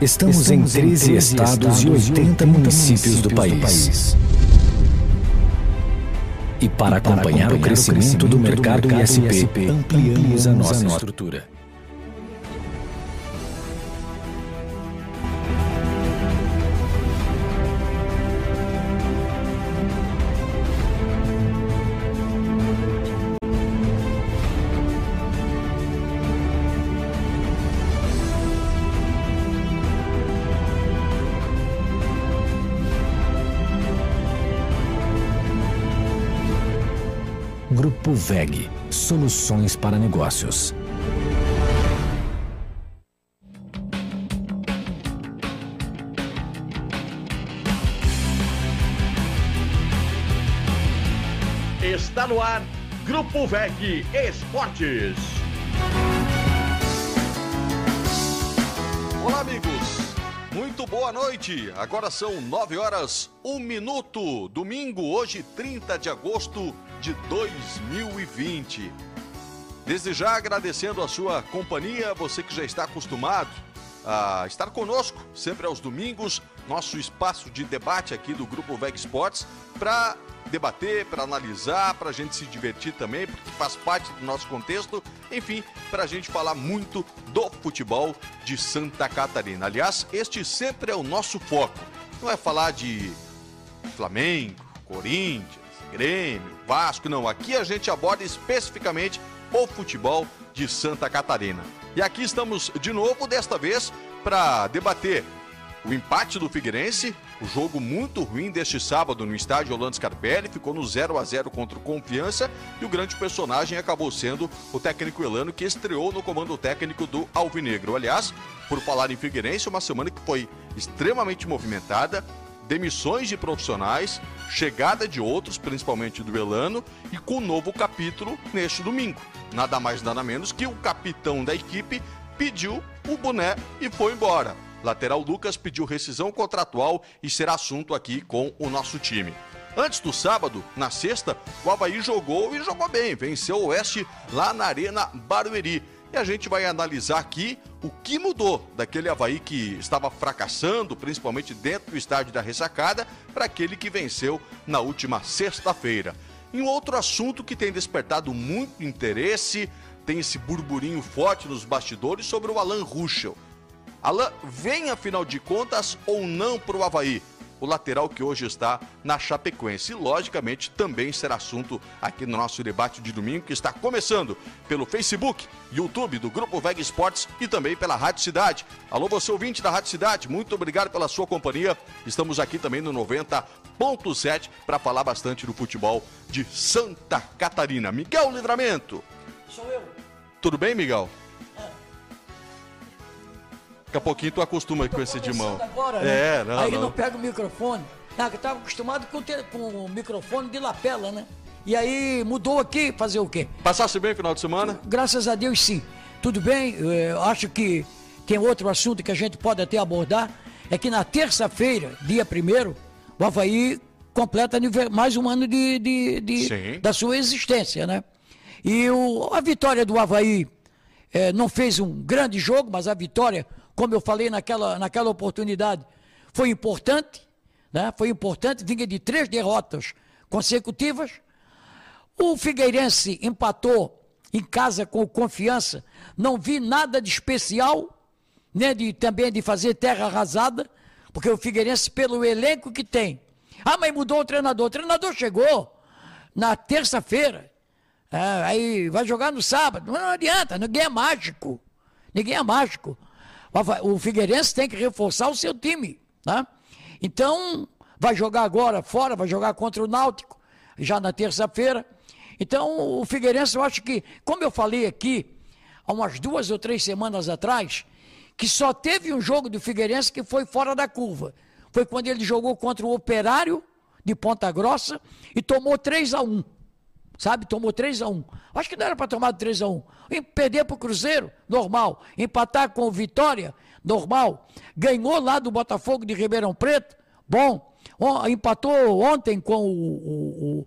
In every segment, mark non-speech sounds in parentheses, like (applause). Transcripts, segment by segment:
Estamos, Estamos em 13, 13 estados, e 80 municípios do país. E para, acompanhar, o crescimento, do, mercado do mercado ISP, ISP ampliamos a nossa estrutura. VEG Soluções para Negócios. Está no ar Grupo VEG Esportes. Olá, amigos. Muito boa noite. Agora são 9 horas, 1 minuto. Domingo, hoje, 30 de agosto de 2020. Desde já agradecendo a sua companhia, você que já está acostumado a estar conosco sempre aos domingos, nosso espaço de debate aqui do Grupo VEG Sports, para debater, para analisar, para a gente se divertir também, porque faz parte do nosso contexto, enfim, para a gente falar muito do futebol de Santa Catarina. Aliás, este sempre é o nosso foco. Não é falar de Flamengo, Corinthians, Grêmio, Vasco, não. Aqui a gente aborda especificamente o futebol de Santa Catarina. E aqui estamos de novo, desta vez, para debater o empate do Figueirense, o jogo muito ruim deste sábado no estádio Orlando Scarpelli, ficou no 0 a 0 contra o Confiança e o grande personagem acabou sendo o técnico Elano que estreou no comando técnico do Alvinegro. Aliás, por falar em Figueirense, uma semana que foi extremamente movimentada, demissões de profissionais, chegada de outros, principalmente do Elano, e com um novo capítulo neste domingo. Nada mais nada menos que o capitão da equipe pediu o boné e foi embora. Lateral Lucas pediu rescisão contratual e será assunto aqui com o nosso time. Antes do sábado, na sexta, o Havaí jogou e jogou bem, venceu o Oeste lá na Arena Barueri. E a gente vai analisar aqui o que mudou daquele Havaí que estava fracassando, principalmente dentro do estádio da ressacada, para aquele que venceu na última sexta-feira. E um outro assunto que tem despertado muito interesse, tem esse burburinho forte nos bastidores sobre o Alan Ruschel. Alan vem, afinal de contas, ou não para o Havaí? O lateral que hoje está na Chapecoense. E, logicamente, também será assunto aqui no nosso debate de domingo, que está começando pelo Facebook, YouTube do Grupo Veg Esportes e também pela Rádio Cidade. Alô, você ouvinte da Rádio Cidade, muito obrigado pela sua companhia. Estamos aqui também no 90.7 para falar bastante do futebol de Santa Catarina. Miguel Livramento. Sou eu. Tudo bem, Miguel? Daqui a pouquinho tu acostuma com esse de mão. Agora, né? É, não, Aí não. não pega o microfone. Não, eu estava acostumado com, com o microfone de lapela, né? E aí mudou aqui, fazer o quê? Passasse bem o final de semana? Graças a Deus, sim. Tudo bem, eu acho que tem outro assunto que a gente pode até abordar. É que na terça-feira, dia primeiro, o Havaí completa mais um ano de, de, de da sua existência, né? E o, a vitória do Havaí é, não fez um grande jogo, mas a vitória como eu falei naquela, naquela oportunidade, foi importante, né? foi importante, vinha de três derrotas consecutivas. O Figueirense empatou em casa com confiança, não vi nada de especial, né, de, também de fazer terra arrasada, porque o Figueirense, pelo elenco que tem. Ah, mas mudou o treinador. O treinador chegou na terça-feira, é, aí vai jogar no sábado. Não adianta, ninguém é mágico. Ninguém é mágico. O Figueirense tem que reforçar o seu time. Né? Então, vai jogar agora fora, vai jogar contra o Náutico, já na terça-feira. Então, o Figueirense, eu acho que, como eu falei aqui, há umas duas ou três semanas atrás, que só teve um jogo do Figueirense que foi fora da curva. Foi quando ele jogou contra o Operário de Ponta Grossa e tomou 3 a 1 sabe? Tomou 3 a 1 Acho que não era para tomar 3 a 1 Perder para o Cruzeiro, normal. Empatar com o Vitória, normal. Ganhou lá do Botafogo de Ribeirão Preto, bom. Empatou ontem com o,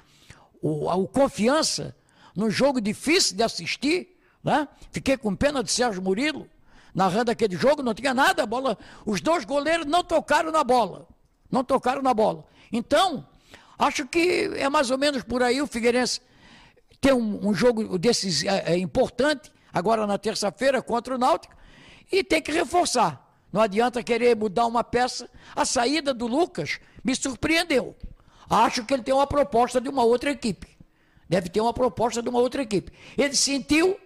o, o, o Confiança, num jogo difícil de assistir, né? Fiquei com pena de Sérgio Murilo, narrando aquele jogo, não tinha nada, a bola, os dois goleiros não tocaram na bola. Não tocaram na bola. Então, acho que é mais ou menos por aí o Figueirense tem um, um jogo desses é, é, importante, agora na terça-feira contra o Náutico, e tem que reforçar. Não adianta querer mudar uma peça. A saída do Lucas me surpreendeu. Acho que ele tem uma proposta de uma outra equipe. Deve ter uma proposta de uma outra equipe. Ele sentiu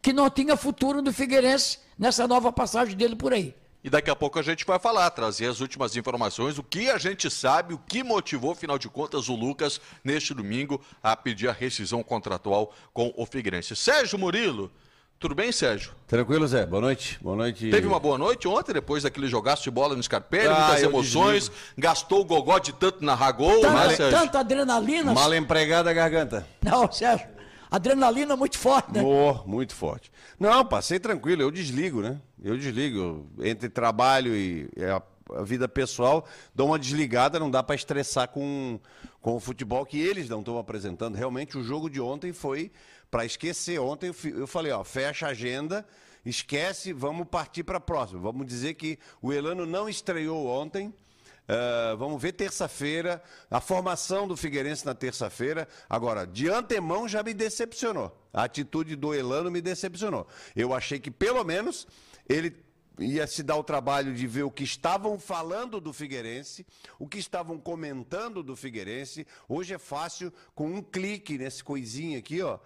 que não tinha futuro no Figueirense nessa nova passagem dele por aí. E daqui a pouco a gente vai falar, trazer as últimas informações, o que a gente sabe, o que motivou, afinal de contas, o Lucas, neste domingo, a pedir a rescisão contratual com o Figueirense. Sérgio Murilo, tudo bem, Sérgio? Tranquilo, Zé. Boa noite. Boa noite. Teve uma boa noite ontem, depois daquele jogaço de bola no Scarpelli, ah, muitas emoções, desligo. gastou o gogó de tanto narrar gol, tanta, né, Sérgio? Tanta adrenalina. Mal empregada a garganta. Não, Sérgio, adrenalina muito forte, né? Oh, muito forte. Não, passei tranquilo, eu desligo, né? Eu desligo. Entre trabalho e a, a vida pessoal, dou uma desligada, não dá para estressar com, com o futebol que eles não estão apresentando. Realmente, o jogo de ontem foi para esquecer. Ontem eu, eu falei, ó, fecha a agenda, esquece, vamos partir para a próxima. Vamos dizer que o Elano não estreou ontem. Uh, vamos ver terça-feira, a formação do Figueirense na terça-feira. Agora, de antemão já me decepcionou. A atitude do Elano me decepcionou. Eu achei que pelo menos ele ia se dar o trabalho de ver o que estavam falando do Figueirense, o que estavam comentando do Figueirense. Hoje é fácil, com um clique nesse coisinho aqui, ó,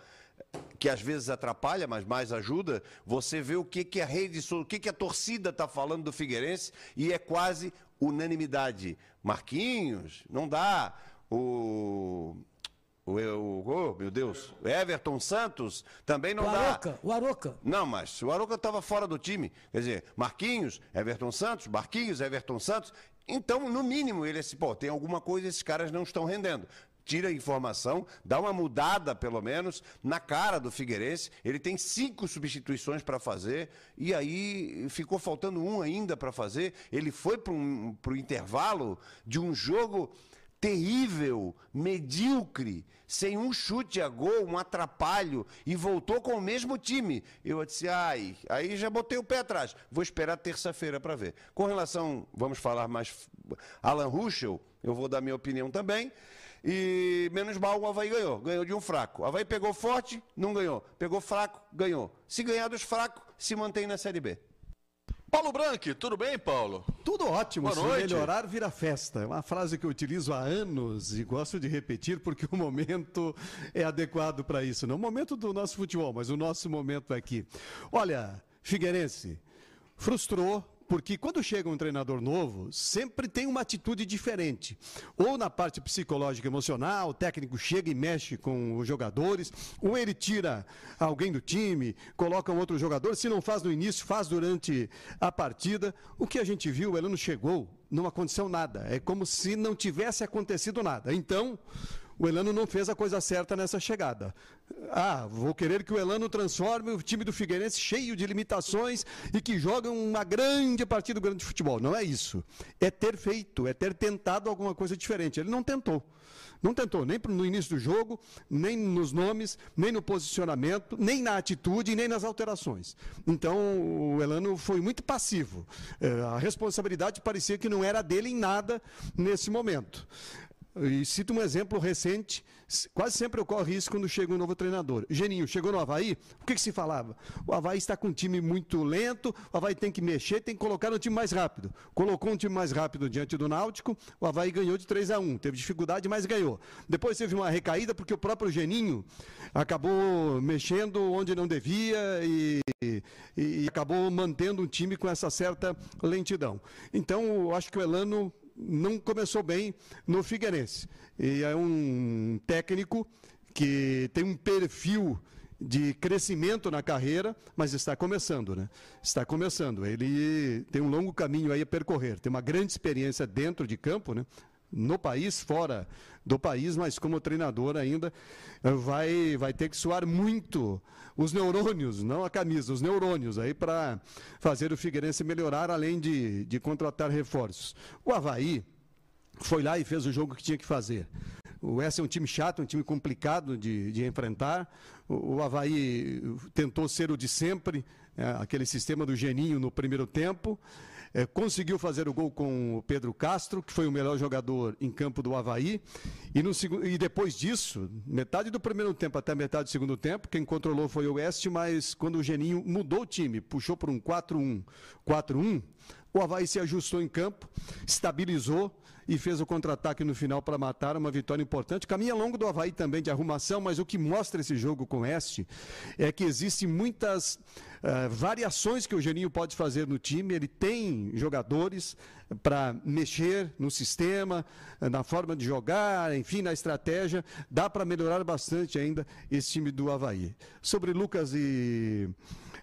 que às vezes atrapalha, mas mais ajuda, você vê o que, que a rede, o que, que a torcida está falando do Figueirense e é quase unanimidade. Marquinhos, não dá. O. O, o, oh, meu Deus, Everton Santos também não o Aroca, dá. O Aroca. Não, mas o Aroca estava fora do time. Quer dizer, Marquinhos, Everton Santos, Marquinhos, Everton Santos. Então, no mínimo, ele é assim, pô, tem alguma coisa esses caras não estão rendendo tira a informação, dá uma mudada, pelo menos, na cara do Figueirense. Ele tem cinco substituições para fazer, e aí ficou faltando um ainda para fazer. Ele foi para um, o intervalo de um jogo terrível, medíocre, sem um chute a gol, um atrapalho, e voltou com o mesmo time. Eu disse, ai, aí já botei o pé atrás. Vou esperar terça-feira para ver. Com relação, vamos falar mais, Alan Ruschel, eu vou dar minha opinião também. E menos mal o Havaí ganhou. Ganhou de um fraco. O Havaí pegou forte, não ganhou. Pegou fraco, ganhou. Se ganhar dos fracos, se mantém na Série B. Paulo Branco, tudo bem, Paulo? Tudo ótimo. Boa Se noite. melhorar, vira festa. É uma frase que eu utilizo há anos e gosto de repetir porque o momento é adequado para isso. Não o momento do nosso futebol, mas o nosso momento aqui. Olha, Figueirense frustrou porque quando chega um treinador novo, sempre tem uma atitude diferente. Ou na parte psicológica emocional, o técnico chega e mexe com os jogadores, ou ele tira alguém do time, coloca um outro jogador, se não faz no início, faz durante a partida. O que a gente viu, o Elano chegou, não aconteceu nada. É como se não tivesse acontecido nada. Então, o Elano não fez a coisa certa nessa chegada. Ah, vou querer que o Elano transforme o time do Figueirense cheio de limitações e que jogue uma grande partida do grande futebol. Não é isso. É ter feito, é ter tentado alguma coisa diferente. Ele não tentou. Não tentou nem no início do jogo, nem nos nomes, nem no posicionamento, nem na atitude, nem nas alterações. Então, o Elano foi muito passivo. É, a responsabilidade parecia que não era dele em nada nesse momento. E cito um exemplo recente, quase sempre ocorre isso quando chega um novo treinador. Geninho, chegou no Havaí, o que, que, se falava? O Havaí está com um time muito lento, o Havaí tem que mexer, tem que colocar um time mais rápido. Colocou um time mais rápido diante do Náutico, o Havaí ganhou de 3 a 1 teve dificuldade, mas ganhou. Depois teve uma recaída porque o próprio Geninho acabou mexendo onde não devia e, e, e acabou mantendo um time com essa certa lentidão. Então, eu acho que o Elano não começou bem no Figueirense. E é um técnico que tem um perfil de crescimento na carreira, mas está começando, né? Está começando. Ele tem um longo caminho aí a percorrer. Tem uma grande experiência dentro de campo, né? No país, fora do país, mas como treinador ainda vai, vai ter que suar muito os neurônios, não a camisa, os neurônios aí para fazer o Figueirense melhorar, além de, de contratar reforços. O Havaí foi lá e fez o jogo que tinha que fazer. O S é um time chato, um time complicado de, de enfrentar. O, o Havaí tentou ser o de sempre, é, aquele sistema do Geninho no primeiro tempo. É, conseguiu fazer o gol com o Pedro Castro, que foi o melhor jogador em campo do Havaí. E, no, e depois disso, metade do primeiro tempo até metade do segundo tempo, quem controlou foi o Oeste, mas quando o Geninho mudou o time, puxou por um 4-1, 4-1, o Havaí se ajustou em campo, estabilizou e fez o contra-ataque no final para matar uma vitória importante. Caminha longo do Havaí também de arrumação, mas o que mostra esse jogo com o Oeste é que existem muitas uh, variações que o Geninho pode fazer no time. Ele tem jogadores para mexer no sistema, na forma de jogar, enfim, na estratégia. Dá para melhorar bastante ainda esse time do Havaí. Sobre Lucas e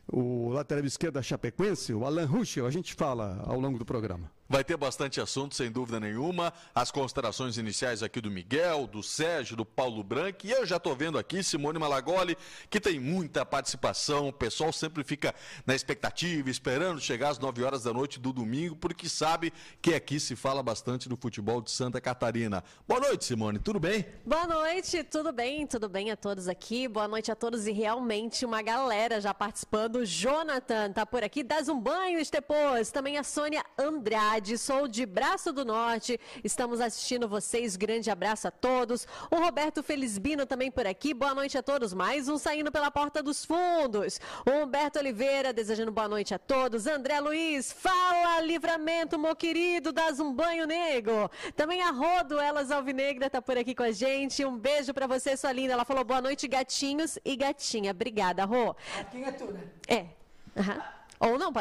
o lateral esquerdo da Chapecoense, o Alan Ruschel, a gente fala ao longo do programa. Vai ter bastante assunto, sem dúvida nenhuma. As considerações iniciais aqui do Miguel, do Sérgio, do Paulo Branco. E eu já estou vendo aqui Simone Malagoli, que tem muita participação. O pessoal sempre fica na expectativa, esperando chegar às 9 horas da noite do domingo, porque sabe que aqui se fala bastante do futebol de Santa Catarina. Boa noite, Simone, tudo bem? Boa noite, tudo bem? Tudo bem a todos aqui? Boa noite a todos e realmente uma galera já participando. Jonathan tá por aqui, dá um banho, Estepôs. Também a Sônia Andrade sou de Braço do Norte, estamos assistindo vocês, grande abraço a todos. O Roberto Felizbino também por aqui, boa noite a todos, mais um saindo pela porta dos fundos. O Humberto Oliveira desejando boa noite a todos. André Luiz, fala livramento, meu querido, das um banho negro. Também a Rodo, Elas Alvinegra, tá por aqui com a gente. Um beijo para você, sua linda. Ela falou boa noite, gatinhos e gatinha. Obrigada, Rô. Gatinha é tu, né? É. Uhum. Ou não,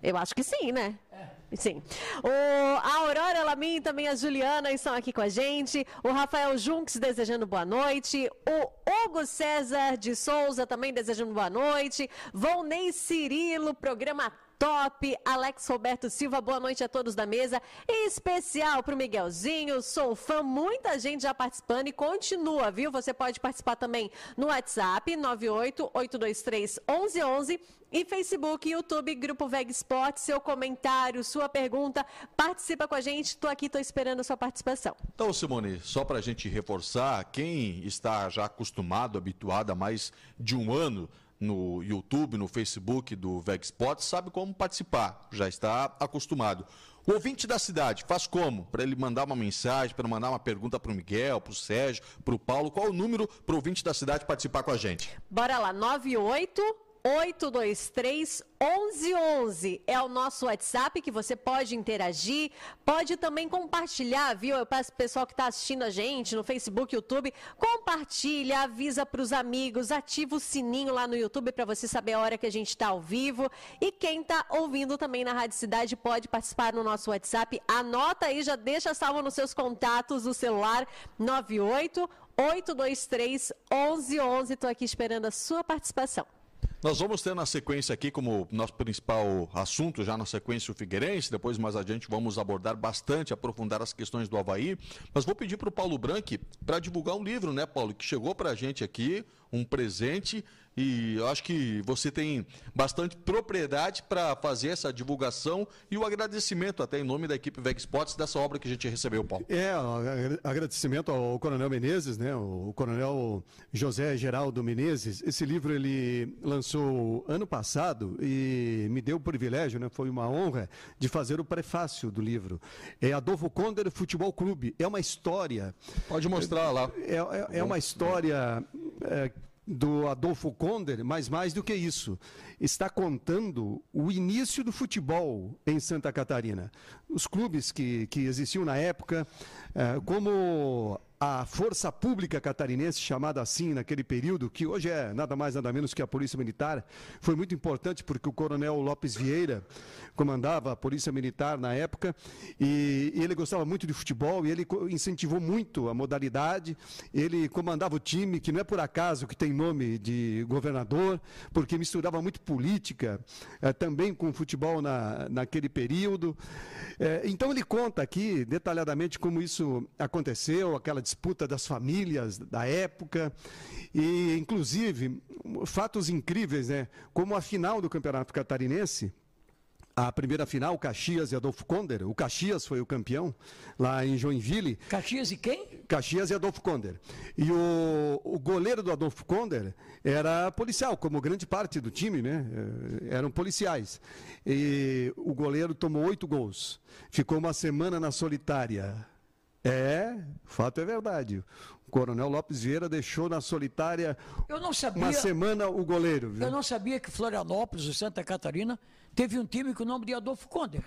eu acho que sim, né? É. Sim. O, a Aurora Lamin, também a Juliana estão aqui com a gente. O Rafael Junks desejando boa noite. O Hugo César de Souza também desejando boa noite. Volney Cirilo, programa top. Alex Roberto Silva, boa noite a todos da mesa. Em especial para o Miguelzinho, sou fã, muita gente já participando e continua, viu? Você pode participar também no WhatsApp 98823 1111 e Facebook, YouTube, Grupo Veg Sport, seu comentário, sua pergunta, participa com a gente. Estou aqui, estou esperando a sua participação. Então, Simone, só para a gente reforçar, quem está já acostumado, habituado há mais de um ano no YouTube, no Facebook do Veg Sport, sabe como participar, já está acostumado. O ouvinte da cidade faz como? Para ele mandar uma mensagem, para mandar uma pergunta para o Miguel, para o Sérgio, para o Paulo. Qual o número para o ouvinte da cidade participar com a gente? Bora lá, 98 823 1111 é o nosso WhatsApp que você pode interagir, pode também compartilhar, viu? Eu peço pessoal que está assistindo a gente no Facebook, YouTube, compartilha, avisa para os amigos, ativa o sininho lá no YouTube para você saber a hora que a gente está ao vivo. E quem está ouvindo também na Rádio Cidade pode participar no nosso WhatsApp. Anota aí, já deixa salvo nos seus contatos do celular 98 823 1111. Estou aqui esperando a sua participação. Nós vamos ter na sequência aqui, como nosso principal assunto, já na sequência o Figueirense, depois mais adiante vamos abordar bastante, aprofundar as questões do Havaí, mas vou pedir para o Paulo Branco para divulgar um livro, né, Paulo, que chegou para a gente aqui, um presente e eu acho que você tem bastante propriedade para fazer essa divulgação e o agradecimento até em nome da equipe Veg Sports dessa obra que a gente recebeu, Paulo. É, agradecimento ao Coronel Menezes, né? O Coronel José Geraldo Menezes. Esse livro ele lançou ano passado e me deu o privilégio, né? Foi uma honra de fazer o prefácio do livro. É Adolfo Conder Futebol Clube. É uma história. Pode mostrar lá. É, é, é uma história é, do Adolfo Konder, mas mais do que isso, está contando o início do futebol em Santa Catarina. Os clubes que, que existiam na época, é, como a força pública catarinense, chamada assim naquele período, que hoje é nada mais nada menos que a Polícia Militar, foi muito importante porque o Coronel Lopes Vieira comandava a Polícia Militar na época e, e ele gostava muito de futebol e ele incentivou muito a modalidade. Ele comandava o time, que não é por acaso que tem nome de governador, porque misturava muito política eh, também com futebol na, naquele período. Eh, então ele conta aqui detalhadamente como isso aconteceu, aquela disputa das famílias da época e, inclusive, fatos incríveis, né? Como a final do Campeonato Catarinense a primeira final, Caxias e Adolfo Konder. O Caxias foi o campeão lá em Joinville. Caxias e quem? Caxias e Adolfo Konder. E o, o goleiro do Adolfo Konder era policial, como grande parte do time, né? Eh, eram policiais. E o goleiro tomou oito gols. Ficou uma semana na solitária. É, fato é verdade. O Coronel Lopes Vieira deixou na solitária sabia, uma semana o goleiro. Viu? Eu não sabia que Florianópolis, e Santa Catarina, teve um time com o nome de Adolfo Konder.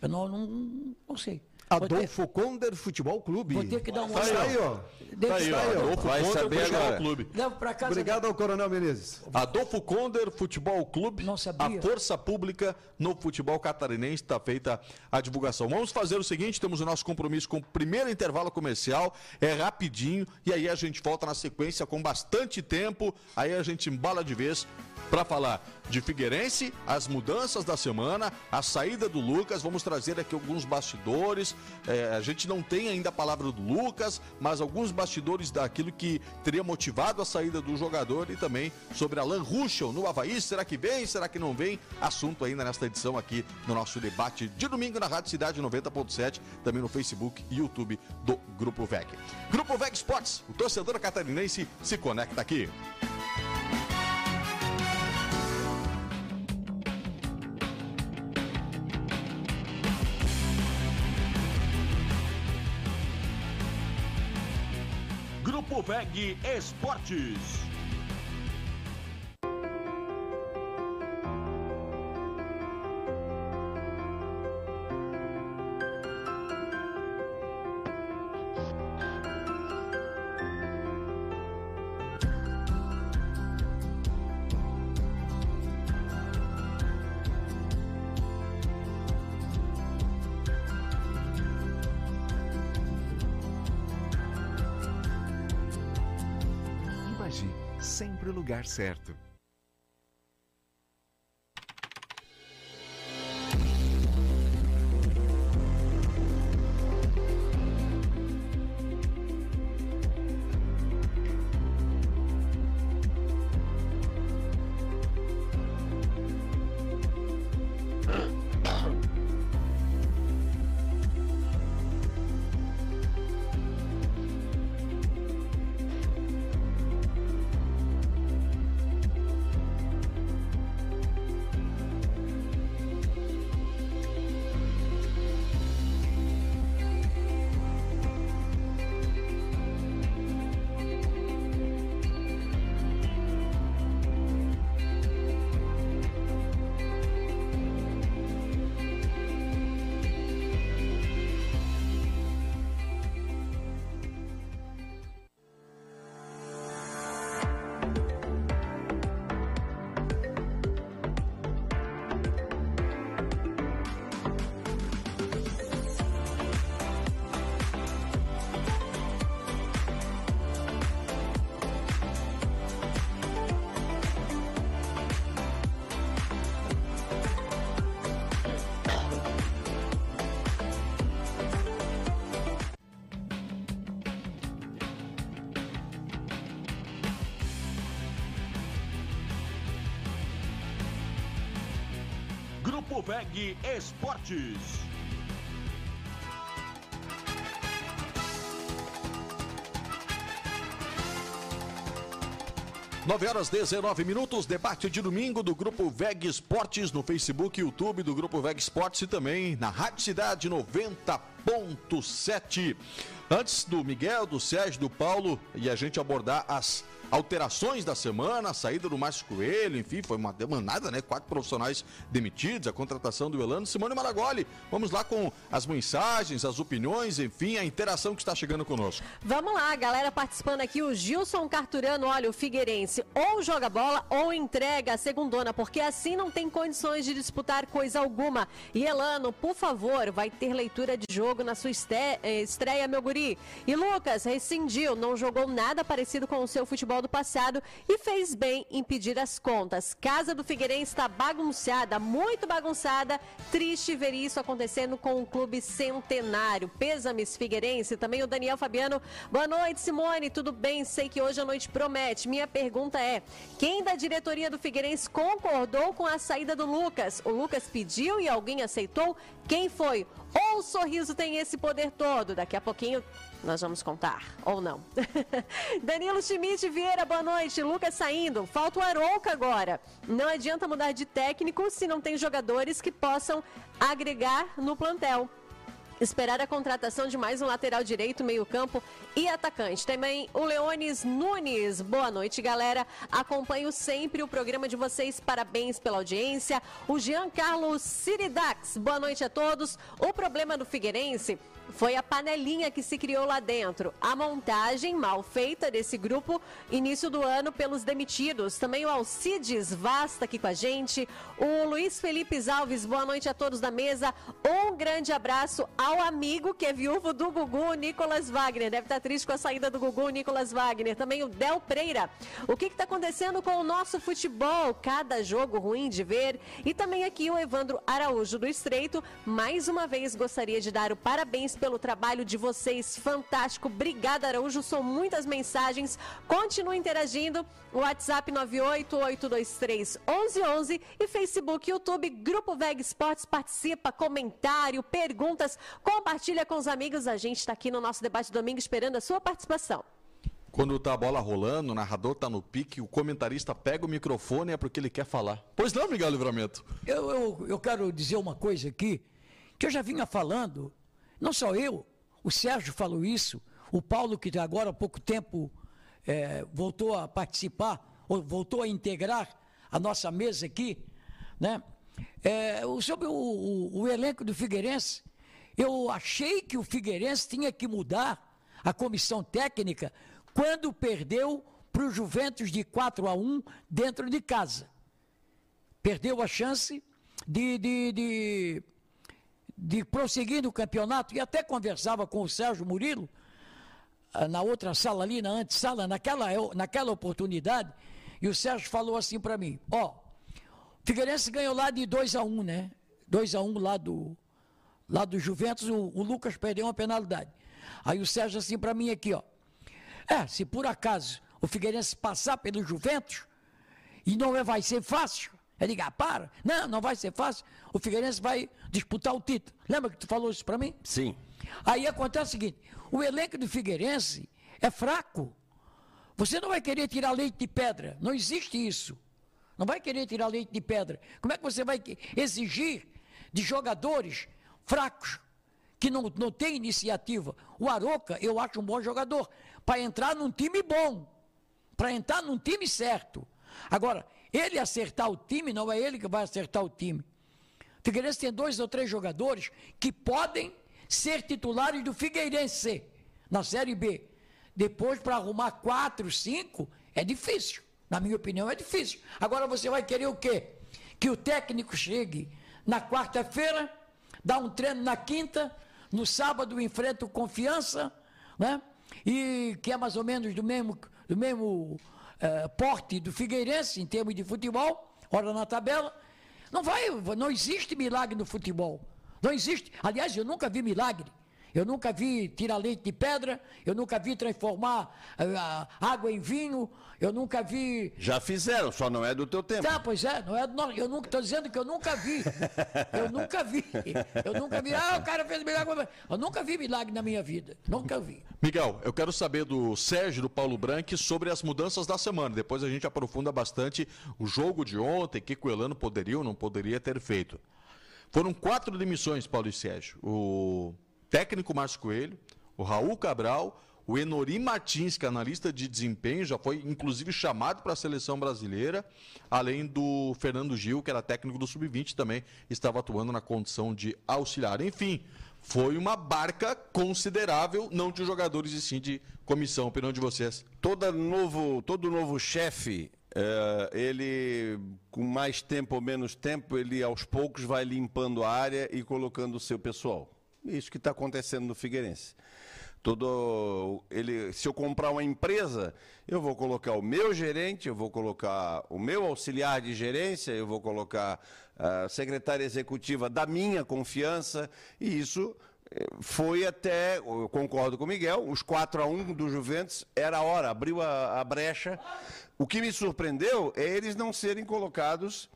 Eu não, não, não sei. Adolfo ter... Conder Futebol Clube. Vou ter que dar uma olhada. Tá aí, ó. Tá aí, ó. Adolfo Vai Conder saber Futebol agora. Clube. Levo pra casa. Obrigado ao Coronel Menezes. Adolfo Conder Futebol Clube. Não sabia. A força pública no futebol catarinense está feita a divulgação. Vamos fazer o seguinte, temos o nosso compromisso com o primeiro intervalo comercial, é rapidinho e aí a gente volta na sequência com bastante tempo. Aí a gente embala de vez para falar de Figueirense, as mudanças da semana, a saída do Lucas. Vamos trazer aqui alguns bastidores. É, a gente não tem ainda a palavra do Lucas, mas alguns bastidores daquilo que teria motivado a saída do jogador e também sobre Alan Ruschel no Havaí. Será que vem? Será que não vem? Assunto ainda nesta edição aqui no nosso debate de domingo na Rádio Cidade 90.7, também no Facebook e YouTube do Grupo VEG. Grupo VEG Sports, o torcedor catarinense se conecta aqui. Copeg Esportes. Lugar certo. Copeg Esportes. Nove horas 19 minutos, debate de domingo do Grupo VEG Esportes no Facebook YouTube do Grupo VEG Esportes e também na Rádio Cidade 90.7. Antes do Miguel, do Sérgio, do Paulo e a gente abordar as alterações da semana, a saída do Márcio Coelho, enfim, foi uma demandada, né? Quatro profissionais demitidos, a contratação do Elano, Simone Maragoli. Vamos lá com as mensagens, as opiniões, enfim, a interação que está chegando conosco. Vamos lá, galera participando aqui, o Gilson Carturano, olha, o Figueirense ou joga bola ou entrega a segundona, porque assim não tem condições de disputar coisa alguma. E Elano, por favor, vai ter leitura de jogo na sua estreia, meu guri. E Lucas, rescindiu, não jogou nada parecido com o seu futebol futebol do passado e fez bem em pedir as contas. Casa do Figueirense está bagunçada, muito bagunçada. Triste ver isso acontecendo com um clube centenário. Pêsames Figueirense, também o Daniel Fabiano. Boa noite, Simone. Tudo bem? Sei que hoje a noite promete. Minha pergunta é: quem da diretoria do Figueirense concordou com a saída do Lucas? O Lucas pediu e alguém aceitou? Quem foi? Ou o sorriso tem esse poder todo? Daqui a pouquinho nós vamos contar, ou não. (laughs) Danilo Schmidt Vieira, boa noite. Lucas saindo. Falta o Arouca agora. Não adianta mudar de técnico se não tem jogadores que possam agregar no plantel esperar a contratação de mais um lateral direito, meio-campo e atacante. Também o Leones Nunes. Boa noite, galera. Acompanho sempre o programa de vocês. Parabéns pela audiência. O Jean Carlos Siridax. Boa noite a todos. O problema do Figueirense foi a panelinha que se criou lá dentro. A montagem mal feita desse grupo, início do ano, pelos demitidos. Também o Alcides Vasta aqui com a gente. O Luiz Felipe Alves, boa noite a todos da mesa. Um grande abraço ao amigo que é viúvo do Gugu, Nicolas Wagner. Deve estar triste com a saída do Gugu, Nicolas Wagner. Também o Del Preira. O que está acontecendo com o nosso futebol? Cada jogo ruim de ver. E também aqui o Evandro Araújo do Estreito. Mais uma vez gostaria de dar o parabéns pelo trabalho de vocês. Fantástico. Obrigada, Araújo. São muitas mensagens. Continue interagindo. WhatsApp 988231111 e Facebook, YouTube, Grupo Veg Esportes. Participa, comentário, perguntas. Compartilha com os amigos. A gente está aqui no nosso debate domingo esperando a sua participação. Quando tá a bola rolando, o narrador tá no pique, o comentarista pega o microfone e é porque ele quer falar. Pois não, Miguel Livramento? Eu, eu, eu quero dizer uma coisa aqui, que eu já vinha falando não só eu, o Sérgio falou isso, o Paulo, que agora há pouco tempo é, voltou a participar, ou voltou a integrar a nossa mesa aqui, né? É, sobre o, o, o elenco do Figueirense, eu achei que o Figueirense tinha que mudar a comissão técnica quando perdeu para o Juventus de 4 a 1 dentro de casa. Perdeu a chance de, de, de de prosseguir no campeonato, e até conversava com o Sérgio Murilo, ah, na outra sala ali, na antessala, naquela, naquela oportunidade, e o Sérgio falou assim para mim, ó, oh, Figueirense ganhou lá de 2 a 1 um, né? 2 a 1 um lá do, lá do Juventus, o, o, Lucas perdeu uma penalidade. Aí o Sérgio assim para mim aqui, ó, é, se por acaso o Figueirense passar pelo Juventus, e não vai ser fácil, é ligar, para. Não, não vai ser fácil. O Figueirense vai disputar o título. Lembra que tu falou isso para mim? Sim. Aí acontece o seguinte: o elenco do Figueirense é fraco. Você não vai querer tirar leite de pedra. Não existe isso. Não vai querer tirar leite de pedra. Como é que você vai exigir de jogadores fracos, que não, não têm iniciativa? O Aroca, eu acho um bom jogador. Para entrar num time bom. Para entrar num time certo. Agora, ele acertar o time, não é ele que vai acertar o time. Figueirense tem dois ou três jogadores que podem ser titulares do Figueirense na Série B. Depois, para arrumar quatro, cinco, é difícil. Na minha opinião, é difícil. Agora você vai querer o quê? Que o técnico chegue na quarta-feira, dá um treino na quinta, no sábado enfrenta o confiança, né? E que é mais ou menos do mesmo, do mesmo uh, porte do Figueirense em termos de futebol, ora na tabela. Não vai, não existe milagre no futebol. Não existe. Aliás, eu nunca vi milagre. Eu nunca vi tirar leite de pedra, eu nunca vi transformar uh, água em vinho, eu nunca vi. Já fizeram, só não é do teu tempo. Tá, pois é, não é do Eu nunca estou dizendo que eu nunca vi. Eu nunca vi. Eu nunca vi. Ah, o cara fez milagre. Eu nunca vi milagre na minha vida. Nunca vi. Miguel, eu quero saber do Sérgio do Paulo Branco sobre as mudanças da semana. Depois a gente aprofunda bastante o jogo de ontem, o que o Elano poderia ou não poderia ter feito. Foram quatro demissões, Paulo e Sérgio. O técnico Márcio Coelho, o Raul Cabral, o Enori Martins, que é analista de desempenho, já foi inclusive chamado para a seleção brasileira, além do Fernando Gil, que era técnico do Sub-20, também estava atuando na condição de auxiliar. Enfim, foi uma barca considerável, não de jogadores e sim de comissão, opinião de vocês. Todo novo, todo novo chefe, é, ele, com mais tempo ou menos tempo, ele aos poucos vai limpando a área e colocando o seu pessoal. Isso que está acontecendo no Figueirense. Todo ele, se eu comprar uma empresa, eu vou colocar o meu gerente, eu vou colocar o meu auxiliar de gerência, eu vou colocar a secretária executiva da minha confiança, e isso eh, foi até, eu concordo com o Miguel, os 4 a 1 do Juventus era a hora, abriu a, a brecha. O que me surpreendeu é eles não serem colocados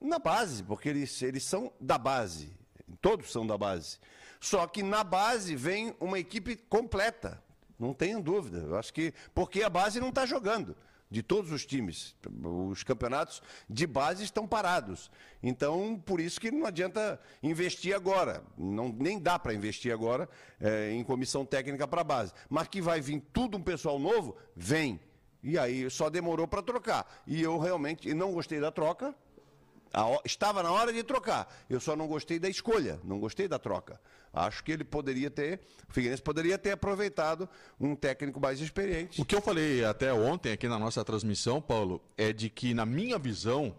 na base, porque eles, eles são da base, todos são da base. Só que na base vem uma equipe completa, não tenho dúvida. Eu acho que porque a base não está jogando de todos os times. Os campeonatos de base estão parados. Então, por isso que não adianta investir agora. Não, nem dá para investir agora é, em comissão técnica para base. Mas que vai vir tudo um pessoal novo, vem. E aí só demorou para trocar. E eu realmente não gostei da troca. Estava na hora de trocar. Eu só não gostei da escolha, não gostei da troca. Acho que ele poderia ter, o Figueirense poderia ter aproveitado um técnico mais experiente. O que eu falei até ontem aqui na nossa transmissão, Paulo, é de que, na minha visão,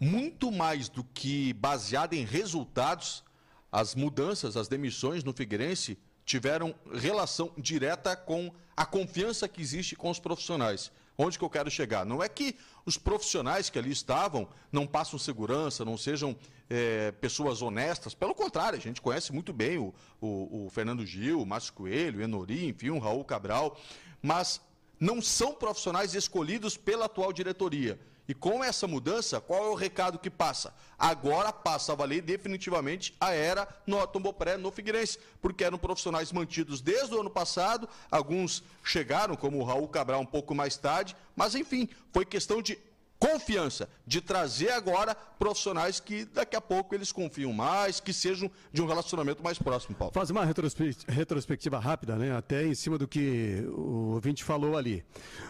muito mais do que baseado em resultados, as mudanças, as demissões no Figueirense tiveram relação direta com a confiança que existe com os profissionais. Onde que eu quero chegar? Não é que os profissionais que ali estavam não passam segurança, não sejam é, pessoas honestas. Pelo contrário, a gente conhece muito bem o, o, o Fernando Gil, o Márcio Coelho, o Enori, enfim, o Raul Cabral. Mas não são profissionais escolhidos pela atual diretoria. E com essa mudança, qual é o recado que passa? Agora passa a valer definitivamente a era no Tombopré, no Figueirense, porque eram profissionais mantidos desde o ano passado, alguns chegaram, como o Raul Cabral, um pouco mais tarde, mas enfim, foi questão de confiança de trazer agora profissionais que daqui a pouco eles confiam mais, que sejam de um relacionamento mais próximo, Paulo. Faz uma retrospectiva rápida, né? Até em cima do que o ouvinte falou ali.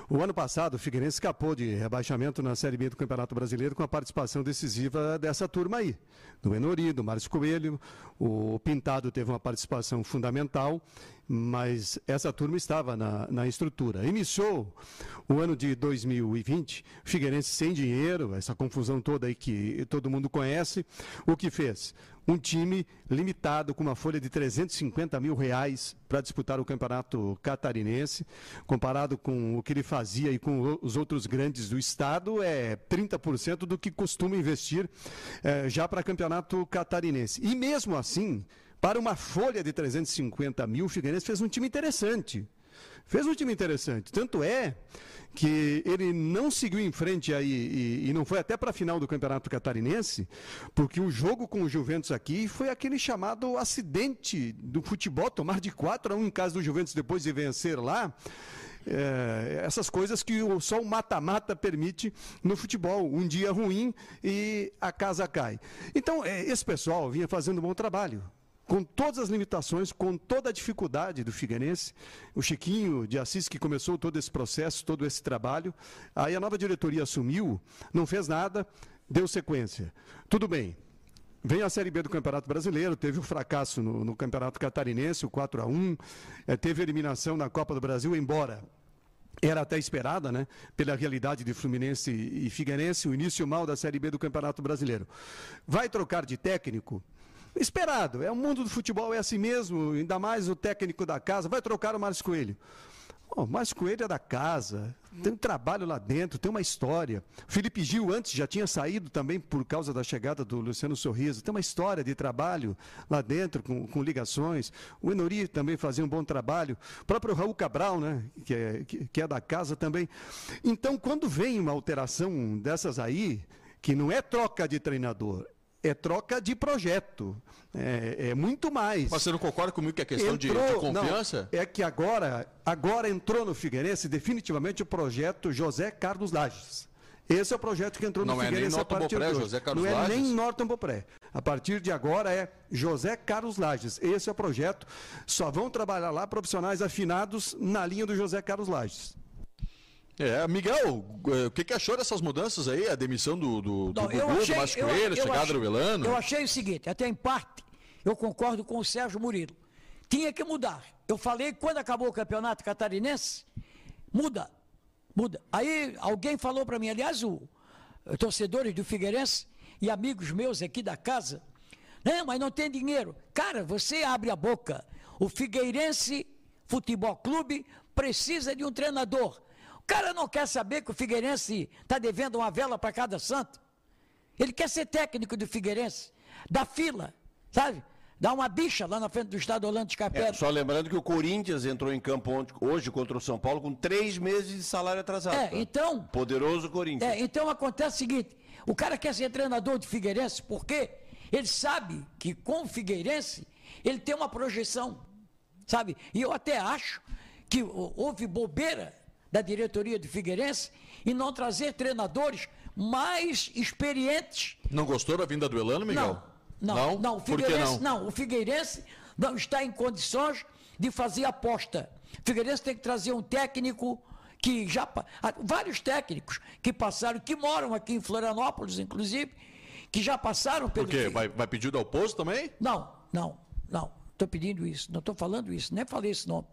O ano passado, o Figueirense escapou de rebaixamento na Série B do Campeonato Brasileiro com a participação decisiva dessa turma aí. Do Enori, do Márcio Coelho, o Pintado teve uma participação fundamental mas essa turma estava na, na estrutura. Iniciou o ano de 2020, Figueirense sem dinheiro, essa confusão toda aí que todo mundo conhece. O que fez? Um time limitado com uma folha de 350 mil reais para disputar o campeonato catarinense, comparado com o que ele fazia e com os outros grandes do estado, é 30% do que costuma investir é, já para campeonato catarinense. E mesmo assim, para uma folha de 350 mil, o Figueirense fez um time interessante. Fez um time interessante. Tanto é que ele não seguiu em frente aí e, e não foi até para a final do Campeonato Catarinense, porque o jogo com o Juventus aqui foi aquele chamado acidente do futebol, tomar de 4 a 1 em casa do Juventus depois de vencer lá. É, essas coisas que só o mata-mata permite no futebol. Um dia ruim e a casa cai. Então, é, esse pessoal vinha fazendo um bom trabalho com todas as limitações, com toda a dificuldade do Figueirense, o Chiquinho de Assis que começou todo esse processo, todo esse trabalho, aí a nova diretoria assumiu, não fez nada, deu sequência. Tudo bem. Vem a Série B do Campeonato Brasileiro, teve o um fracasso no, no, Campeonato Catarinense, o 4 a 1 é, teve eliminação na Copa do Brasil, embora era até esperada, né, pela realidade de Fluminense e Figueirense, o início mal da Série B do Campeonato Brasileiro. Vai trocar de técnico? Esperado. É o mundo do futebol é assim mesmo, ainda mais o técnico da casa. Vai trocar o Márcio Coelho. O Márcio Coelho é da casa, tem um trabalho lá dentro, tem uma história. Felipe Gil antes já tinha saído também por causa da chegada do Luciano Sorriso. Tem uma história de trabalho lá dentro, com, com ligações. O Enori também fazia um bom trabalho. O próprio Raul Cabral, né, que é, que, que é da casa também. Então, quando vem uma alteração dessas aí, que não é troca de treinador, é troca de projeto. É, é, muito mais. Mas você não concorda comigo que é questão entrou, de, de, confiança? Não, é que agora, agora entrou no Figueirense definitivamente o projeto José Carlos Lages. Esse é o projeto que entrou não no é Figueirense nem a partir Bopré, de José Carlos Não Lages. é nem Norton Bopré. A partir de agora é José Carlos Lages. Esse é o projeto. Só vão trabalhar lá profissionais afinados na linha do José Carlos Lages. É, Miguel, é, o que, que, achou dessas mudanças aí? A demissão do, do, do Não, Gugu, achei, do Márcio Coelho, a chegada do Velano? Eu achei o seguinte, até em parte, eu concordo com o Sérgio Murilo. Tinha que mudar. Eu falei quando acabou o campeonato catarinense, muda, muda. Aí alguém falou para mim, aliás, o, o torcedores do Figueirense e amigos meus aqui da casa, não, mas não tem dinheiro. Cara, você abre a boca. O Figueirense Futebol Clube precisa de um treinador. O cara não quer saber que o Figueirense está devendo uma vela para cada santo. Ele quer ser técnico do Figueirense, da fila, sabe? Dá uma bicha lá na frente do estado Orlando de É, só lembrando que o Corinthians entrou em campo ontem- hoje contra o São Paulo com três meses de salário atrasado. É, tá? então- Poderoso Corinthians. É, então acontece o seguinte: o cara quer ser treinador de Figueirense porque ele sabe que com o Figueirense ele tem uma projeção, sabe? E eu até acho que houve bobeira da diretoria do Figueirense em não trazer treinadores mais experientes Não gostou da vinda do Elano, Miguel? não, não, não, o Por que Figueirense não? o Figueirense não está em condições de fazer aposta. O Figueirense tem que trazer um técnico que já ah, vários técnicos que passaram, que moram aqui em Florianópolis, inclusive, que já passaram pelo Por quê? Vai, vai pedir o Dalpozo também? Não, não, não. Estou pedindo isso, não estou falando isso, nem falei esse nome.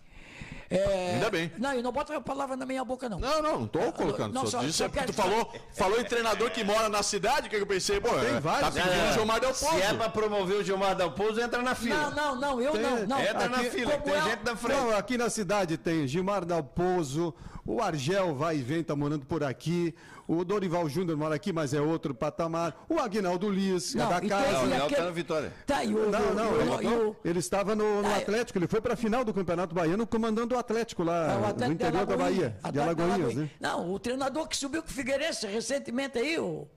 É, Ainda bem. Não, eu não boto a palavra na minha boca, não. Não, não, não tô colocando. não, só, só- disse só é quero tu falou, falou em treinador que mora na cidade, que eu pensei, pô, é, vários. tá pedindo o Gilmar Del Se é Pozo. pra promover o Gilmar Dalpozo, entra na fila. Não, não, não, eu Tem- não, não. Entra na Aqui- fila, como tem é- gente na frente. Não, aqui na cidade tem Gilmar Dalpozo, o Argel vai e vem, tá morando por aqui, o Dorival Júnior mora aqui, mas é outro patamar, o Aguinaldo Liz, é Não, da e casa. Não, o Léo aquele- tá na vitória. Tá, e o, Não, não, o- ele, o- ele estava no, no Ah, é. Atlético, ele foi para a final do Campeonato Baiano comandando o Atlético lá É, o no Atlético de interior da. Bahia, de Alagoinhas, né? Não, o treinador que subiu com o Figueirense recentemente aí, o.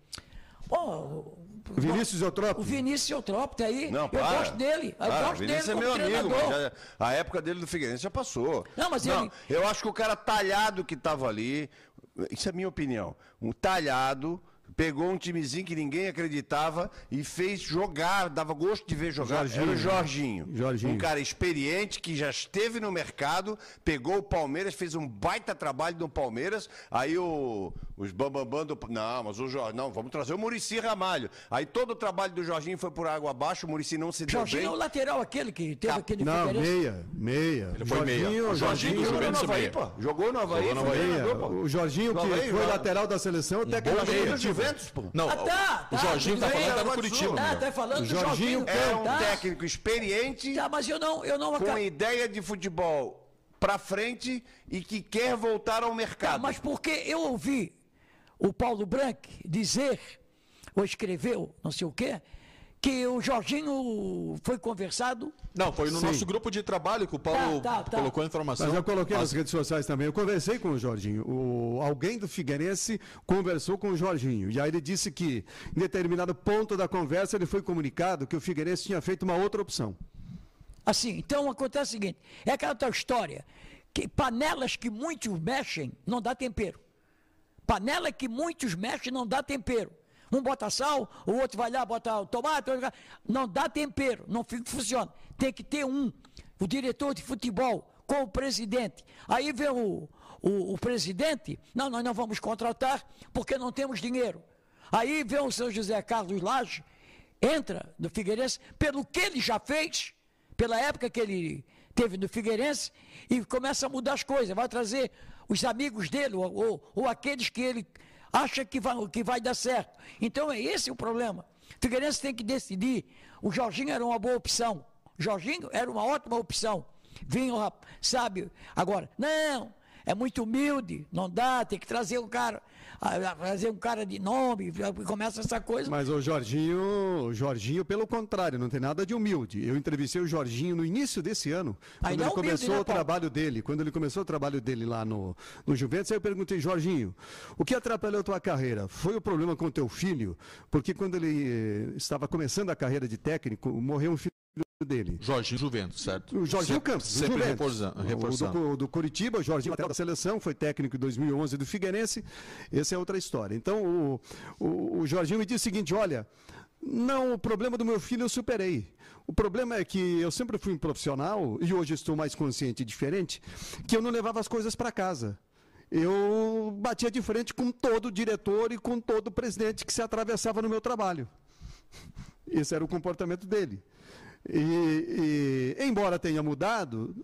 Pô, o- Vinícius Eutrópio. O Vinícius Eutrópio tá aí. Não, eu para. gosto dele. Eu Para, gosto dele Vinícius é como meu amigo, já- a época dele do Figueirense já passou. Não, mas ele- Eu acho que o cara talhado que tava ali, isso é minha opinião, um talhado, pegou um timezinho que ninguém acreditava e fez jogar, dava gosto de ver jogar. Jorginho. Era o Jorginho. Jorginho. Um cara experiente que já esteve no mercado, pegou o Palmeiras, fez um baita trabalho no Palmeiras, aí o, os bambambam do... Não, mas o Jorginho... Não, vamos trazer o Murici Ramalho. Aí todo o trabalho do Jorginho foi por água abaixo, o Murici não se deu Jorginho é bem. o lateral aquele que teve Tá. aquele Não, meia, meia. Ele foi meia. Jorginho, O Jorginho Jorginho, Jogou no Havaí, meia. pô. Jogou no Havaí, Jogou no foi Havaí. meia. O Jorginho, que Havaí, foi lateral da seleção, até que ele meia Juventus, pô. Não, Ah, tá, o tá, Jorginho tá falando do Curitiba. Miguel. tá falando do Jorginho. É um tá. técnico experiente, Tá, mas eu não, eu não com ideia de futebol pra frente e que quer voltar ao Tá, mercado. mas porque eu ouvi o Paulo Branco dizer, ou escreveu, não sei o quê, que o Jorginho foi conversado. Não, foi no Sim. nosso grupo de trabalho que o Paulo Tá, tá, tá. colocou a informação. Mas eu coloquei nas redes sociais também. Eu conversei com o Jorginho. O, alguém do Figueirense conversou com o Jorginho. E aí ele disse que, em determinado ponto da conversa, ele foi comunicado que o Figueirense tinha feito uma outra opção. Assim, então acontece o seguinte: é aquela tal história que panelas que muitos mexem não dá tempero. Panela que muitos mexem não dá tempero. Um bota sal, o outro vai lá, bota o tomate, não dá tempero, não funciona. Tem que ter um, o diretor de futebol com o presidente. Aí vem o, o, o presidente, não, nós não vamos contratar porque não temos dinheiro. Aí vem o seu José Carlos Lage, entra no Figueirense, pelo que ele já fez, pela época que ele teve no Figueirense, e começa a mudar as coisas, vai trazer os amigos dele, ou, ou, ou aqueles que ele acha que vai, que vai dar certo. Então é esse o problema. Figueirense tem que decidir. O Jorginho era uma boa opção. O Jorginho era uma ótima opção. Vinha, sabe? Agora, não, é muito humilde, não dá, tem que trazer um cara, trazer um cara de nome, começa essa coisa. Mas o Jorginho, o Jorginho, pelo contrário, não tem nada de humilde. Eu entrevistei o Jorginho no início desse ano, quando Ainda ele humilde, começou né, o trabalho dele. Quando ele começou o trabalho dele lá no, no Juventus, aí eu perguntei, Jorginho, o que atrapalhou a tua carreira? Foi o problema com o teu filho? Porque quando ele eh, estava começando a carreira de técnico, morreu um filho dele. Jorginho Juventus, certo? O Jorginho Sempre- Campos, Sempre Juventus. reforçando. O do, do Curitiba, o Jorginho lateral da seleção, foi técnico em 2011 do Figueirense. Essa é outra história. Então, o, o, o Jorginho me disse o seguinte: olha, não, o problema do meu filho eu superei. O problema é que eu sempre fui um profissional, e hoje estou mais consciente e diferente, que eu não levava as coisas para casa. Eu batia de frente com todo diretor e com todo presidente que se atravessava no meu trabalho. Esse era o comportamento dele. E, e, embora tenha mudado,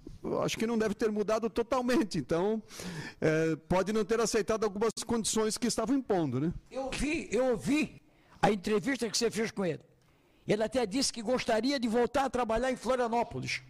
acho que não deve ter mudado totalmente. Então, eh, pode não ter aceitado algumas condições que estavam impondo, né? Eu ouvi, eu ouvi a entrevista que você fez com ele. Ele até disse que gostaria de voltar a trabalhar em Florianópolis.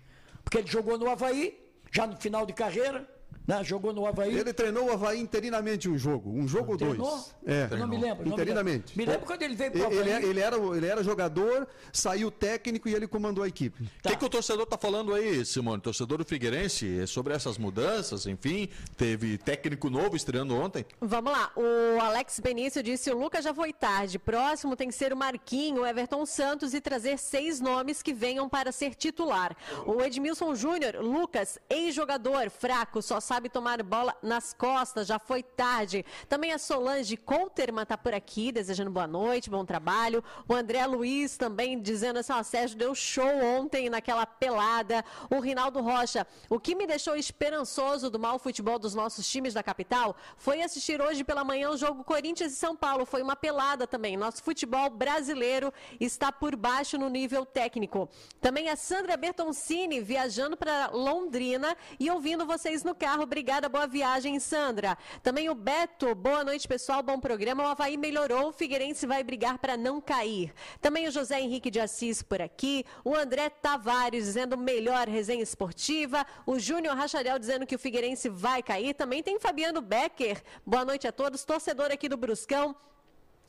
Porque ele jogou no Havaí, já no final de carreira, né? jogou no Havaí. Ele treinou o Havaí interinamente um jogo, um jogo ou dois. É. Eu não me lembro. não Interinamente. Me lembro, me lembro quando ele veio para o Ele, Havaí. ele era, ele era jogador, saiu técnico e ele comandou a equipe. O Tá. que, que o torcedor está falando aí, Simone? Torcedor do Figueirense é sobre essas mudanças, enfim, teve técnico novo estreando ontem. Vamos lá, o Alex Benício disse: o Lucas já foi tarde. Próximo tem que ser o Marquinho, o Everton Santos e trazer seis nomes que venham para ser titular. O Edmilson Júnior, Lucas, ex-jogador, fraco, só sabe tomar bola nas costas, já foi tarde. Também a Solange Couterman está por aqui, desejando boa noite, bom trabalho. O André Luiz também dizendo assim: ó, Sérgio deu show ontem naquela pelada. O Rinaldo Rocha, o que me deixou esperançoso do mau futebol dos nossos times da capital foi assistir hoje pela manhã o jogo Corinthians e São Paulo. Foi uma pelada também. Nosso futebol brasileiro está por baixo no nível técnico. Também a Sandra Bertoncini viajando para Londrina e ouvindo vocês no carro. Obrigada, boa viagem, Sandra. Também o Beto, boa noite, pessoal. Bom programa. O Havaí melhorou. O Figueirense vai brigar para não cair. Também o José Henrique de Assis por aqui. O André Tavares dizendo melhor resenha esportiva. O Júnior Racharel dizendo que o Figueirense vai cair. Também tem Fabiano Becker. Boa noite a todos. Torcedor aqui do Bruscão.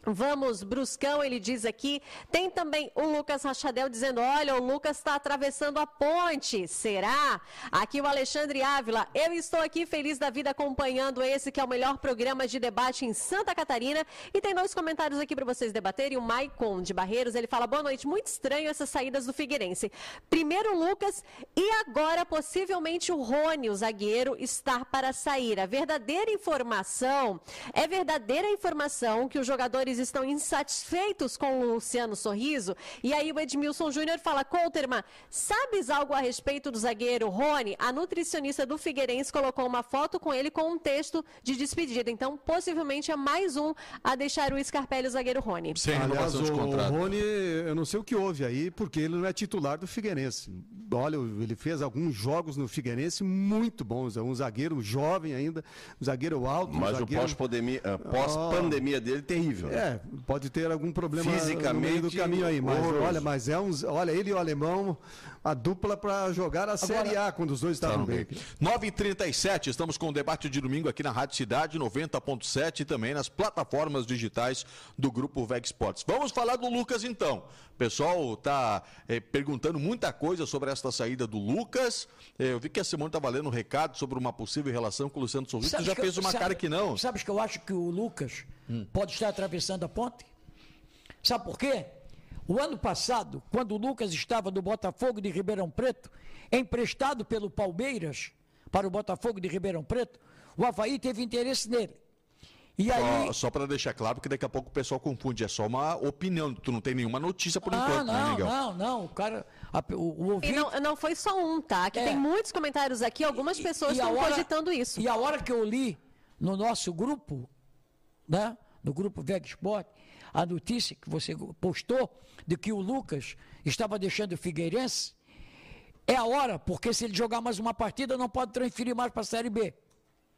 Vamos, Bruscão, ele diz aqui. Tem também o Lucas Rachadel dizendo: olha, o Lucas está atravessando a ponte. Será? Aqui o Alexandre Ávila. Eu estou aqui feliz da vida acompanhando esse que é o melhor programa de debate em Santa Catarina. E tem dois comentários aqui para vocês debaterem. O Maicon de Barreiros, ele fala: boa noite. Muito estranho essas saídas do Figueirense. Primeiro o Lucas e agora possivelmente o Rony, o zagueiro, estar para sair. A verdadeira informação é verdadeira informação que os jogadores estão insatisfeitos com o Luciano Sorriso. E aí o Edmilson Júnior fala: Couterman, sabes algo a respeito do zagueiro Rony? A nutricionista do Figueirense colocou uma foto com ele com um texto de despedida. Então, possivelmente é mais um a deixar o Scarpelli o zagueiro Rony. Sem Aliás, o. Rony, eu não sei o que houve aí, porque ele não é titular do Figueirense. Olha, ele fez alguns jogos no Figueirense muito bons. É um zagueiro jovem ainda, um zagueiro alto. um Mas o zagueiro... pós-pandemia ah, pós-pandemia dele é terrível. né? É, pode ter algum problema no Fisicamente, meio do caminho aí, mas horroroso. olha, mas é uns, olha ele e o alemão, a dupla para jogar a Série A quando os dois estavam bem. 9h37, estamos com o debate de domingo aqui na Rádio Cidade 90.7 e também nas plataformas digitais do Grupo VEG Sports. Vamos falar do Lucas então. O pessoal está perguntando muita coisa sobre esta saída do Lucas. Eh, eu vi que a Simone estava lendo um recado sobre uma possível relação com o Luciano Sorriso. Já que fez uma sabe- cara que não. Sabes que eu acho que o Lucas pode estar atravessando a ponte? Sabe por quê? O ano passado, quando o Lucas estava no Botafogo de Ribeirão Preto, emprestado pelo Palmeiras para o Botafogo de Ribeirão Preto, o Havaí teve interesse nele. E aí. Só, só para deixar claro que daqui a pouco o pessoal confunde. É só uma opinião. Tu não tem nenhuma notícia por ah, enquanto, né, não, Miguel? não, não. O cara. a- o, o E ouvinte, não, não foi só um, tá? Que É. tem muitos comentários aqui, algumas pessoas E a estão hora- cogitando isso. E a hora que eu li no nosso grupo, né, no grupo Veg Sport, a notícia que você postou de que o Lucas estava deixando o Figueirense, é a hora, porque se ele jogar mais uma partida, não pode transferir mais para a Série B.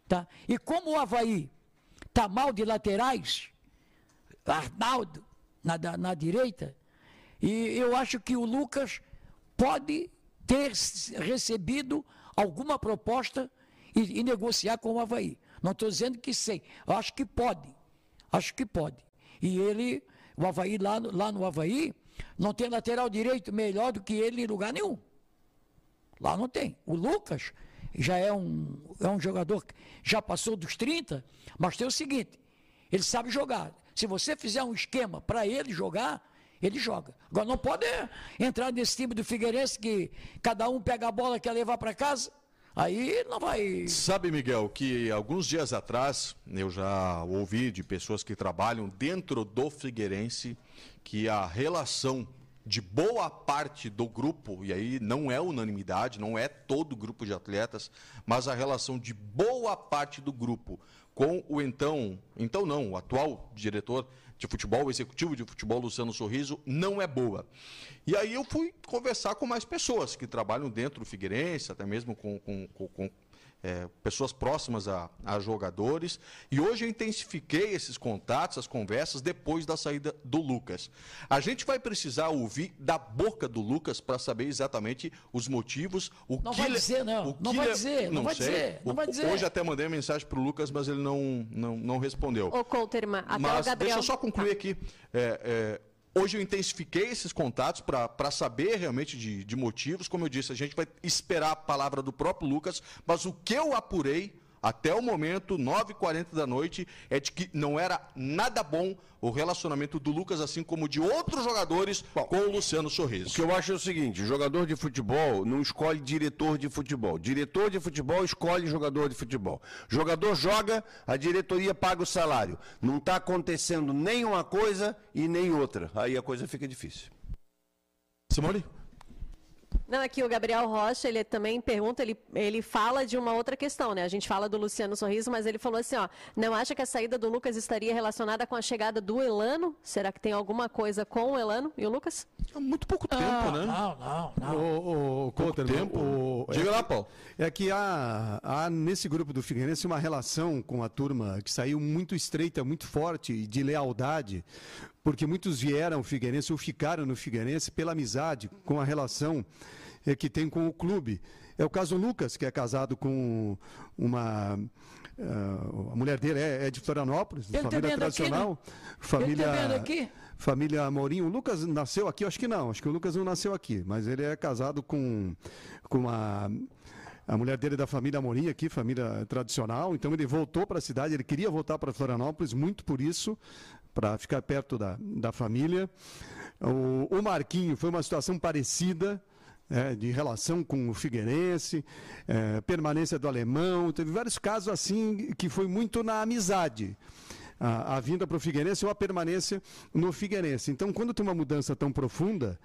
Tá? E como o Havaí está mal de laterais, Arnaldo na, da- na direita, e eu acho que o Lucas pode ter recebido alguma proposta e, e negociar com o Havaí. Não estou dizendo que sei, eu acho que pode. Acho que pode. E ele, o Havaí lá, lá no Havaí, não tem lateral direito melhor do que ele em lugar nenhum. Lá não tem. O Lucas já é um, é um jogador que já passou dos 30, mas tem o seguinte: ele sabe jogar. Se você fizer um esquema para ele jogar, ele joga. Agora não pode entrar nesse time do Figueirense que cada um pega a bola e quer levar para casa. Aí não vai. Sabe, Miguel, que alguns dias atrás eu já ouvi de pessoas que trabalham dentro do Figueirense que a relação de boa parte do grupo, e aí não é unanimidade, não é todo grupo de atletas, mas a relação de boa parte do grupo com o então, então não, o atual diretor de futebol, o executivo de futebol, Luciano Sorriso, não é boa. E aí eu fui conversar com mais pessoas que trabalham dentro do Figueirense, até mesmo com, com, com- é, pessoas próximas a, a, jogadores. E hoje eu intensifiquei esses contatos, as conversas, depois da saída do Lucas. A gente vai precisar ouvir da boca do Lucas para saber exatamente os motivos. O não que vai dizer, não. não vai dizer, não, não vai sei. dizer. Não o, vai dizer. Hoje até mandei uma mensagem para o Lucas, mas ele não, não, não respondeu. Ô, Couterman, até mas o Gabriel... deixa eu só concluir tá. aqui. É, é, Hoje eu intensifiquei esses contatos para saber realmente de, de motivos. Como eu disse, a gente vai esperar a palavra do próprio Lucas, mas o que eu apurei até o momento, 9h40 da noite, é de que não era nada bom o relacionamento do Lucas, assim como de outros jogadores bom, com o Luciano Sorriso. O que eu acho é o seguinte: jogador de futebol não escolhe diretor de futebol. Diretor de futebol escolhe jogador de futebol. Jogador joga, a diretoria paga o salário. Não está acontecendo nem uma coisa e nem outra. Aí a coisa fica difícil. Simone? Não, aqui o Gabriel Rocha, ele também pergunta, ele, ele fala de uma outra questão, né? A gente fala do Luciano Sorriso, mas ele falou assim, ó, não acha que a saída do Lucas estaria relacionada com a chegada do Elano? Será que tem alguma coisa com o Elano e o Lucas? É muito pouco tempo, ah, né? Não, não, não. O, o, pouco tempo. O, Diga é, lá, Paulo. É que há, há nesse grupo do Figueirense uma relação com a turma que saiu muito estreita, muito forte, de lealdade, porque muitos vieram ao Figueirense ou ficaram no Figueirense pela amizade, com a relação é, que tem com o clube. É o caso do Lucas, que é casado com uma. Uh, a mulher dele é, é de Florianópolis, Ele família tá tradicional. Aqui, né? família, Ele tá aqui? família Amorim. O Lucas nasceu aqui? Acho que não. Acho que o Lucas não nasceu aqui. Mas ele é casado com, com uma. A mulher dele é da família Amorim aqui, família tradicional. Então ele voltou para a cidade, ele queria voltar para Florianópolis, muito por isso, para ficar perto da, da família. O, o Marquinho foi uma situação parecida. É, de relação com o Figueirense, é, permanência do alemão, teve vários casos assim que foi muito na amizade. A, a vinda para o Figueirense ou a permanência no Figueirense. Então, quando tem uma mudança tão profunda,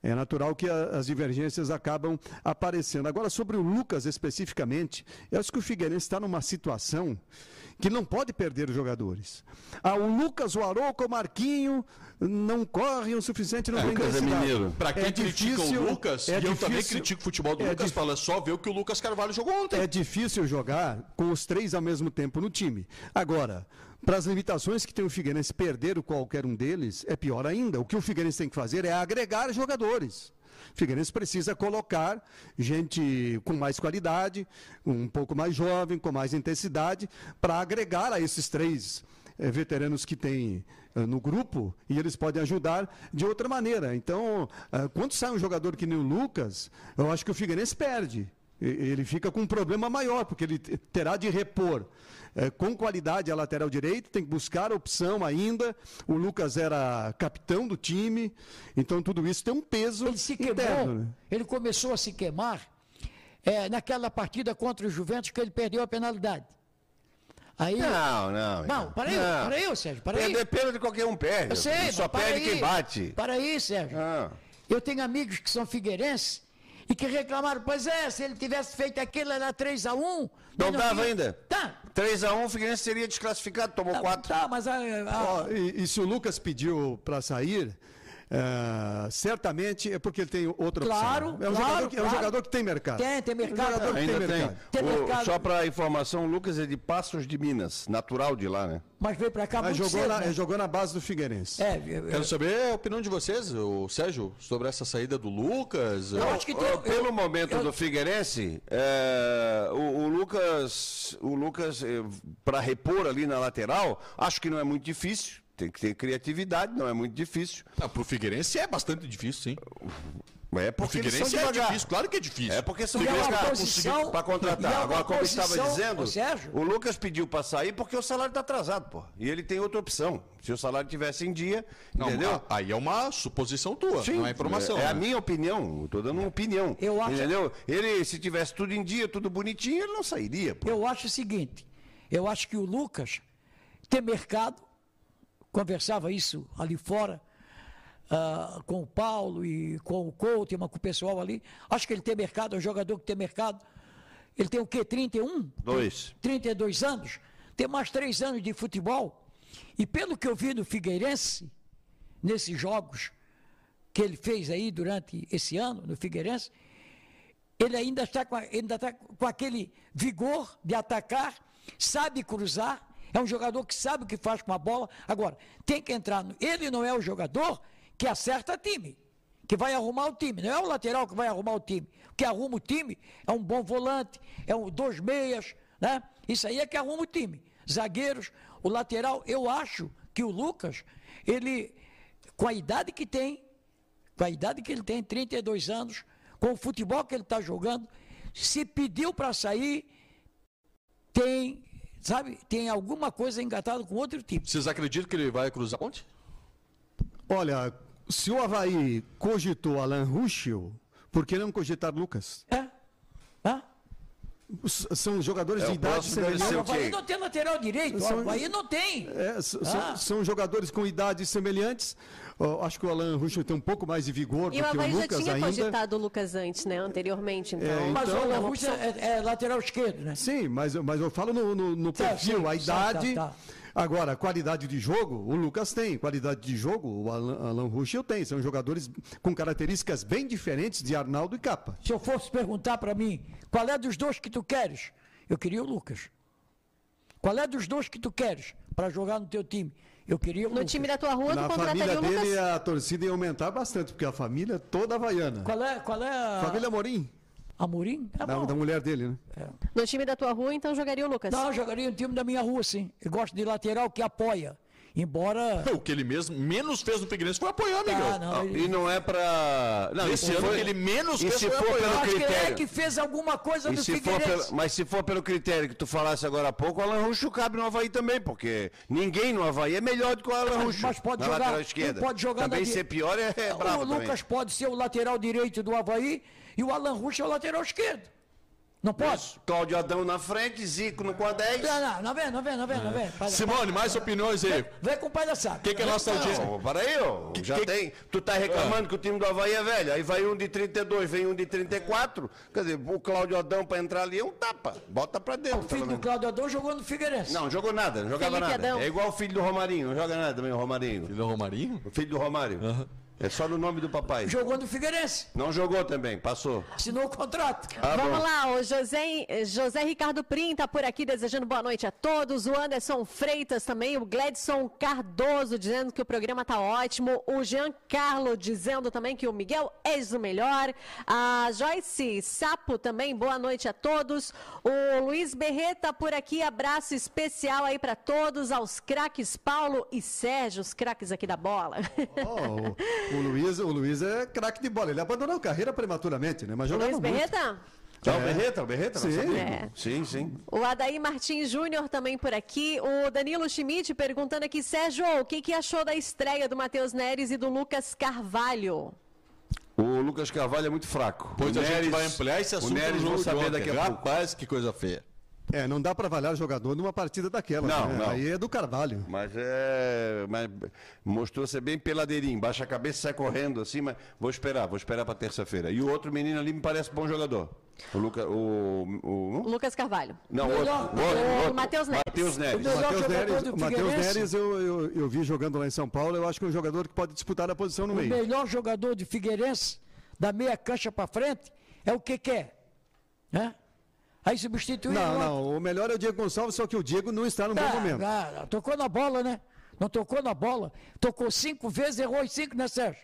é natural que a, as divergências acabam aparecendo. Agora, sobre o Lucas especificamente, eu acho que o Figueirense está numa situação que não pode perder os jogadores. Ah, o Lucas, o Arouca, o Marquinho não correm o suficiente, não é, tem Lucas é mineiro. Pra quem é critica difícil, o Lucas, é e eu também critico o futebol do é Lucas, fala só ver o que o Lucas Carvalho jogou ontem. É difícil jogar com os três ao mesmo tempo no time. Agora, para as limitações que tem o Figueirense perder qualquer um deles, é pior ainda. O que o Figueirense tem que fazer é agregar jogadores. Figueirense precisa colocar gente com mais qualidade, um pouco mais jovem, com mais intensidade, para agregar a esses três é, veteranos que tem é, no grupo e eles podem ajudar de outra maneira. Então, é, quando sai um jogador que nem o Lucas, eu acho que o Figueirense perde. Ele fica com um problema maior, porque ele terá de repor é, com qualidade a lateral direito, tem que buscar opção ainda. O Lucas era capitão do time, então tudo isso tem um peso. Ele se queimou, interno, né? ele começou a se queimar é, naquela partida contra o Juventus que ele perdeu a penalidade. Aí, não, não. Não, para aí, não. para aí, Sérgio. Para Perder pênalti qualquer um perde. Eu sei, só perde aí, quem bate. Para aí, Sérgio. Ah. Eu tenho amigos que são figueirenses e que reclamaram, pois é, se ele tivesse feito aquilo, era 3x1. Não, não dava ainda? Tá. 3x1, o Figueirense seria desclassificado, tomou 4. Tá, tá, mas a, a... Oh, e, e se o Lucas pediu para sair, Uh, certamente é porque ele tem outra claro, opção. É um, claro, jogador, que, claro. é um jogador que tem mercado. Tem, tem mercado. É um Ainda tem, tem. mercado. Tem O- mercado. só para informação, o Lucas é de Passos de Minas, natural de lá, né? Mas veio para cá Mas muito jogou, cedo, na, né? jogou na base do Figueirense. É, eu- eu- Quero saber a opinião de vocês, o Sérgio, sobre essa saída do Lucas. Eu acho que tem- Pelo eu- momento eu- do Figueirense, é, o, o Lucas, o Lucas para repor ali na lateral, acho que não é muito difícil. Tem que ter criatividade, não é muito difícil. Ah, pro Figueirense é bastante difícil, sim. É porque eles são Figueirense é devagar. difícil, claro que é difícil. É porque são E é para contratar. é Agora, como eu estava dizendo, Sérgio. o Lucas pediu para sair porque o salário está atrasado, pô. E ele tem outra opção. Se o salário tivesse em dia, Não, entendeu? a- Aí é uma suposição tua, Sim, não é informação. É, é a né? minha opinião. Estou dando uma opinião. Eu acho- Entendeu? Ele, se tivesse tudo em dia, tudo bonitinho, ele não sairia, pô. Eu acho o seguinte, eu acho que o Lucas tem mercado, conversava isso ali fora, ah, com o Paulo e com o Couto, com o pessoal ali. Acho que ele tem mercado, é um jogador que tem mercado. Ele tem o quê? 31? Dois. 32 anos. Tem mais três anos de futebol. E pelo que eu vi no Figueirense, nesses jogos que ele fez aí durante esse ano, no Figueirense, ele ainda está com, ainda está com aquele vigor de atacar, sabe cruzar, é um jogador que sabe o que faz com a bola. Agora, tem que entrar. no- Ele não é o jogador que acerta time, que vai arrumar o time. Não é o lateral que vai arrumar o time. O que arruma o time é um bom volante, é um dois meias, né? Isso aí é que arruma o time. Zagueiros, o lateral, eu acho que o Lucas, ele, com a idade que tem, com a idade que ele tem, 32 anos, com o futebol que ele está jogando, se pediu para sair, tem, sabe, tem alguma coisa engatada com outro time. Vocês acreditam que ele vai cruzar a ponte? Olha, se o Havaí cogitou Alan Ruschel, por que não cogitar Lucas? É? São jogadores É, de o idade o semelhante. o Havaí não tem lateral direito, o São- Havaí não tem. É, s- Ah. são, são jogadores com idades semelhantes. Acho que o Alan Ruschel tem um pouco mais de vigor E do o que o Havaí já Lucas tinha ainda. cogitado o Lucas antes, né? Anteriormente, então. É, Mas então, o é uma Alan opção. é, é lateral esquerdo, né? Sim, mas, mas eu falo no, no- no Tá, perfil, sim, a tá, idade. tá, tá. Agora, qualidade de jogo, o Lucas tem. Qualidade de jogo, o Alan, Alan Ruschel tem. São jogadores com características bem diferentes de Arnaldo e Capa. Se eu fosse perguntar para mim, qual é dos dois que tu queres? Eu queria o Lucas. Qual é dos dois que tu queres para jogar no teu time? Eu queria o No Lucas. time da tua rua, Na tu contrataria família o Lucas? dele, a torcida ia aumentar bastante, porque a família é toda havaiana. Qual é, qual é a... Família Morim, Amorim? É da, bom. da mulher dele, né? No time da tua rua, então jogaria o Lucas. Não, eu jogaria no time da minha rua, sim. Eu gosto de lateral que apoia. Embora. (laughs) O que ele mesmo menos fez no Figueirense foi apoiar, Miguel. Ah, não, ele- E não é pra. Não, Esse se ano que ele menos e fez se foi for apoiar. pelo acho que ele é critério. que fez alguma coisa E do se pelo, mas se for pelo critério que tu falasse agora há pouco, o Alan Ruxo cabe no Havaí também, porque ninguém no Havaí é melhor do que o Alan Ruxo. mas pode na jogar- lateral ele esquerda. pode jogar também na ser pior é, é bravo o também. Lucas pode ser o lateral direito do Havaí e o Alan Russo é o lateral esquerdo. Não pode? Isso. Cláudio Adão na frente, Zico no com a 10. Não, não, não vem, não vem, não vem, não vem. Palha- Simone, mais opiniões aí. Vem com palhaçada. Quem que é nossa audiência? Não, peraí, ó. Já que- tem. Tu tá reclamando que o time do Havaí é velho. Aí vai um de 32, vem um de 34. Quer dizer, o Cláudio Adão pra entrar ali é um tapa. Bota pra dentro. O filho do. Cláudio Adão jogou no Figueirense. Não, jogou nada, não jogava Felipe nada. Adão. É igual o filho do Romarinho, não joga nada também, o Romarinho. Filho do Romarinho? O filho do Romário. É só no nome do papai. Jogou no Figueirense. Não jogou também, passou. Assinou o contrato. Ah, Vamos bom. lá, o José, José Ricardo Prim tá por aqui desejando boa noite a todos. O Anderson Freitas também, o Gledson Cardoso dizendo que o programa tá ótimo. O Jean Carlo dizendo também que o Miguel és o melhor. A Joyce Sapo também, boa noite a todos. O Luiz Berreta por aqui, abraço especial aí para todos, aos craques Paulo e Sérgio, os craques aqui da bola. Ó, (laughs) o, Luiz, o Luiz é craque de bola. Ele abandonou a carreira prematuramente, né? Mas jogava Luiz muito. Berreta? Tá, o Berreta, o Berreta, Sim. É. Sim, sim. O Adair Martins Júnior também por aqui. O Danilo Schmidt perguntando aqui, Sérgio, o que, que achou da estreia do Matheus Neres e do Lucas Carvalho? O Lucas Carvalho é muito fraco. Pois o a gente Neres- vai ampliar esse assunto O Neres no vão jogo saber daqui a pouco. Rapaz, que coisa feia. É, não dá pra avaliar jogador numa partida daquela. Não, né? não. Aí é do Carvalho. Mas é. Mas mostrou ser bem peladeirinho. Baixa a cabeça, sai correndo assim, mas vou esperar, vou esperar pra terça-feira. E o outro menino ali me parece bom jogador. O Lucas. O, o, O Lucas Carvalho. Não, o Melhor- outro. O outro, o o. Matheus Neres. Matheus Neres. O melhor Matheus jogador Neres, o Matheus. Neres eu, eu, eu vi jogando lá em São Paulo. Eu acho que é um jogador que pode disputar a posição no O meio. melhor jogador de Figueirense, da meia cancha para frente, é o que quer. Né? Aí substitui Não, não. O melhor é o Diego Gonçalves, só que o Diego não está num bom Ah, momento. ah, tocou na bola, né? Não tocou na bola. Tocou cinco vezes, errou as cinco, né, Sérgio?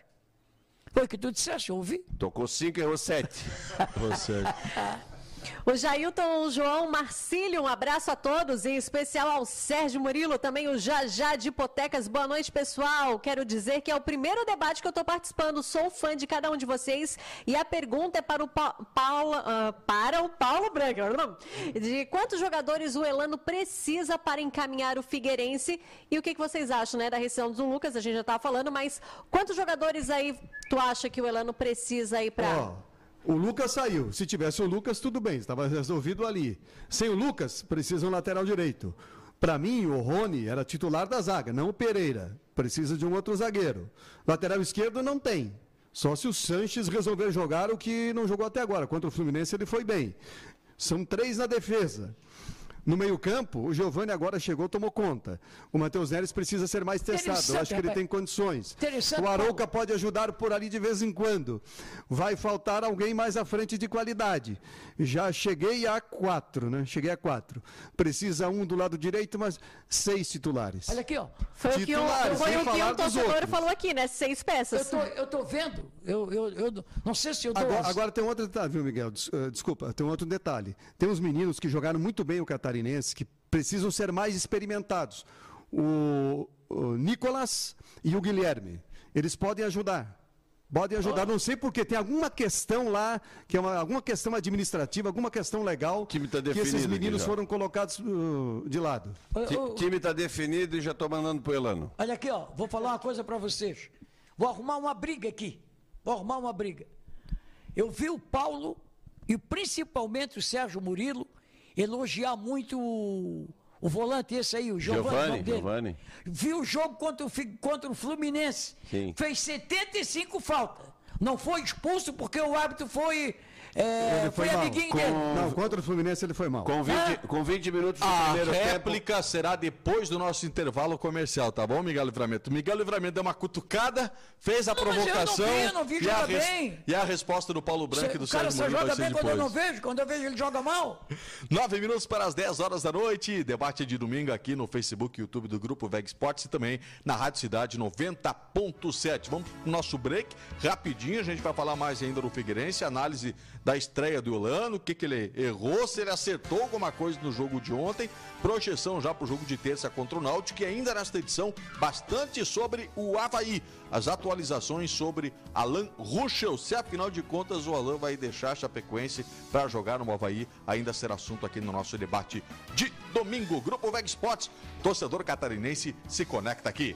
Foi o que tu disseste, eu ouvi. Tocou cinco, errou sete. Você. (laughs) O Jailton João Marcílio, um abraço a todos, em especial ao Sérgio Murilo, também o Jajá de Hipotecas. Boa noite, pessoal. Quero dizer que é o primeiro debate que eu estou participando. Sou fã de cada um de vocês. E a pergunta é para o Pa- Paulo, ah, para o Paulo Branco. De quantos jogadores o Elano precisa para encaminhar o Figueirense? E o que, que vocês acham né, da rescisão do Lucas? A gente já estava falando, mas quantos jogadores aí tu acha que o Elano precisa aí para. Ó, o Lucas saiu. Se tivesse o Lucas, tudo bem, estava resolvido ali. Sem o Lucas, precisa um lateral direito. Para mim, o Rony era titular da zaga, não o Pereira. Precisa de um outro zagueiro. Lateral esquerdo não tem. Só se o Sanches resolver jogar o que não jogou até agora. Contra o Fluminense ele foi bem. São três na defesa. No meio-campo, o Giovani agora chegou, tomou conta. O Matheus Neres precisa ser mais testado. Eu acho que ele tem condições. O Arouca pode ajudar por ali de vez em quando. Vai faltar alguém mais à frente de qualidade. Já cheguei a quatro, né? Cheguei a quatro. Precisa um do lado direito, mas seis titulares. Olha aqui, ó. Foi o que um, foi o, que um torcedor falou aqui, né? Seis peças. Eu tô, eu tô vendo. Eu, eu, eu não sei se eu dou agora, agora tem outro detalhe, viu, Miguel? Eh, desculpa, tem um outro detalhe. Tem uns meninos que jogaram muito bem o Catar catarinenses que precisam ser mais experimentados. O, o Nicolas e o Guilherme, eles podem ajudar. Podem ajudar, não sei porque tem alguma questão lá, que é uma, alguma questão administrativa, alguma questão legal, time tá que esses meninos foram colocados uh, de lado. O time está definido e já estou mandando para o Elano. Olha aqui, ó, vou falar uma coisa para vocês. Vou arrumar uma briga aqui. Vou arrumar uma briga. Eu vi o Paulo e principalmente o Sérgio Murilo elogiar muito o, o volante esse aí, o Giovanni. Giovanni. Viu o jogo contra o, contra o Fluminense. Sim. Fez 75 faltas. Não foi expulso porque o árbitro foi é, foi, foi amiguinho com... dele. Não, contra o Fluminense ele foi mal. Com 20, ah. com 20 minutos do a primeiro réplica tempo. será depois do nosso intervalo comercial, tá bom, Miguel Livramento? Miguel Livramento deu uma cutucada, fez a não, provocação. eu não vi, eu não vi, e, a res... bem. e a resposta do Paulo Branco Cê, e do Sérgio Mourinho joga bem quando eu não vejo, quando eu vejo ele joga mal. (laughs) 9 minutos para as 10 horas da noite, debate de domingo aqui no Facebook e YouTube do Grupo Veg Sports e também na Rádio Cidade 90.7. Vamos pro nosso break, rapidinho, a gente vai falar mais ainda do Figueirense, análise da estreia do Olano, o que, que ele errou, se ele acertou alguma coisa no jogo de ontem. Projeção já para o jogo de terça contra o Náutico e ainda nesta edição bastante sobre o Havaí. As atualizações sobre Alan Ruschel, se afinal de contas o Alan vai deixar a Chapecoense para jogar no Havaí, ainda será assunto aqui no nosso debate de domingo. Grupo Veg Sports, torcedor catarinense se conecta aqui.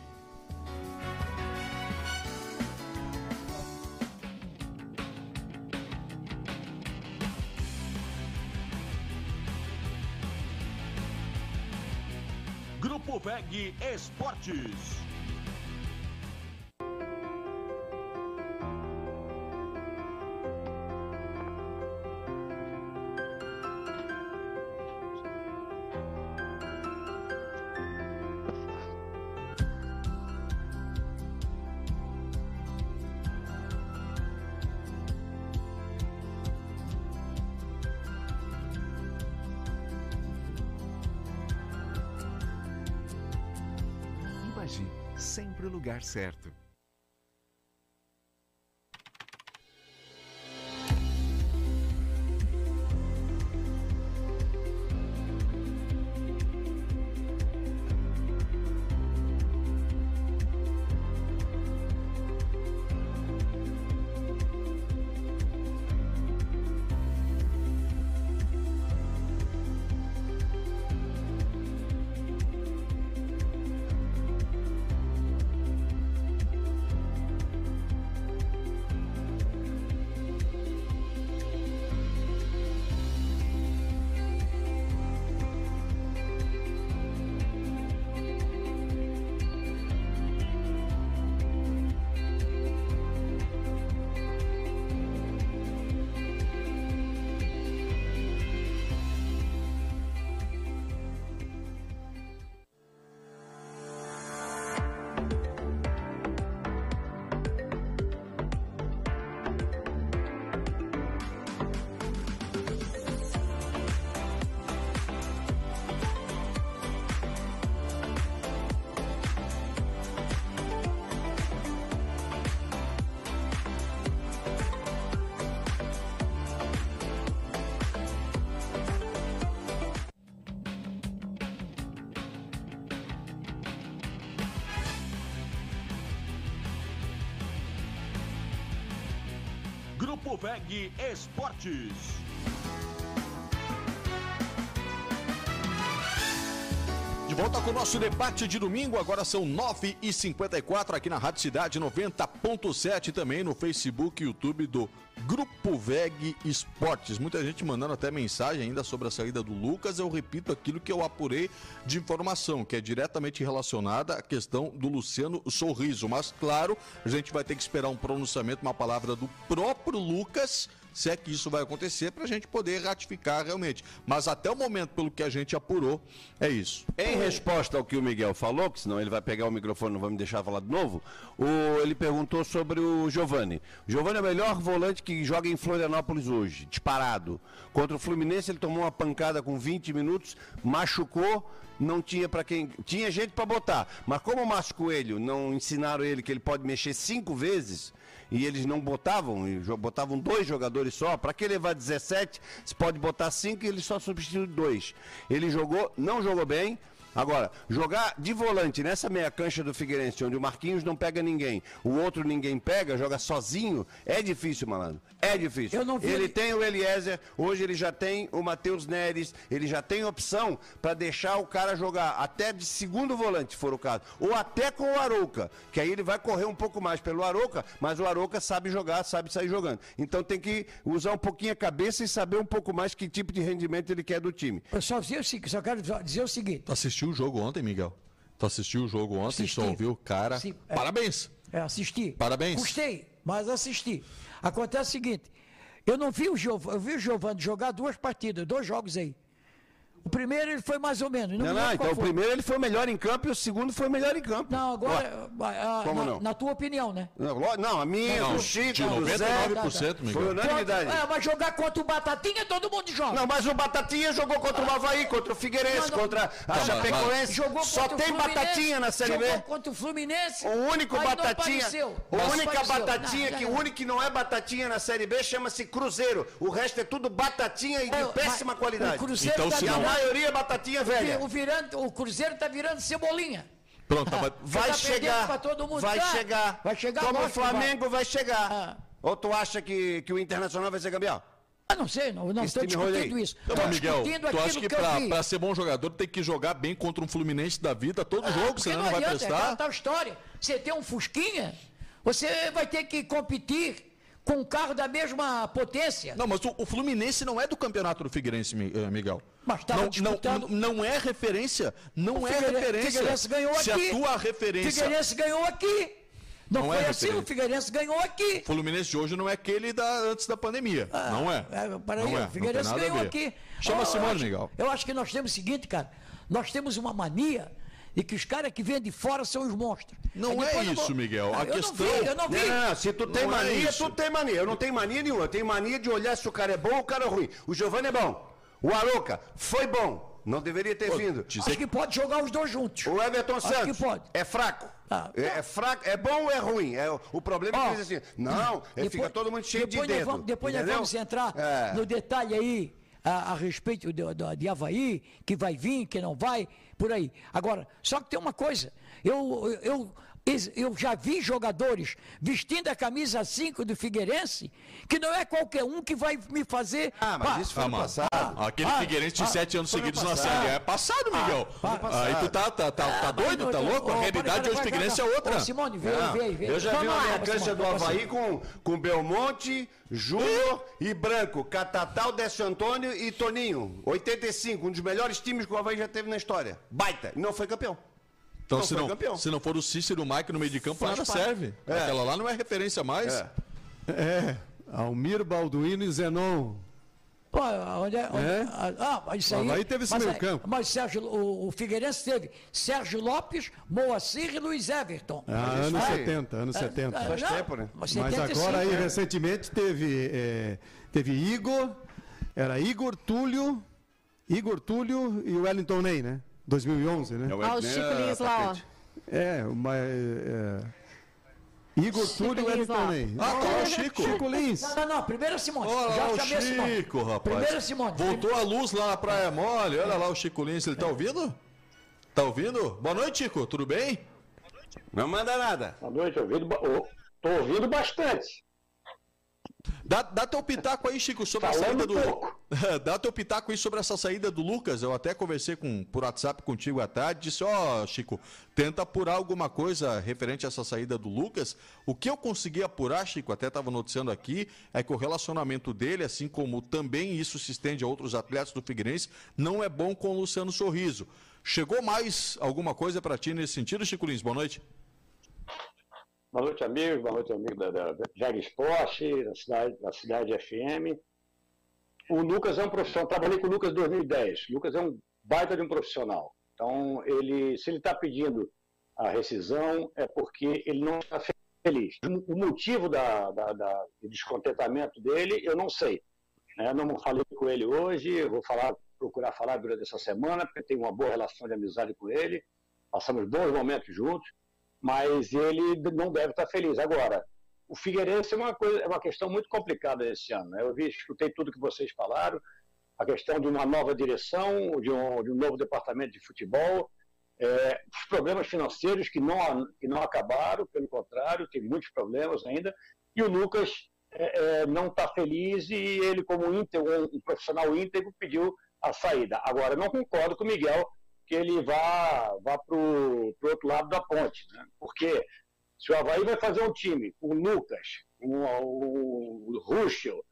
Veg Esportes. Lugar certo. Grupo VEG Esportes. De volta com o nosso debate de domingo, agora são 9h54 aqui na Rádio Cidade 90.7 também no Facebook e YouTube do Grupo VEG Esportes. Muita gente mandando até mensagem ainda sobre a saída do Lucas. Eu repito aquilo que eu apurei de informação, que é diretamente relacionada à questão do Luciano Sorriso. Mas, claro, a gente vai ter que esperar um pronunciamento, uma palavra do próprio Lucas se é que isso vai acontecer, para a gente poder ratificar realmente. Mas até o momento, pelo que a gente apurou, é isso. Em resposta ao que o Miguel falou, que senão ele vai pegar o microfone, não vai me deixar falar de novo, o, ele perguntou sobre o Giovani. O Giovani é o melhor volante que joga em Florianópolis hoje, disparado. Contra o Fluminense ele tomou uma pancada com 20 minutos, machucou, não tinha para quem. Tinha gente para botar. Mas como o Márcio Coelho não ensinaram ele que ele pode mexer cinco vezes, e eles não botavam, botavam dois jogadores só, para que levar 17, se pode botar cinco e ele só substitui dois. Ele jogou, não jogou bem, Agora, jogar de volante nessa meia cancha do Figueirense, onde o Marquinhos não pega ninguém, o outro ninguém pega, joga sozinho, é difícil, malandro. É difícil. Vi... Ele tem o Eliezer, hoje ele já tem o Matheus Neres, ele já tem opção para deixar o cara jogar até de segundo volante, se for o caso. Ou até com o Arouca, que aí ele vai correr um pouco mais pelo Arouca, mas o Arouca sabe jogar, sabe sair jogando. Então tem que usar um pouquinho a cabeça e saber um pouco mais que tipo de rendimento ele quer do time. Eu só, só quero dizer o seguinte. Assistiu assistiu o jogo ontem, Miguel? Tu assistiu o jogo ontem, assisti. só ouviu? Cara, Sim, é, parabéns. É, assisti. Parabéns. Gostei, mas assisti. Acontece o seguinte, eu não vi o Giovanni, eu vi o Giovanni jogar duas partidas, dois jogos aí. O primeiro ele foi mais ou menos. Não, não, não então o primeiro ele foi melhor em campo e o segundo foi melhor em campo. Não, agora. A, Como na, não? Na tua opinião, né? Não, não a minha, não, do Chico, de 99%, do Zé. Tá, tá. Foi unanimidade. É, mas jogar contra o Batatinha, todo mundo joga. Não, mas o Batatinha jogou contra o Havaí, contra o Figueirense, não, contra a Chapecoense. Jogou Só tem Batatinha na Série B. Jogou contra o Fluminense. O único Batatinha. A única Batatinha que o único que não é Batatinha na Série B chama-se Cruzeiro. O resto é tudo Batatinha e de péssima qualidade. O Cruzeiro então, tá a maioria é Batatinha velha. O, virando, o Cruzeiro está virando cebolinha. Pronto, tá, vai, tá chegar, vai tá? chegar. Vai chegar. Como o Flamengo vai, vai chegar. Ah. Ou tu acha que, que o Internacional vai ser campeão? Eu não sei, não, não estou discutindo isso. Então, Miguel, tu acha que, que para ser bom jogador tem que jogar bem contra um Fluminense da vida todo ah, jogo, senão não, não vai adianta, prestar? É tal história. Você tem um Fusquinha, você vai ter que competir com um carro da mesma potência. Não, mas o, o Fluminense não é do campeonato do Figueirense, eh, Miguel. Mas estava disputando... não, não, é referência. Não o é Figueirense, referência. Figueirense ganhou Se aqui. Se a tua referência... Figueirense ganhou aqui. Não, não foi é assim, o Figueirense ganhou aqui. O Fluminense de hoje não é aquele da, antes da pandemia. Ah, não é. é para aí, é, o Figueirense ganhou aqui. Chama oh, Simone, Miguel. Eu acho que nós temos o seguinte, cara. Nós temos uma mania e que os caras que vêm de fora são os monstros. Não é isso, vou... Miguel. A eu questão. Não vi, eu não vi. Não, não, se tu tem não é mania, é tu tem mania. Eu não tenho mania nenhuma. Eu tenho mania de olhar se o cara é bom ou o cara é ruim. O Giovanni é bom. O Aroca foi bom. Não deveria ter Pô, vindo. Acho que pode jogar os dois juntos. O Everton Acho Santos é fraco. Ah, é, é, fraco, é bom ou é ruim? É, o problema oh, é que diz assim, não, depois, fica todo mundo cheio de dedo. Vamos, depois nós vamos entrar é. no detalhe aí a, a respeito de, de, de Havaí, que vai vir, que não vai, por aí. Agora, só que tem uma coisa, eu, eu, eu já vi jogadores vestindo a camisa 5 do Figueirense, que não é qualquer um que vai me fazer. Ah, mas isso foi ah, passado. Ah, aquele ah, Figueirense de ah, sete anos seguidos na Série É passado, Miguel. Ah, Aí tu tá, tá, tá, tá doido, tá louco? A realidade hoje do Figueirense é outra. Ô, Simone, vem, vem, vem. Eu já vi uma meia cancha do Havaí com, com Belmonte, Júnior e Branco, Catatal, Décio Antônio e Toninho. 85, um dos melhores times que o Havaí já teve na história. Baita. E não foi campeão. Então, não se, não, se não for o Cícero e o Mike no meio de campo, Faz nada parte. serve. É. Aquela lá não é referência mais. É. é. Almir, Balduino e Zenon. Pô, onde é? Onde, é? Ah, mas isso aí. Aí teve esse mas, meio campo. Mas Sérgio, o, o Figueirense teve Sérgio Lopes, Moacir e Luiz Everton. Ah, anos ah, 70, anos é, 70. Faz tempo, né? Mas, mas agora aí, recentemente, teve, é, teve Igor, era Igor Túlio, Igor Túlio e o Wellington Ney, né? 2011, né? É ah, o Chico Lins lá, ó. É, uma. É, Igor Túlio e Wellington Ney. Ah, tá o Chico. Chico Lins. Não, não, não, primeiro Simone. Olha lá o Chico, rapaz. Primeiro Simone. Voltou a luz lá na Praia Mole. Olha lá o Chico Lins. Ele tá ouvindo? Tá ouvindo? Boa noite, Chico. Tudo bem? Não manda nada. Boa noite, ouvindo, tô ouvindo bastante. Dá, dá teu pitaco aí, Chico, sobre Falando a saída do. (laughs) Dá teu pitaco aí sobre essa saída do Lucas. Eu até conversei com, por WhatsApp contigo à tarde. Disse: Ó, oh, Chico, tenta apurar alguma coisa referente a essa saída do Lucas. O que eu consegui apurar, Chico, até estava noticiando aqui, é que o relacionamento dele, assim como também isso se estende a outros atletas do Figueirense, não é bom com o Luciano Sorriso. Chegou mais alguma coisa para ti nesse sentido, Chico Lins? Boa noite. Boa noite, amigos. Boa noite, amigo da, da, da Jag Esporte, da cidade, da cidade FM. O Lucas é um profissional, trabalhei com o Lucas em 2010. O Lucas é um baita de um profissional. Então, ele, se ele está pedindo a rescisão, é porque ele não está feliz. O motivo da, da, da, do descontentamento dele, eu não sei. Né? Não falei com ele hoje, vou falar, procurar falar durante essa semana, porque tenho uma boa relação de amizade com ele, passamos bons momentos juntos, mas ele não deve estar feliz. Agora, o Figueirense é uma, coisa, é uma questão muito complicada esse ano. Né? Eu vi, escutei tudo que vocês falaram, a questão de uma nova direção, de um, de um novo departamento de futebol, é, os problemas financeiros que não, que não acabaram, pelo contrário, tem muitos problemas ainda, e o Lucas é, é, não está feliz e ele, como íntegro, um profissional íntegro, pediu a saída. Agora, não concordo com o Miguel que ele vá, vá para o outro lado da ponte, né? porque se o Havaí vai fazer um time com o Lucas, com o, Ruschel,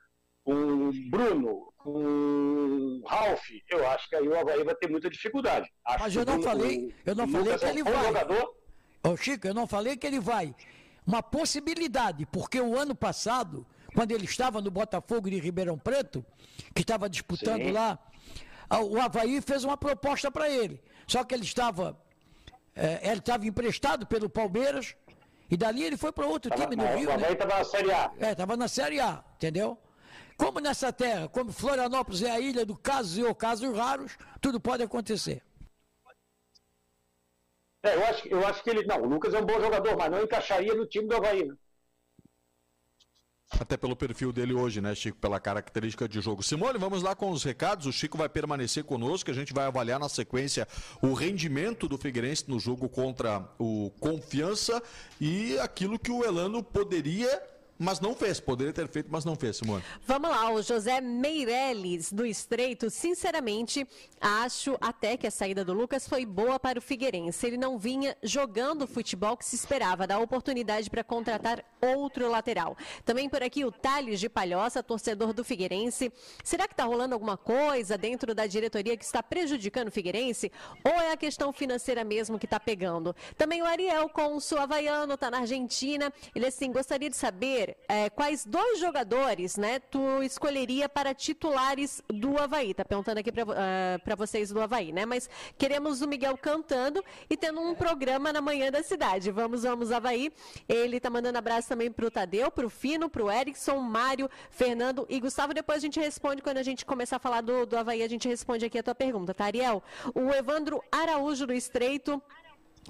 com o Bruno, com o Ralf, eu acho que aí o Havaí vai ter muita dificuldade. Acho Mas eu não falei, eu não falei que é ele é um vai. Jogador. Ô Chico, eu não falei que ele vai. Uma possibilidade, porque o ano passado, quando ele estava no Botafogo de Ribeirão Preto, que estava disputando Sim. lá, o Havaí fez uma proposta para ele. Só que ele estava, é, ele estava emprestado pelo Palmeiras, e dali ele foi para outro tava, time no Rio. O Havaí estava né? na Série A. É, estava na Série A, entendeu? Como nessa terra, como Florianópolis é a ilha do casos e ocasos raros, tudo pode acontecer. É, eu acho, eu acho que ele. Não, o Lucas é um bom jogador, mas não encaixaria no time do Havaí. Né? Até pelo perfil dele hoje, né, Chico? Pela característica de jogo. Simone, vamos lá com os recados. O Chico vai permanecer conosco. A gente vai avaliar na sequência o rendimento do Figueirense no jogo contra o Confiança e aquilo que o Elano poderia mas não fez. Poderia ter feito, mas não fez, Simone. Vamos lá, o José Meirelles, do Estreito. Sinceramente, acho até que a saída do Lucas foi boa para o Figueirense. Ele não vinha jogando o futebol que se esperava, dar oportunidade para contratar outro lateral. Também por aqui o Thales de Palhoça, torcedor do Figueirense. Será que está rolando alguma coisa dentro da diretoria que está prejudicando o Figueirense? Ou é a questão financeira mesmo que está pegando? Também o Ariel, com o havaiano, está na Argentina. Ele assim, gostaria de saber é, quais dois jogadores, né, tu escolheria para titulares do Havaí? Tá perguntando aqui para uh, ah, vocês do Havaí, né? Mas queremos o Miguel cantando e tendo um programa na manhã da cidade. Vamos, vamos, Havaí. Ele tá mandando abraço também pro Tadeu, pro Fino, pro Erickson, Mário, Fernando e Gustavo. Depois a gente responde quando a gente começar a falar do, do Havaí, a gente responde aqui a tua pergunta, tá, Ariel? O Evandro Araújo do Estreito.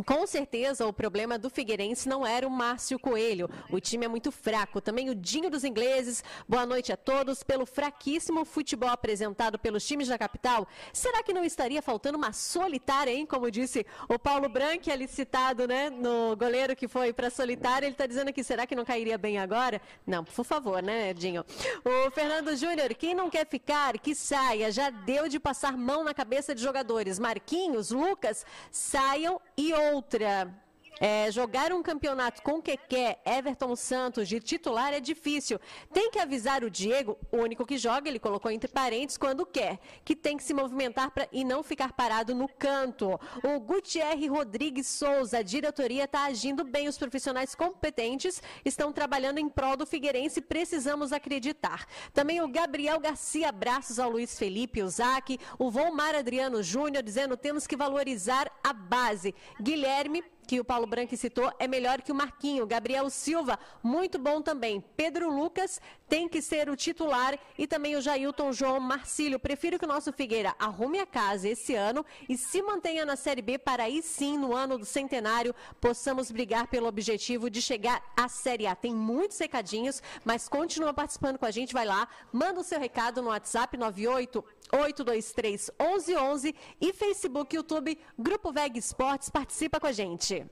Com certeza, o problema do Figueirense não era o Márcio Coelho. O time é muito fraco. Também o Dinho dos Ingleses. Boa noite a todos. Pelo fraquíssimo futebol apresentado pelos times da capital, será que não estaria faltando uma solitária, hein? Como disse o Paulo Branco, ali citado, né? No goleiro que foi para solitária. Ele está dizendo aqui, será que não cairia bem agora? Não, por favor, né, Dinho? O Fernando Júnior, quem não quer ficar, que saia. Já deu de passar mão na cabeça de jogadores. Marquinhos, Lucas, saiam e outra. É, jogar um campeonato com Keké, Everton Santos de titular é difícil. Tem que avisar o Diego, o único que joga, ele colocou entre parênteses, quando quer, que tem que se movimentar pra, e não ficar parado no canto. O Gutierre Rodrigues Souza, a diretoria está agindo bem, os profissionais competentes estão trabalhando em prol do Figueirense, precisamos acreditar. Também o Gabriel Garcia, abraços ao Luiz Felipe, o Zac, o Volmar Adriano Júnior, dizendo temos que valorizar a base. Guilherme que o Paulo Branco citou é melhor que o Marquinho. Gabriel Silva, muito bom também. Pedro Lucas tem que ser o titular e também o Jailton João Marcílio. Prefiro que o nosso Figueira arrume a casa esse ano e se mantenha na Série B para aí sim, no ano do centenário, possamos brigar pelo objetivo de chegar à Série A. Tem muitos recadinhos, mas continua participando com a gente. Vai lá, manda o seu recado no WhatsApp 98 823 1111 e Facebook, YouTube, Grupo VEG Esportes. Participa com a gente.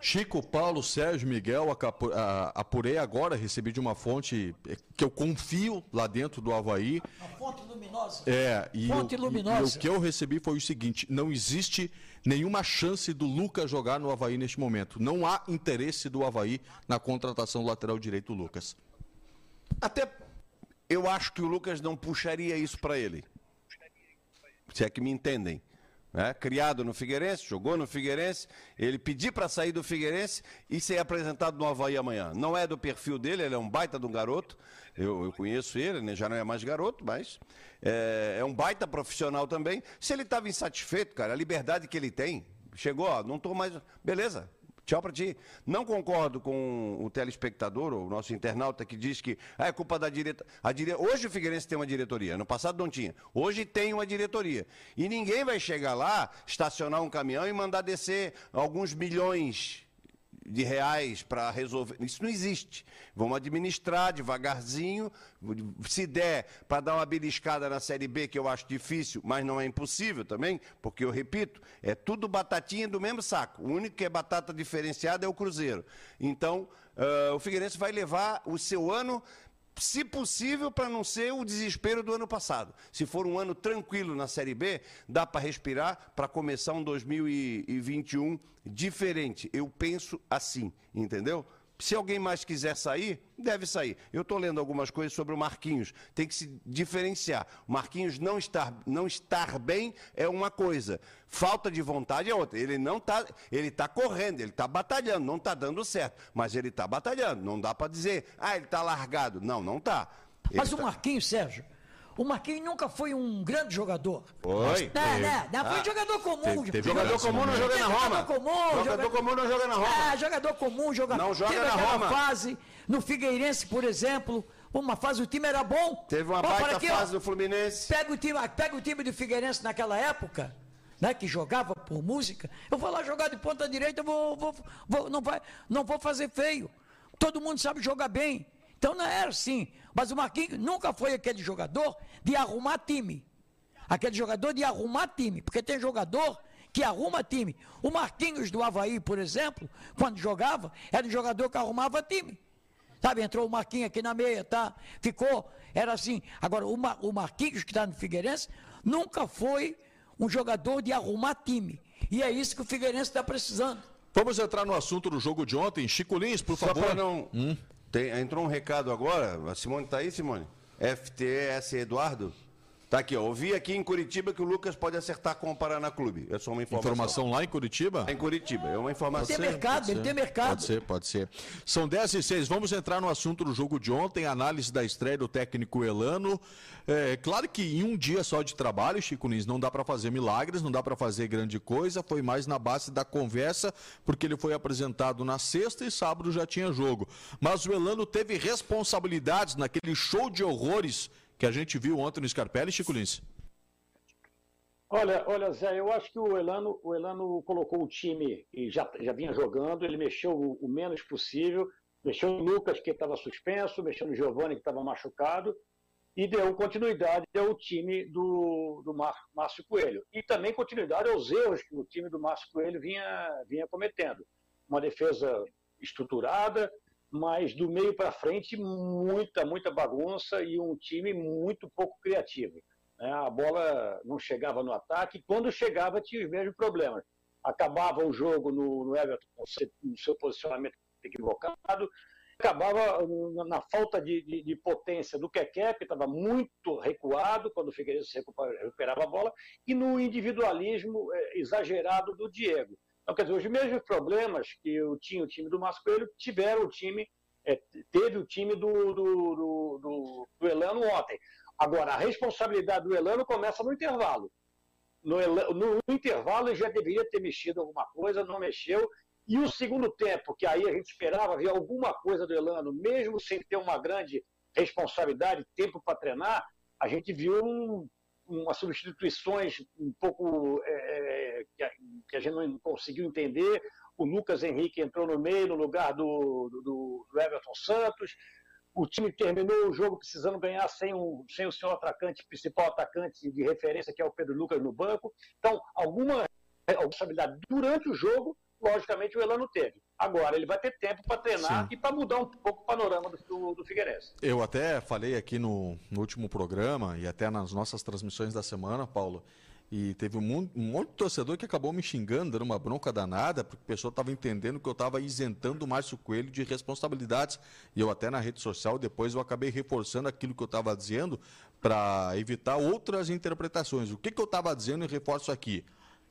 Chico, Paulo, Sérgio, Miguel, apurei agora, recebi de uma fonte que eu confio lá dentro do Havaí. A fonte luminosa. É, e, fonte luminosa. e o que eu recebi foi o seguinte: não existe nenhuma chance do Lucas jogar no Havaí neste momento. Não há interesse do Havaí na contratação do lateral direito Lucas. Até eu acho que o Lucas não puxaria isso para ele se é que me entendem. né? criado no Figueirense, jogou no Figueirense, ele pedir para sair do Figueirense e ser apresentado no Havaí amanhã. Não é do perfil dele, ele é um baita de um garoto, eu, eu conheço ele, né? já não é mais garoto, mas é, é um baita profissional também. Se ele estava insatisfeito, cara, a liberdade que ele tem, chegou, ó, não estou mais. Beleza, Tchau para ti. Não concordo com o telespectador, o nosso internauta, que diz que ah, é culpa da diretoria. Dire... Hoje o Figueirense tem uma diretoria, no passado não tinha. Hoje tem uma diretoria. E ninguém vai chegar lá, estacionar um caminhão e mandar descer alguns milhões de reais para resolver. Isso não existe. Vamos administrar devagarzinho. Se der para dar uma beliscada na Série B, que eu acho difícil, mas não é impossível também, porque eu repito, é tudo batatinha do mesmo saco. O único que é batata diferenciada é o Cruzeiro. Então, uh, o Figueirense vai levar o seu ano se possível, para não ser o desespero do ano passado. Se for um ano tranquilo na Série B, dá para respirar para começar um 2021 diferente. Eu penso assim, entendeu? Se alguém mais quiser sair, deve sair. Eu estou lendo algumas coisas sobre o Marquinhos. Tem que se diferenciar. O Marquinhos não estar, não estar bem é uma coisa. Falta de vontade é outra. Ele não está, ele está correndo, ele está batalhando, não está dando certo. Mas ele está batalhando. Não dá para dizer, ah, ele está largado. Não, não está. Mas o tá... Marquinhos, Sérgio, o Marquinhos nunca foi um grande jogador. Foi. Não, não, não, não foi ah, jogador comum. Teve, teve jogador comum não joga na Roma. Jogador comum, jogador comum não joga na Roma. Ah, jogador comum, joga, não joga teve na Roma. fase no Figueirense, por exemplo, uma fase o time era bom. Teve uma baita aqui, fase ó, do Fluminense. Pega o time, pega o time do Figueirense naquela época. Né, que jogava por música, eu vou lá jogar de ponta direita, vou, vou, vou, não, vai, não vou fazer feio. Todo mundo sabe jogar bem. Então não era assim. Mas o Marquinhos nunca foi aquele jogador de arrumar time. Aquele jogador de arrumar time. Porque tem jogador que arruma time. O Marquinhos do Havaí, por exemplo, quando jogava, era um jogador que arrumava time. Sabe, entrou o Marquinhos aqui na meia, tá? Ficou, era assim. Agora, o, Mar, o Marquinhos, que está no Figueirense, nunca foi um jogador de arrumar time. E é isso que o Figueirense está precisando. Vamos entrar no assunto do jogo de ontem. Chico Lins, por Só favor. não, hum? Tem, entrou um recado agora. A Simone está aí, Simone? FTS Eduardo? Tá aqui, ó. Ouvi aqui em Curitiba que o Lucas pode acertar com o Paraná Clube. É só uma informação. Informação lá em Curitiba? Em Curitiba, é uma informação. Ele tem mercado, ele tem mercado. Pode ser, pode ser. São 10 e 6. Vamos entrar no assunto do jogo de ontem, análise da estreia do técnico Elano. É, claro que em um dia só de trabalho, Chico Lins, não dá para fazer milagres, não dá para fazer grande coisa, foi mais na base da conversa, porque ele foi apresentado na sexta e sábado já tinha jogo. Mas o Elano teve responsabilidades naquele show de horrores que a gente viu ontem no Scarpelli, Chico Lins. Olha, olha, Zé, eu acho que o Elano, o Elano colocou o time e já, já vinha jogando, ele mexeu o, o menos possível, mexeu no Lucas, que estava suspenso, mexeu no Giovanni, que estava machucado, e deu continuidade ao time do, do Márcio Coelho. E também continuidade aos erros que o time do Márcio Coelho vinha, vinha cometendo. Uma defesa estruturada, mas do meio para frente, muita, muita bagunça e um time muito pouco criativo. Né? A bola não chegava no ataque, quando chegava tinha os mesmos problemas. Acabava o jogo no, no Everton no seu posicionamento equivocado, acabava na falta de, de, de potência do Keké, que estava muito recuado quando o Figueiredo recuperava a bola, e no individualismo é, exagerado do Diego. Então, quer dizer, os mesmos problemas que eu tinha o time do Márcio Coelho, tiveram o time, é, teve o time do, do, do, do, do Elano ontem. Agora, a responsabilidade do Elano começa no intervalo. No, no, intervalo ele já deveria ter mexido alguma coisa, não mexeu, e o segundo tempo, que aí a gente esperava ver alguma coisa do Elano, mesmo sem ter uma grande responsabilidade, tempo para treinar, a gente viu um, umas substituições um pouco é, é, que, a, que, a, gente não conseguiu entender. O Lucas Henrique entrou no meio, no lugar do, do, do Everton Santos. O time terminou o jogo precisando ganhar sem, um, sem o seu atacante, principal atacante de referência, que é o Pedro Lucas, no banco. Então, alguma responsabilidade durante o jogo logicamente o Elano teve. Agora, ele vai ter tempo para treinar Sim. e para mudar um pouco o panorama do, do Figueirense. Eu até falei aqui no, no, último programa e até nas nossas transmissões da semana, Paulo, e teve um, um monte de torcedor que acabou me xingando, dando uma bronca danada, porque a pessoa estava entendendo que eu estava isentando o Márcio Coelho de responsabilidades. E eu até na rede social, depois eu acabei reforçando aquilo que eu estava dizendo para evitar outras interpretações. O que, que eu estava dizendo e reforço aqui?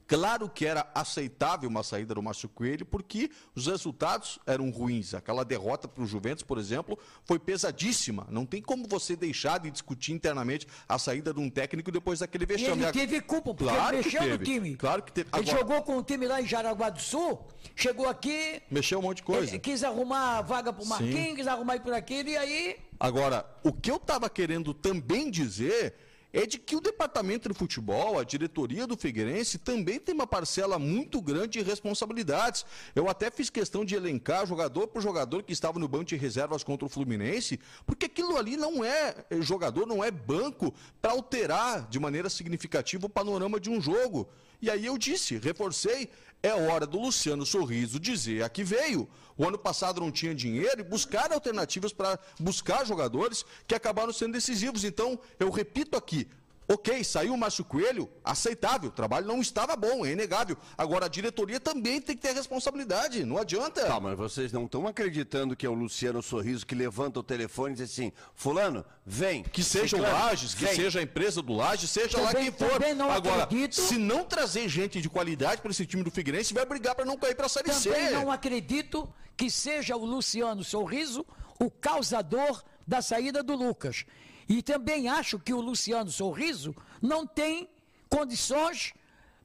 Claro que era aceitável uma saída do Márcio Coelho, porque os resultados eram ruins. Aquela derrota para o Juventus, por exemplo, foi pesadíssima. Não tem como você deixar de discutir internamente a saída de um técnico depois daquele vexame. E ele teve culpa, porque claro ele mexeu que no teve. time. Claro que teve. Ele jogou com o time lá em Jaraguá do Sul, chegou aqui. Mexeu um monte de coisa. Quis arrumar a vaga pro Marquinhos, Sim. quis arrumar por aquilo, e aí. Agora, o que eu estava querendo também dizer é de que o departamento de futebol, a diretoria do Figueirense, também tem uma parcela muito grande de responsabilidades. Eu até fiz questão de elencar jogador por jogador que estava no banco de reservas contra o Fluminense, porque aquilo ali não é é jogador, não é banco para alterar de maneira significativa o panorama de um jogo. E aí eu disse, reforcei, é hora do Luciano Sorriso dizer a que veio. O ano passado não tinha dinheiro e buscar alternativas para buscar jogadores que acabaram sendo decisivos. Então, eu repito aqui, Ok, saiu o Márcio Coelho, aceitável, o trabalho não estava bom, é inegável. Agora, a diretoria também tem que ter responsabilidade, não adianta. Tá, mas vocês não estão acreditando que é o Luciano Sorriso que levanta o telefone e diz assim, fulano, vem. Que seja o Ciclano, Lages, que vem." seja a empresa do Lages, seja lá Também- quem for. também não Agora, acredito. se não trazer gente de qualidade para esse time do Figueirense, vai brigar para não cair para a Série C. Também não acredito que seja o Luciano Sorriso o causador da saída do Lucas. E também acho que o Luciano Sorriso não tem condições,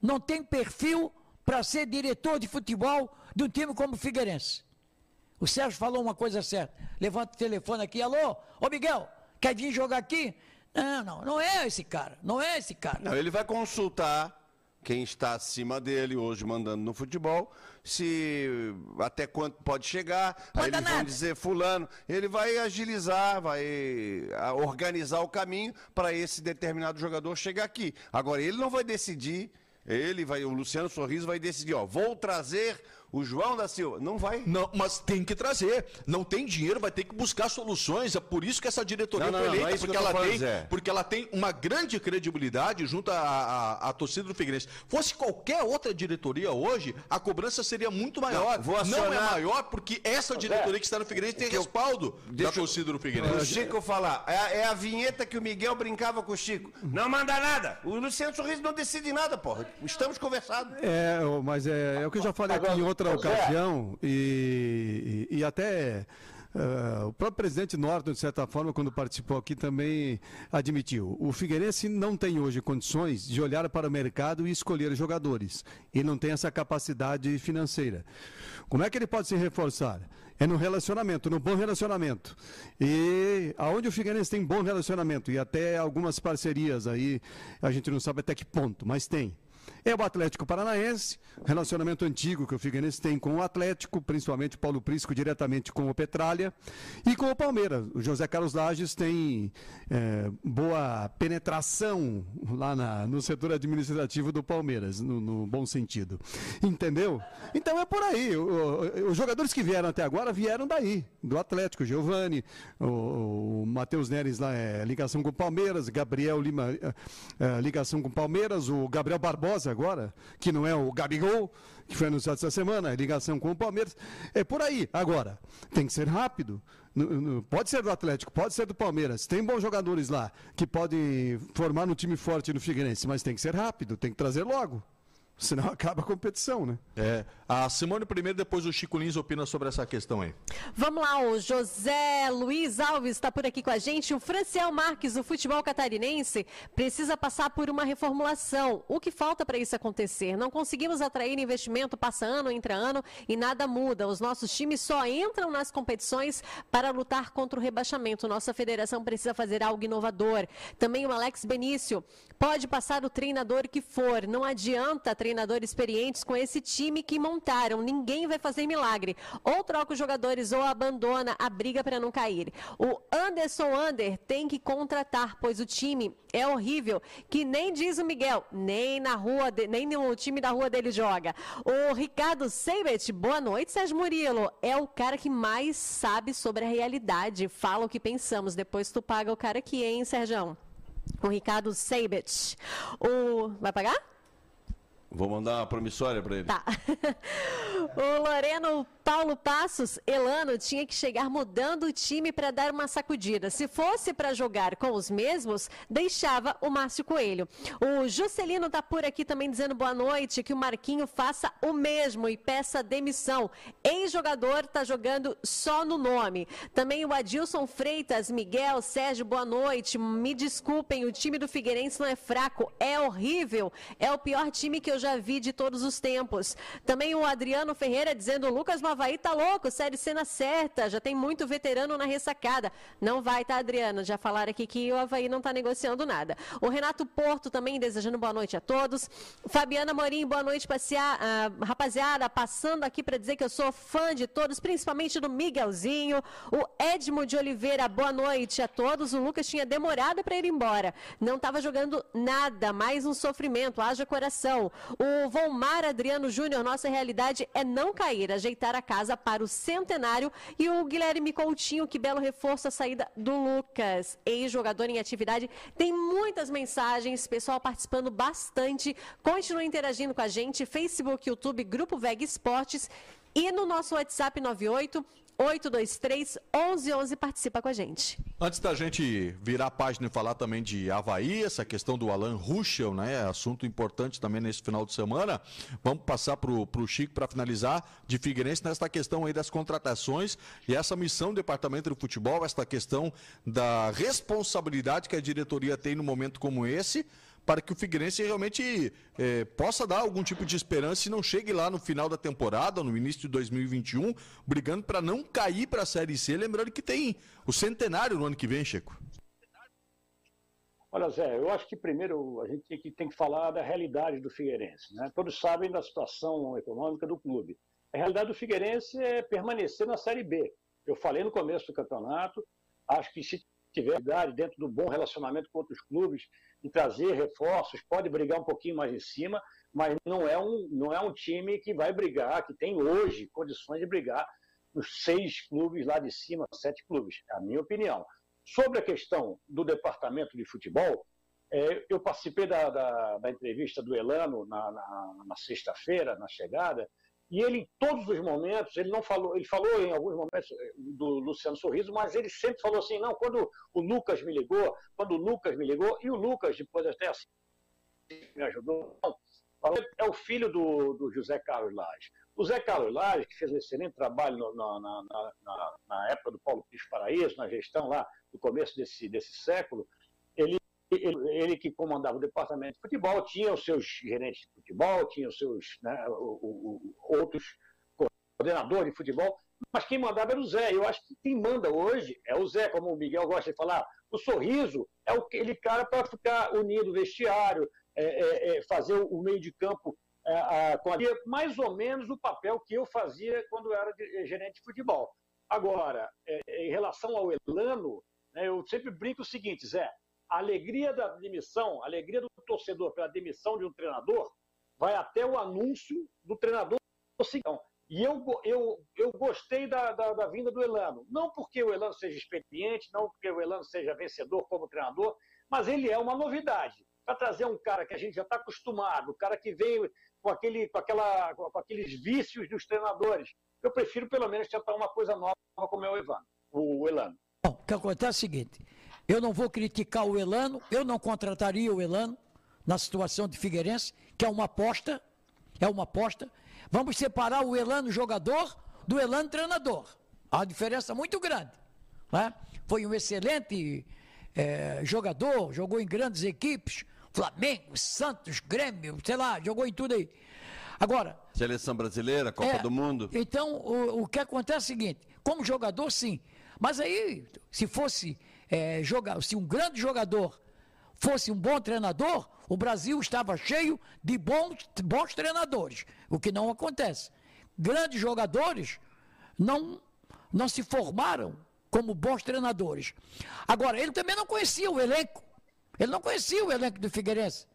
não tem perfil para ser diretor de futebol de um time como o Figueirense. O Sérgio falou uma coisa certa. Levanta o telefone aqui, alô, ô Miguel, quer vir jogar aqui? Não, não, não é esse cara, não é esse cara. Não, ele vai consultar quem está acima dele hoje mandando no futebol, se até quanto pode chegar, aí Manda eles vão nada. dizer fulano, ele vai agilizar, vai organizar o caminho para esse determinado jogador chegar aqui. Agora ele não vai decidir, ele vai, o Luciano Sorriso vai decidir, ó, vou trazer o João da Silva, não vai. Não, mas tem que trazer. Não tem dinheiro, vai ter que buscar soluções. É por isso que essa diretoria Não, não, foi não, não eleita, é porque, eu ela falando, tem, Zé. porque ela tem uma grande credibilidade junto à, torcida do Figueirense. Fosse qualquer outra diretoria hoje, a cobrança seria muito maior. Não, vou Não é acionar- maior porque essa diretoria que está no Figueirense tem respaldo da Deixa eu- torcida do O Figueirense. Chico falar, é, a- é a vinheta que o Miguel brincava com o Chico. Não manda nada. O Luciano Sorriso não decide nada, porra. Estamos conversados. É, mas é, é o que eu já falei aqui em outra ocasião e, e, e até eh, o próprio presidente Norton, de certa forma, quando participou aqui, também admitiu. O Figueirense não tem hoje condições de olhar para o mercado e escolher jogadores. Ele não tem essa capacidade financeira. Como é que ele pode se reforçar? É no relacionamento, no bom relacionamento. E aonde o Figueirense tem bom relacionamento e até algumas parcerias aí, a gente não sabe até que ponto, mas tem. É o Atlético Paranaense, relacionamento antigo que o Figueirense tem com o Atlético, principalmente Paulo Prisco diretamente com o Petralha, e com o Palmeiras. O José Carlos Lages tem eh, boa penetração lá na- no setor administrativo do Palmeiras, no, no bom sentido. Entendeu? Então é por aí. O- o- os jogadores que vieram até agora vieram daí, do Atlético. Giovani, o, o Matheus Neres lá é ligação com o Palmeiras, Gabriel Lima, eh, eh, ligação com o Palmeiras, o Gabriel Barbosa agora, que não é o Gabigol, que foi anunciado essa semana, é ligação com o Palmeiras. É por aí. Agora, tem que ser rápido. Pode ser do Atlético, pode ser do Palmeiras. Tem bons jogadores lá que podem formar um time forte no Figueirense, mas tem que ser rápido, tem que trazer logo. Senão (laughs) acaba a competição, né? É, a Simone primeiro, depois o Chico Lins opina sobre essa questão aí. Vamos lá, o José Luiz Alves está por aqui com a gente. O Franciel Marques, o futebol catarinense, precisa passar por uma reformulação. O que falta para isso acontecer? Não conseguimos atrair investimento, passa ano, entra ano e nada muda. Os nossos times só entram nas competições para lutar contra o rebaixamento. Nossa federação precisa fazer algo inovador. Também o Alex Benício. Pode passar o treinador que for, não adianta treinadores experientes com esse time que montaram. Ninguém vai fazer milagre. Ou troca os jogadores ou abandona a briga para não cair. O Anderson Under tem que contratar, pois o time é horrível, que nem diz o Miguel, nem na rua, de- nem no time da rua dele joga. O Ricardo Seibet, boa noite, Sérgio Murilo. É o cara que mais sabe sobre a realidade. Fala o que pensamos. Depois tu paga o cara aqui, hein, Sérgio? O Ricardo Seibet. O. Vai pagar? Vou mandar uma promissória para ele. Tá. (laughs) o Loreno Paulo Passos, Elano tinha que chegar mudando o time para dar uma sacudida. Se fosse para jogar com os mesmos, deixava o Márcio Coelho. O Juscelino está por aqui também dizendo boa noite, que o Marquinho faça o mesmo e peça demissão. Ex-jogador está jogando só no nome. Também o Adilson Freitas, Miguel, Sérgio, boa noite. Me desculpem, o time do Figueirense não é fraco, é horrível. É o pior time que eu já vi de todos os tempos. Também o Adriano Ferreira dizendo: Lucas Mavaí tá louco, série cena certa, já tem muito veterano na ressacada. Não vai, tá, Adriano? Já falaram aqui que o Havaí não tá negociando nada. O Renato Porto também desejando boa noite a todos. Fabiana Morim, boa noite, passear, uh, rapaziada, passando aqui para dizer que eu sou fã de todos, principalmente do Miguelzinho. O Edmo de Oliveira, boa noite a todos. O Lucas tinha demorado para ir embora. Não estava jogando nada, mais um sofrimento, haja coração. O Volmar Adriano Júnior, nossa realidade é não cair, ajeitar a casa para o centenário. E o Guilherme Coutinho, que belo reforço a saída do Lucas, ex-jogador em atividade. Tem muitas mensagens, pessoal participando bastante. Continue interagindo com a gente, Facebook, YouTube, Grupo Veg Esportes e no nosso WhatsApp 98 823 1111 participa com a gente. Antes da gente virar a página e falar também de Havaí, essa questão do Alan Ruschel, né? Assunto importante também nesse final de semana. Vamos passar para o Chico para finalizar de Figueirense nessa questão aí das contratações e essa missão do departamento de futebol, essa questão da responsabilidade que a diretoria tem no momento como esse para que o Figueirense realmente é, possa dar algum tipo de esperança e não chegue lá no final da temporada, no início de 2021, brigando para não cair para a Série C. Lembrando que tem o centenário no ano que vem, Chico. Olha, Zé, eu acho que primeiro a gente tem que, tem que falar da realidade do Figueirense. Né? Todos sabem da situação econômica do clube. A realidade do Figueirense é permanecer na Série B. Eu falei no começo do campeonato, acho que se tiver dentro do bom relacionamento com outros clubes, e trazer reforços, pode brigar um pouquinho mais em cima, mas não é um, não é um time que vai brigar, que tem hoje condições de brigar nos seis clubes lá de cima, sete clubes, é a minha opinião. Sobre a questão do departamento de futebol, é, eu participei da, da, da, entrevista do Elano na, na, na sexta-feira, na chegada, e ele, em todos os momentos, ele não falou, ele falou em alguns momentos eh, do Luciano Sorriso, mas ele sempre falou assim, não, quando o Lucas me ligou, quando o Lucas me ligou, e o Lucas, depois até assim, me ajudou, é o filho do, do José Carlos Lages. O Zé Carlos Lages, que fez um excelente trabalho na, na, na, na, época do Paulo Pires Paraíso, na gestão lá, no começo desse, desse século, ele ele, que comandava o departamento de futebol tinha os seus gerentes de futebol, tinha os seus né, o, o, outros coordenadores de futebol, mas quem mandava era o Zé. Eu acho que quem manda hoje é o Zé, como o Miguel gosta de falar. O sorriso é aquele cara para ficar unido o vestiário, é, é, é fazer o meio de campo é, a, mais ou menos o papel que eu fazia quando eu era gerente de futebol. Agora, é, em relação ao Elano, né, eu sempre brinco o seguinte, Zé, a alegria da demissão, a alegria do torcedor pela demissão de um treinador, vai até o anúncio do treinador. E eu, eu, eu gostei da, da, da, vinda do Elano. Não porque o Elano seja experiente, não porque o Elano seja vencedor como treinador, mas ele é uma novidade. Para trazer um cara que a gente já está acostumado, um cara que veio com, aquele, com, aquela, com aqueles vícios dos treinadores. Eu prefiro, pelo menos, tentar uma coisa nova como é o, Evan, o Elano. Bom, o que acontece é o seguinte: eu não vou criticar o Elano, eu não contrataria o Elano na situação de Figueirense, que é uma aposta, é uma aposta. Vamos separar o Elano jogador do Elano treinador. Há uma diferença muito grande. Né? Foi um excelente é, jogador, jogou em grandes equipes, Flamengo, Santos, Grêmio, sei lá, jogou em tudo aí. Agora. Seleção brasileira, Copa é, do Mundo. Então, o, o que acontece é o seguinte: como jogador, sim. Mas aí, se fosse é, jogar, se um grande jogador fosse um bom treinador, o Brasil estava cheio de bons, bons treinadores, o que não acontece. Grandes jogadores não, não se formaram como bons treinadores. Agora, ele também não conhecia o elenco. Ele não conhecia o elenco do Figueirense.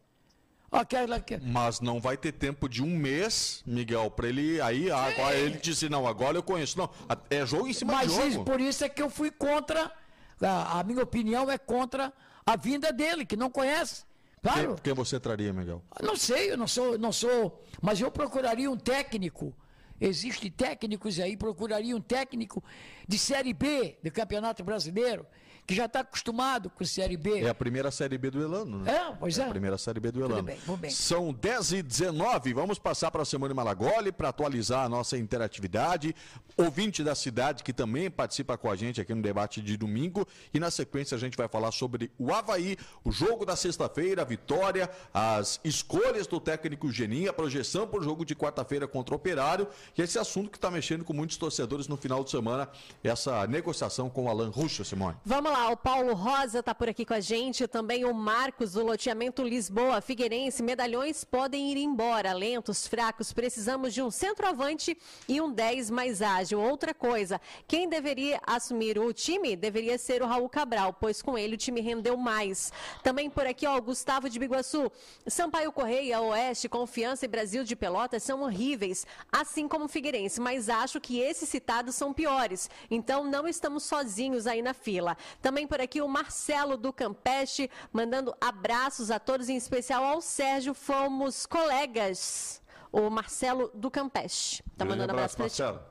Aquela. Mas não vai ter tempo de um mês, Miguel, para ele aí agora ele disse não, agora eu conheço. Não, é jogo em cima Mas de jogo. Mas por isso é que eu fui contra a, a, minha opinião é contra a vinda dele, que não conhece. Claro. Quem, quem você traria, Miguel? Não sei, eu não sou, não sou, mas eu procuraria um técnico Existem técnicos aí, procuraria um técnico de Série B do Campeonato Brasileiro, que já está acostumado com Série B. É a primeira Série B do Elano, né? É, pois é. é a primeira Série B do Elano. Tudo bem, vamos bem. São 10 e 19 vamos passar para a Semana Malagoli para atualizar a nossa interatividade. Ouvinte da cidade que também participa com a gente aqui no debate de domingo. E na sequência a gente vai falar sobre o Havaí, o jogo da sexta-feira, a vitória, as escolhas do técnico Geninho, a projeção para o jogo de quarta-feira contra o Operário e esse assunto que está mexendo com muitos torcedores no final de semana, essa negociação com o Alan Russo, Simone. Vamos lá, o Paulo Rosa está por aqui com a gente, também o Marcos do loteamento Lisboa, Figueirense, medalhões podem ir embora, lentos, fracos, precisamos de um centroavante e um 10 mais ágil. Outra coisa, quem deveria assumir o time deveria ser o Raul Cabral, pois com ele o time rendeu mais. Também por aqui, ó, Gustavo de Biguaçu, Sampaio Correia, Oeste, Confiança e Brasil de Pelotas são horríveis, assim como Figueirense, mas acho que esses citados são piores. Então não estamos sozinhos aí na fila. Também por aqui o Marcelo do Campeste, mandando abraços a todos, em especial ao Sérgio, fomos colegas. O Marcelo do Campeste. Tá mandando abraço, abraço para ti.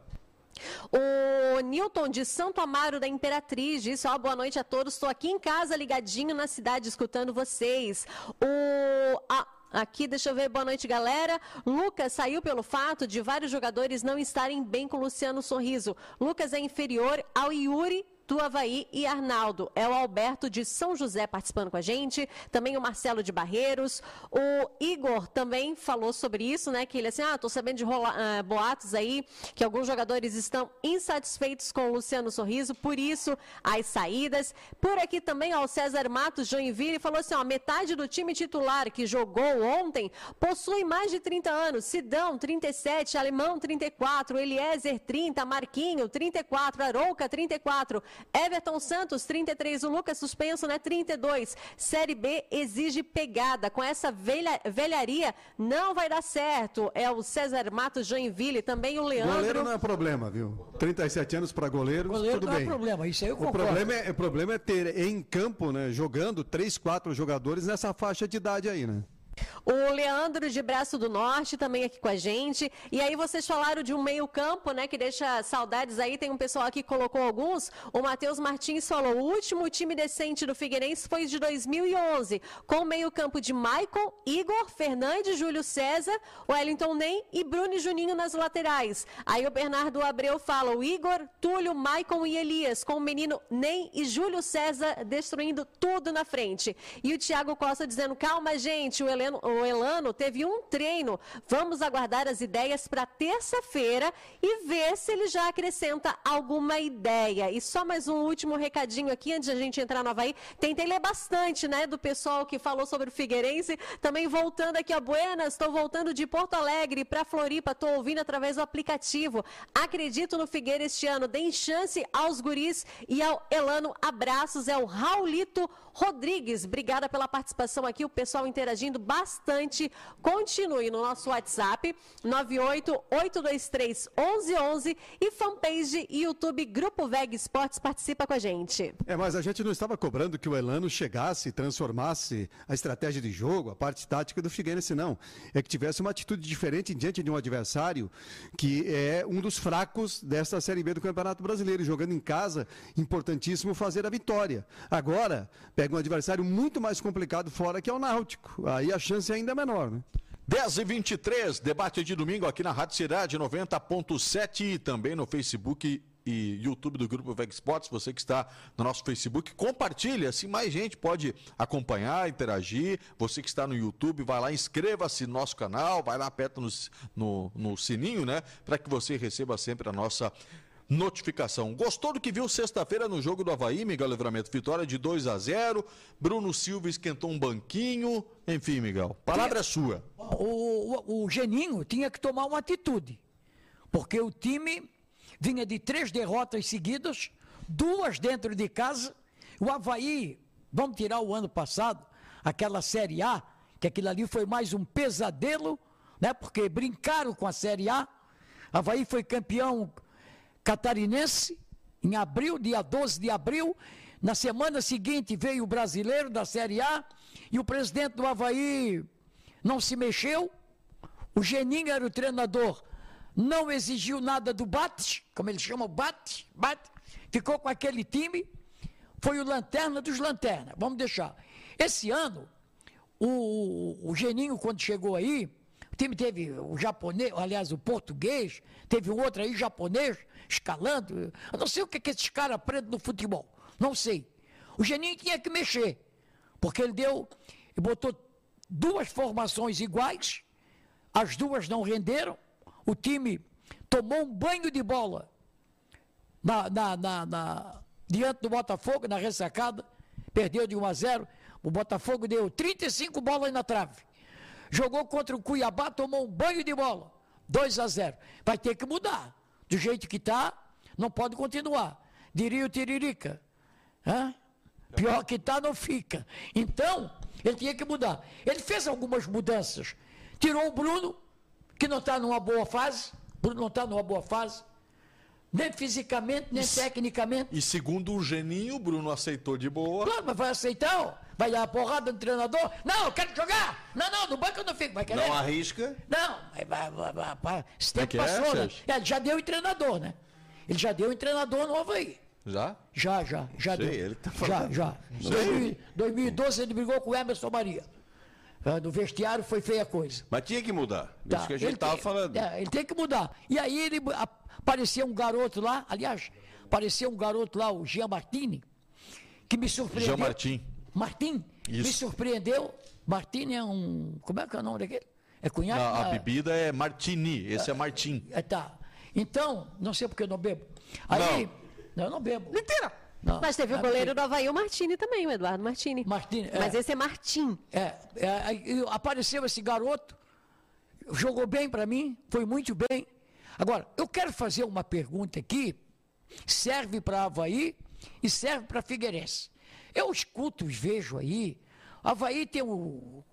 O Newton de Santo Amaro da Imperatriz disse: ó, boa noite a todos. Estou aqui em casa, ligadinho na cidade, escutando vocês. O. A, Aqui, deixa eu ver, boa noite, galera. Lucas saiu pelo fato de vários jogadores não estarem bem com o Luciano Sorriso. Lucas é inferior ao Yuri do Havaí e Arnaldo. É o Alberto de São José participando com a gente, também o Marcelo de Barreiros. O Igor também falou sobre isso, né? Que ele assim, ah, tô sabendo de rola, uh, boatos aí, que alguns jogadores estão insatisfeitos com o Luciano Sorriso, por isso as saídas. Por aqui também, ó, o César Matos Joinville falou assim, ó, metade do time titular que jogou ontem possui mais de 30 anos. Sidão, 37, Alemão, 34, Eliezer, 30, Marquinho, 34, Arouca, 34, Everton Santos, 33. O Lucas suspenso, né? 32. Série B exige pegada. Com essa velha, velharia, não vai dar certo. É o César Matos Joinville, também o Leandro. Goleiro não é problema, viu? 37 anos para goleiro, goleiro tudo não é bem. é problema, isso aí eu concordo. O problema é, o problema é ter em campo, né, jogando três, quatro jogadores nessa faixa de idade aí, né? O Leandro de Braço do Norte também aqui com a gente. E aí vocês falaram de um meio-campo, né, que deixa saudades aí. Tem um pessoal aqui que colocou alguns. O Matheus Martins falou: "O último time decente do Figueirense foi de 2011, com o meio-campo de Maicon, Igor, Fernandes, Júlio César, Wellington Nem e Bruno e Juninho nas laterais". Aí o Bernardo Abreu fala: "O Igor, Túlio, Maicon e Elias, com o menino Nem e Júlio César destruindo tudo na frente". E o Thiago Costa dizendo: "Calma, gente, o O Elano teve um treino. Vamos aguardar as ideias para terça-feira e ver se ele já acrescenta alguma ideia. E só mais um último recadinho aqui antes de a gente entrar no Havaí. Tentei ler bastante, né, do pessoal que falou sobre o Figueirense. Também voltando aqui a Buenas, estou voltando de Porto Alegre para Floripa, estou ouvindo através do aplicativo. Acredito no Figueira este ano. Deem chance aos guris e ao Elano. Abraços, é o Raulito Rodrigues. Obrigada pela participação aqui, o pessoal interagindo bastante. Continue no nosso WhatsApp 988231111 e fanpage YouTube Grupo Veg Esportes participa com a gente. É, mas a gente não estava cobrando que o Elano chegasse e transformasse a estratégia de jogo, a parte tática do Figueirense, não. É que tivesse uma atitude diferente diante de um adversário que é um dos fracos desta Série B do Campeonato Brasileiro, jogando em casa, importantíssimo fazer a vitória. Agora, pega um adversário muito mais complicado fora que é o Náutico. Aí a chance é ainda menor, né? 10 e 23 debate de domingo aqui na Rádio Cidade 90.7 e também no Facebook e YouTube do Grupo Veg Sports, você que está no nosso Facebook, compartilhe, assim mais gente pode acompanhar, interagir. Você que está no YouTube, vai lá, inscreva-se no nosso canal, vai lá, aperta no, no, no sininho, né? Para que você receba sempre a nossa notificação. Gostou do que viu sexta-feira no jogo do Havaí, Miguel Livramento? Vitória de 2 a 0 Bruno Silva esquentou um banquinho. Enfim, Miguel, palavra é sua. O, o, o Geninho tinha que tomar uma atitude. Porque o time vinha de três derrotas seguidas, duas dentro de casa. O Havaí, vamos tirar o ano passado, aquela Série A, que aquilo ali foi mais um pesadelo, né? Porque brincaram com a Série A. Havaí foi campeão catarinense, em abril, dia 12 de abril. Na semana seguinte veio o brasileiro da Série A e o presidente do Havaí não se mexeu. O Geninho era o treinador não exigiu nada do bate, como eles chamam, bate, bate, ficou com aquele time, foi o lanterna dos lanternas, vamos deixar. Esse ano, o, o Geninho, quando chegou aí, o time teve o japonês, aliás, o português, teve um outro aí japonês escalando. Eu não sei o que, que esses caras aprendem no futebol, não sei. O Geninho tinha que mexer, porque ele deu, e botou duas formações iguais, as duas não renderam, o time tomou um banho de bola na, na, na, na, diante do Botafogo, na ressacada, perdeu de 1 a 0. O Botafogo deu 35 bolas na trave. Jogou contra o Cuiabá, tomou um banho de bola. 2 a 0. Vai ter que mudar. Do jeito que está, não pode continuar. Diria o Tiririca. Hã? Pior que está, não fica. Então, ele tinha que mudar. Ele fez algumas mudanças. Tirou o Bruno, que não está numa boa fase. Bruno não está numa boa fase. Nem fisicamente, nem e, tecnicamente. E segundo o Geninho, o Bruno aceitou de boa. Claro, mas vai aceitar, ó. Vai dar a porrada no treinador. Não, eu quero jogar. Não, não, no banco eu não fico. Vai querer. Não arrisca. Não, vai, vai, vai, vai. esse tempo é passou, é, né? É, ele já deu em treinador, né? Ele já deu em treinador no Havaí. Já? Já, já, já Sei, deu. Ele tá falando. Já, já. Em 2012 ele brigou com o Emerson Maria. Ah, no vestiário foi feia coisa. Mas tinha que mudar. Tá. Isso que a gente estava falando. É, ele tem que mudar. E aí ele apareceu um garoto lá, aliás, apareceu um garoto lá, o Jean Martini, que me surpreendeu. Jean Martin. Martin, Isso. me surpreendeu. Martini é um. Como é que é o nome daquele? É cunhado? Não, a bebida é Martini, esse é, é Martim. É, tá. Então, não sei porque eu não bebo. Aí. Não, não eu não bebo. Mentira! Não, Mas teve o goleiro do Havaí, o Martini também, o Eduardo Martini. Martini, é. Mas esse é Martim. É, é, apareceu esse garoto, jogou bem para mim, foi muito bem. Agora, eu quero fazer uma pergunta aqui, serve para Havaí e serve para Figueirense. Eu escuto, vejo aí, Havaí tem o,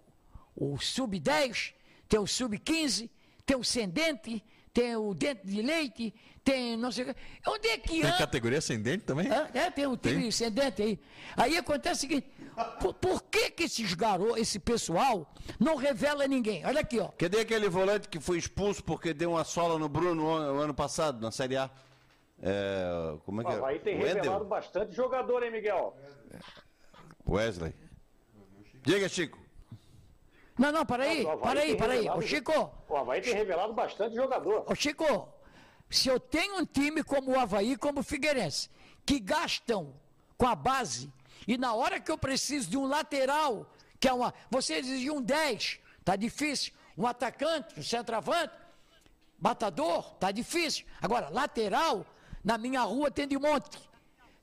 o sub-10, tem o sub-15, tem o Sendente, tem o dente de leite, tem não sei o que. Onde é que Tem categoria ascendente também? É, tem um time ascendente aí. Aí acontece o seguinte: por, por, que, que esses garotos, esse pessoal, não revela ninguém? Olha aqui, ó. Cadê aquele volante que foi expulso porque deu uma sola no Bruno no ano passado, na Série A? É, como é que é? Aí tem revelado bastante jogador, hein, Miguel? Wesley. Diga, Chico. Não, não, para aí, para aí, para aí. Ô, Chico. O Havaí tem revelado bastante jogador. Ô, Chico, se eu tenho um time como o Havaí, como o Figueirense, que gastam com a base, e na hora que eu preciso de um lateral, que é uma. Você exigiu um 10, tá difícil. Um atacante, um centroavante, batador, tá difícil. Agora, lateral, na minha rua tem de monte.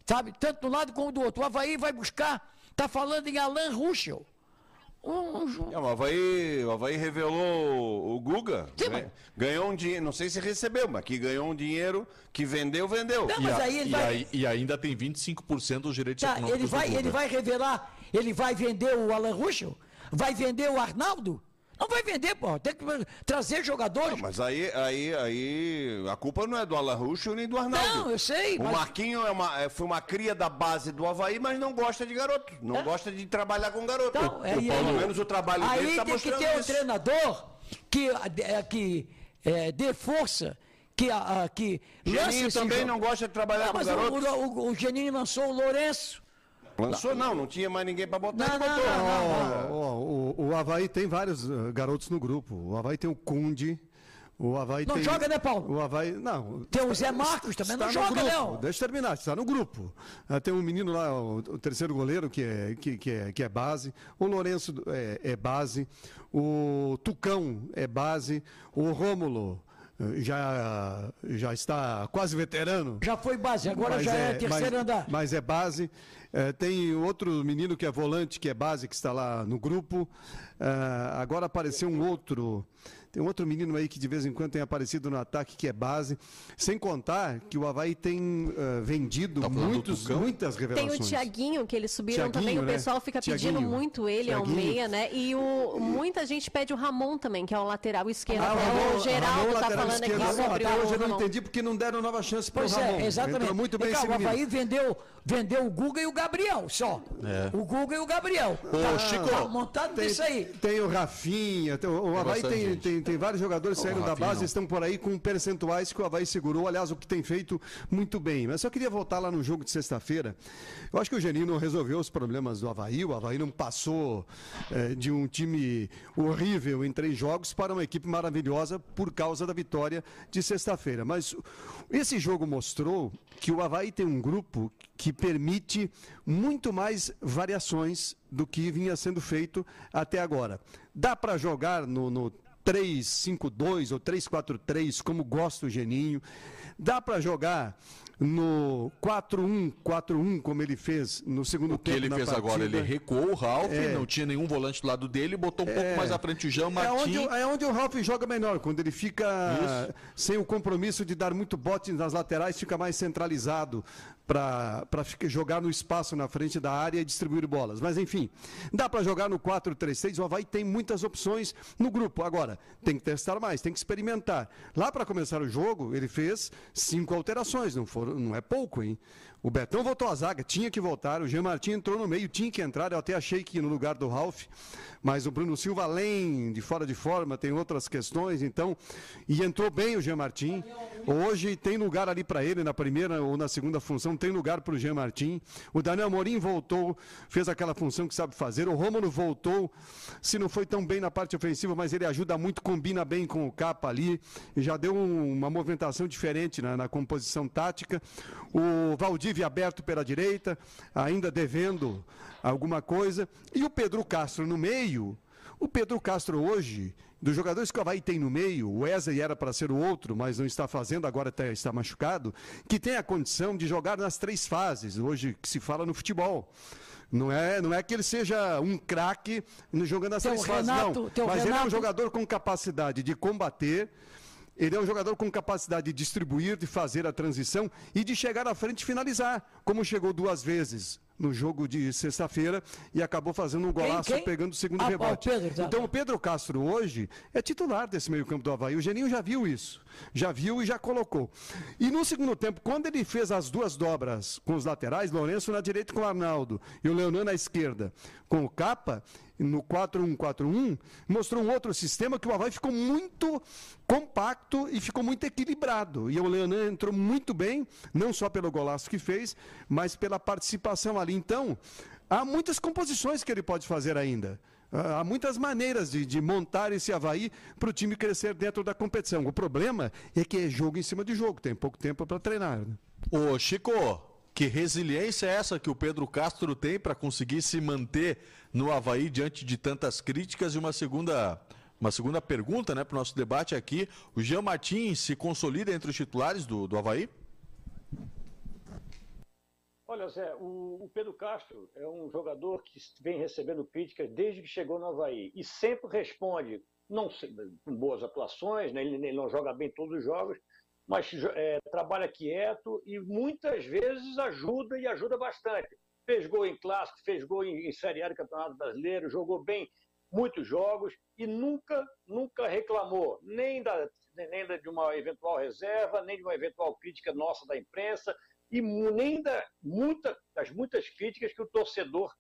Sabe? Tanto do lado como do outro. O Havaí vai buscar, tá falando em Alan Ruschel. Um... É, o, Havaí, o Havaí revelou o Guga. Sim, mas... Ganhou um dinheiro, não sei se recebeu, mas que ganhou um dinheiro que vendeu, vendeu. Não, mas e, aí ele e, vai... aí, e ainda tem 25% dos direitos tá, econômicos. Ele vai, ele vai revelar, ele vai vender o Alan Ruschel? Vai vender o Arnaldo? Não vai vender, pô. Tem que trazer jogadores. Não, mas aí, aí, aí a culpa não é do Alan Ruxo nem do Arnaldo. Não, eu sei. O mas... Marquinho é uma, é, foi uma cria da base do Havaí, mas não gosta de garoto. Não é? gosta de trabalhar com garoto. Então, é, Pelo menos o trabalho aí dele está mostrando Aí tem que ter isso. um treinador que, é, que é, dê força que, a, que Geninho também jogo. não gosta de trabalhar não, com garoto. O, o, o Geninho lançou o Lourenço. Lançou não, não tinha mais ninguém para botar. Não, não, não, o, o, o Havaí tem vários uh, garotos no grupo. O Havaí tem o Kundi. O Havaí não tem... joga, né, Paulo? O Havaí, não. Tem o Zé Marcos também, não joga, não. Deixa eu terminar, está no grupo. Uh, tem um menino lá, o, o, terceiro goleiro, que é, que, que, é, que é base. O Lourenço é, é base. O Tucão é base. O Rômulo já, já está quase veterano. Já foi base, agora já é, é terceiro mas, andar. Mas é base. É, tem outro menino que é volante, que é base, que está lá no grupo. É, agora apareceu um outro. Tem outro menino aí que de vez em quando tem aparecido no ataque, que é base. Sem contar que o Havaí tem uh, vendido tá muitos, muitas revelações. Tem o Tiaguinho, que eles subiram Thiaguinho, também. O né? pessoal fica Thiaguinho. pedindo muito ele, ao meia, né? E o, muita gente pede o Ramon também, que é o lateral esquerdo. Ah, o, Ramon, o Geraldo está falando aqui sobre Até hoje eu não entendi porque não deram nova chance para o Ramon. É, exatamente. Entrou muito bem Cá, esse o Havaí vendeu vendeu o Guga e o Gabriel só. É. O Guga e o Gabriel. Ô, tá, Chico, tá montado tem, nisso aí. Tem o Rafinha, tem, o Havaí tem, tem, tem, vários jogadores saindo da base, não. estão por aí com percentuais que o Havaí segurou, aliás, o que tem feito muito bem. Mas só queria voltar lá no jogo de sexta-feira. Eu acho que o Genino resolveu os problemas do Havaí, o Havaí não passou é, de um time horrível em três jogos para uma equipe maravilhosa por causa da vitória de sexta-feira. Mas esse jogo mostrou que o Havaí tem um grupo que permite muito mais variações do que vinha sendo feito até agora. Dá para jogar no, no 3-5-2 ou 3-4-3, como gosta o Geninho. Dá para jogar no 4-1-4-1, como ele fez no segundo o tempo. O que ele fez partida. agora, ele recuou o Ralf, é, não tinha nenhum volante do lado dele, botou um é, pouco mais à frente o Jean Martin. É onde, é onde o Ralf joga melhor, quando ele fica Isso. sem o compromisso de dar muito bote nas laterais, fica mais centralizado para jogar no espaço na frente da área e distribuir bolas. Mas enfim, dá para jogar no 4-3-3. O Havaí tem muitas opções no grupo. Agora, tem que testar mais, tem que experimentar. Lá para começar o jogo, ele fez cinco alterações, não, foram, não é pouco, hein? O Betão voltou à zaga, tinha que voltar. O Jean Martin entrou no meio, tinha que entrar. Eu até achei que no lugar do Ralph. Mas o Bruno Silva, além de fora de forma, tem outras questões. Então, e entrou bem o Jean Martin. Hoje tem lugar ali para ele, na primeira ou na segunda função, tem lugar para o Jean Martin. O Daniel Morim voltou, fez aquela função que sabe fazer. O Rômulo voltou, se não foi tão bem na parte ofensiva, mas ele ajuda muito, combina bem com o capa ali. Já deu um, uma movimentação diferente na, na composição tática. O Valdir Valdívia aberto pela direita, ainda devendo alguma coisa. E o Pedro Castro no meio. O Pedro Castro hoje, dos jogadores que o Havaí tem no meio, o Wesley era para ser o outro, mas não está fazendo, agora até está machucado, que tem a condição de jogar nas três fases, hoje que se fala no futebol. Não é, não é que ele seja um craque jogando nas três fases, não. Mas Renato... ele é um jogador com capacidade de combater, ele é um jogador com capacidade de distribuir, de fazer a transição e de chegar à frente e finalizar, como chegou duas vezes no jogo de sexta-feira e acabou fazendo um golaço quem, quem? pegando o segundo ah, rebote. Pedro, tá. Então o Pedro Castro hoje é titular desse meio-campo do Havaí. O Geninho já viu isso. Já viu e já colocou. E no segundo tempo, quando ele fez as duas dobras com os laterais, Lourenço na direita com o Arnaldo e o Leonan na esquerda com o Capa, no 4-1-4-1, mostrou um outro sistema que o Havaí ficou muito compacto e ficou muito equilibrado. E o Leonan entrou muito bem, não só pelo golaço que fez, mas pela participação ali. Então, há muitas composições que ele pode fazer ainda. Há muitas maneiras de, de montar esse Havaí para o time crescer dentro da competição. O problema é que é jogo em cima de jogo, tem pouco tempo para treinar. Né? Ô, Chico, que resiliência é essa que o Pedro Castro tem para conseguir se manter no Havaí diante de tantas críticas? E uma segunda, uma segunda pergunta né, para o nosso debate aqui. O Jean Martins se consolida entre os titulares do, do Havaí? Olha, Zé, o, o, Pedro Castro é um jogador que vem recebendo críticas desde que chegou no Havaí e sempre responde, não com boas atuações, né? ele, ele não joga bem todos os jogos, mas é, trabalha quieto e muitas vezes ajuda e ajuda bastante. Fez gol em clássico, fez gol em, em Série A do Campeonato Brasileiro, jogou bem muitos jogos e nunca, nunca reclamou, nem, da, nem da, de uma eventual reserva, nem de uma eventual crítica nossa da imprensa, e nem da, muita, das muitas críticas que o torcedor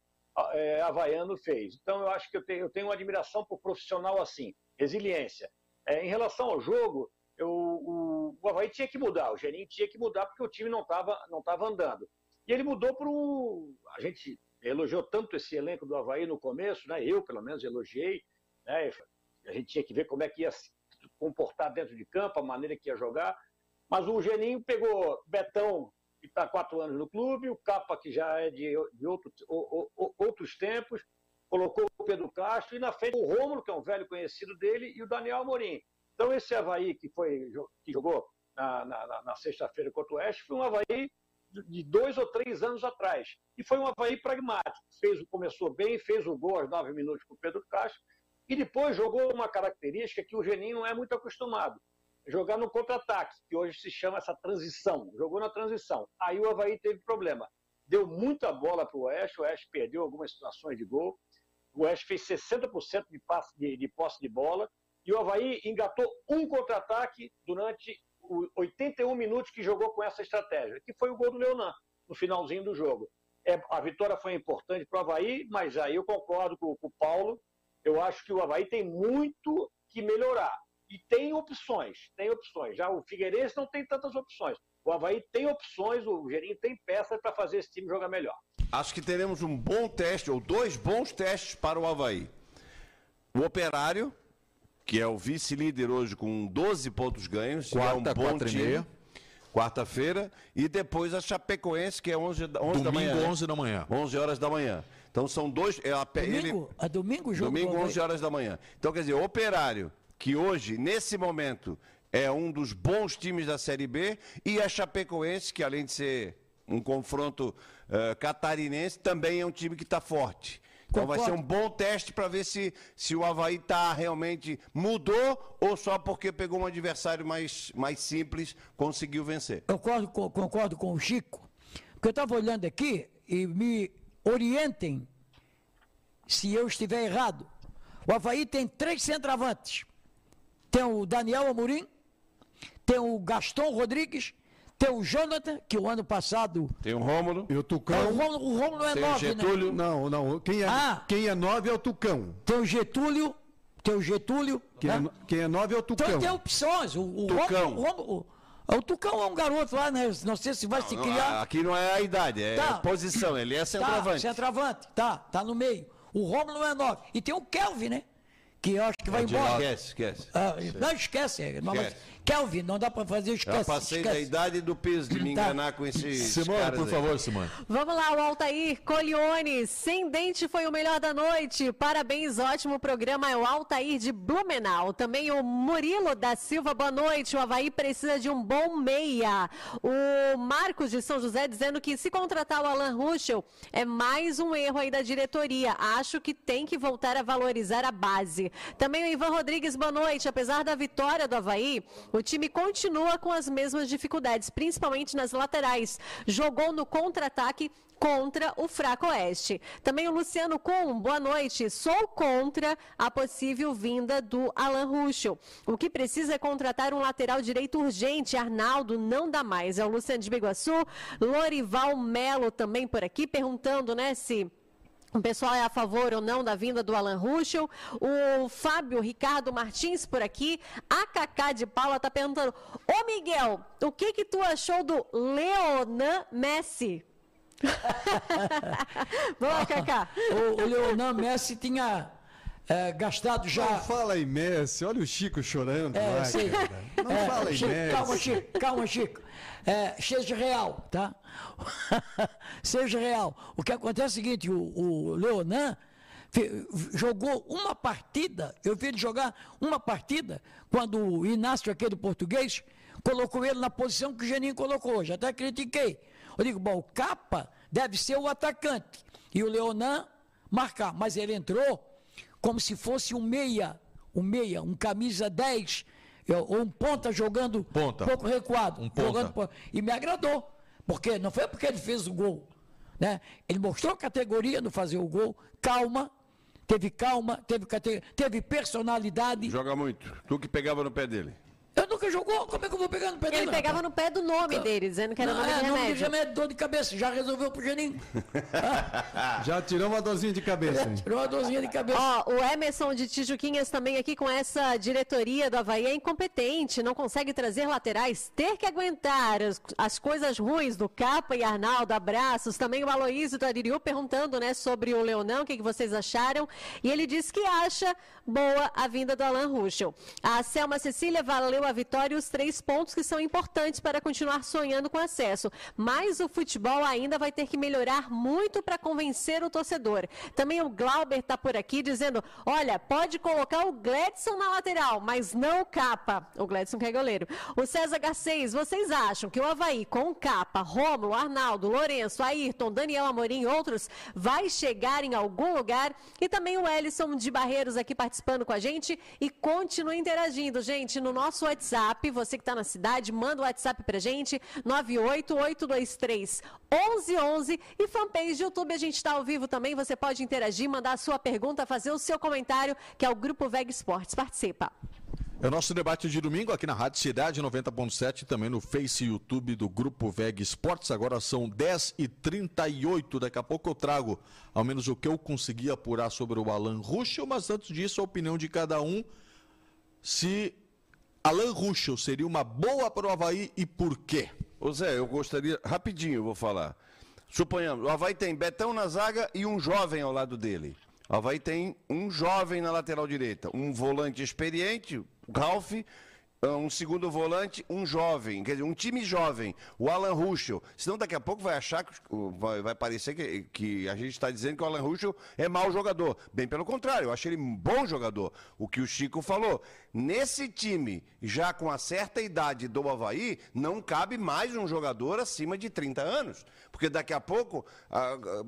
é, havaiano fez. Então, eu acho que eu tenho, eu tenho uma admiração por profissional assim, resiliência. É, em relação ao jogo, eu, o, o Havaí tinha que mudar, o Geninho tinha que mudar porque o time não estava não tava andando. E ele mudou para o. A gente elogiou tanto esse elenco do Havaí no começo, né? eu pelo menos elogiei. Né? A gente tinha que ver como é que ia se comportar dentro de campo, a maneira que ia jogar. Mas o Geninho pegou Betão, que está há quatro anos no clube, o Capa, que já é de, de outro, o, o, outros tempos, colocou o Pedro Castro e na frente o Rômulo, que é um velho conhecido dele, e o Daniel Amorim. Então, esse Havaí que, foi, que jogou na, na, na sexta-feira contra o Oeste foi um Havaí de dois ou três anos atrás. E foi um Havaí pragmático. Fez, começou bem, fez o gol aos nove minutos com o Pedro Castro, e depois jogou uma característica que o Geninho não é muito acostumado. Jogar no contra-ataque, que hoje se chama essa transição. Jogou na transição. Aí o Havaí teve problema. Deu muita bola para o Oeste, o Oeste perdeu algumas situações de gol. O Oeste fez 60% de, passe, de, de posse de bola e o Havaí engatou um contra-ataque durante os 81 minutos que jogou com essa estratégia, que foi o gol do Leonan. no finalzinho do jogo. É, a vitória foi importante para o Havaí, mas aí eu concordo com, com o Paulo. Eu acho que o Havaí tem muito que melhorar. E tem opções, tem opções. Já o Figueirense não tem tantas opções. O Havaí tem opções, o Gerinho tem peças para fazer esse time jogar melhor. Acho que teremos um bom teste, ou dois bons testes para o Havaí. O Operário, que é o vice-líder hoje com 12 pontos ganhos, Quarta, é um bom quatro e time. meia. Quarta-feira. E depois a Chapecoense, que é 11, da- 11 da manhã. Domingo, né? 11 da manhã. 11 horas da manhã. Então são dois. É a, pe- ele, Domingo? A domingo o jogo Domingo, do Havaí? 11 horas da manhã. Então, quer dizer, o Operário, que hoje, nesse momento, é um dos bons times da Série B, e a Chapecoense, que além de ser um confronto eh, catarinense, também é um time que está forte. Então vai ser um bom teste para ver se, se o Havaí tá realmente mudou ou só porque pegou um adversário mais, mais simples conseguiu vencer. Eu concordo, com- concordo com o Chico, porque eu estava olhando aqui e me orientem se eu estiver errado. O Havaí tem três centravantes. Tem o Daniel Amorim, tem o Gaston Rodrigues, tem o Jonathan, que o ano passado. Tem o Rômulo. E o É, o Tucão. Romulo, o Romulo é Tem o nove, né? Getúlio. Não, não. Quem é, Ah. quem é nove é o Tucão. Tem o Getúlio, tem o Getúlio. Quem, é, né? quem é nove é o Então Tucão. tem opções. O, o Tucão. Romulo- o Romulo- o, Tucão é um garoto lá, né? Não sei se vai se Não, criar. aqui não é a idade, é Tá. posição. Ele é centroavante. Tá, centroavante, tá, tá no meio. O Romulo é nove. E tem o Kelvin, né? Que eu acho que vai É embora. Esquece, esquece. Ah, não esquece, é, mas- Esquece. Kelvin, não dá pra fazer esquece. Já passei da esquece. idade do peso de me Tá. enganar com esses Simone, caras por aí. favor, Simone. Vamos lá, o Altair Colione, sem dente foi o melhor da noite. Parabéns, ótimo programa. É o Altair de Blumenau. Também o Murilo da Silva, boa noite. O Havaí precisa de um bom meia. O Marcos de São José dizendo que se contratar o Alan Ruschel é mais um erro aí da diretoria. Acho que tem que voltar a valorizar a base. Também o Ivan Rodrigues, boa noite. Apesar da vitória do Havaí, o time continua com as mesmas dificuldades, principalmente nas laterais. Jogou no contra-ataque contra o fraco oeste. Também o Luciano Kuhn, boa noite. Sou contra a possível vinda do Alan Ruschel. O que precisa é contratar um lateral direito urgente. Arnaldo não dá mais. É o Luciano de Biguaçu. Lorival Melo também por aqui, perguntando, né, se o pessoal é a favor ou não da vinda do Alan Ruschel. O Fábio Ricardo Martins por aqui. A Cacá de Paula está perguntando: Ô Miguel, o que que tu achou do Leonan Messi? (laughs) Boa, Cacá. O, o Leonan Messi tinha eh, gastado já. Não fala em Messi, olha o Chico chorando. É, lá, sei. cara. Não É, fala em Chico, Messi. Calma, Chico, calma, Chico. É, seja real, tá? (laughs) seja real. O que acontece é o seguinte: o, o Leonan jogou uma partida, eu vi ele jogar uma partida, quando o Inácio, aquele português, colocou ele na posição que o Geninho colocou. Já até critiquei. Eu digo, bom, o Capa deve ser o atacante. E o Leonan marcar. Mas ele entrou como se fosse um meia, um meia, um camisa 10, eu- ou um ponta jogando Ponta. pouco recuado. Um ponta. jogando e me agradou. Porque não foi porque ele fez o gol. Né? Ele mostrou categoria no fazer o gol, calma, teve calma, teve, teve personalidade. Joga muito. Tu que pegava no pé dele. Eu nunca jogou, como é que eu vou pegar no pé dele? Ele pegava no pé do nome dele, dizendo que era Não, nome é, de nome de remédio. dor de cabeça, já resolveu pro Geninho. (laughs) Já tirou uma dorzinha de cabeça? (laughs) Tirou uma dorzinha de cabeça. Ó, o Emerson de Tijuquinhas também aqui com essa diretoria do Havaí é incompetente, não consegue trazer laterais, ter que aguentar as, as coisas ruins do Capa e Arnaldo, abraços. Também o Aloysio do Aririu perguntando, né, sobre o Leonão, o que, que vocês acharam. E ele disse que acha boa a vinda do Alan Ruschel. A Selma Cecília valeu a vitória e os três pontos que são importantes para continuar sonhando com acesso. Mas o futebol ainda vai ter que melhorar muito para convencer o torcedor. Também o Glauber está por aqui dizendo: olha, pode colocar o Gledson na lateral, mas não o Capa. O Gledson que é goleiro. O César Garcês, vocês acham que o Havaí com o Capa, Rômulo, Arnaldo, Lourenço, Ayrton, Daniel Amorim e outros vai chegar em algum lugar? E também o Ellison de Barreiros aqui participando com a gente e continua interagindo, gente, no nosso WhatsApp. Você que está na cidade, manda o WhatsApp pra gente, 98823 1111 e fanpage de YouTube, a gente está ao vivo também, você pode interagir, mandar a sua pergunta, fazer o seu comentário, que é o Grupo Veg Esportes. Participa. É o nosso debate de domingo aqui na Rádio Cidade 90.7 também no Face e YouTube do Grupo VEG Esportes. Agora são 10h38. Daqui a pouco eu trago ao menos o que eu consegui apurar sobre o Alan Ruschel, mas antes disso, a opinião de cada um. Se Alan Ruschel seria uma boa para o Havaí e por quê? Ô Zé, eu gostaria, rapidinho eu vou falar. Suponhamos, o Havaí tem Betão na zaga e um jovem ao lado dele. O Havaí tem um jovem na lateral direita, um volante experiente, Ralph, um segundo volante, um jovem, quer dizer, um time jovem, o Alan Ruschel. Senão daqui a pouco vai achar que vai, vai parecer que, que a gente está dizendo que o Alan Ruschel é mau jogador. Bem pelo contrário, eu achei ele um bom jogador. O que o Chico falou. Nesse time, já com a certa idade do Havaí, não cabe mais um jogador acima de 30 anos. Porque daqui a pouco,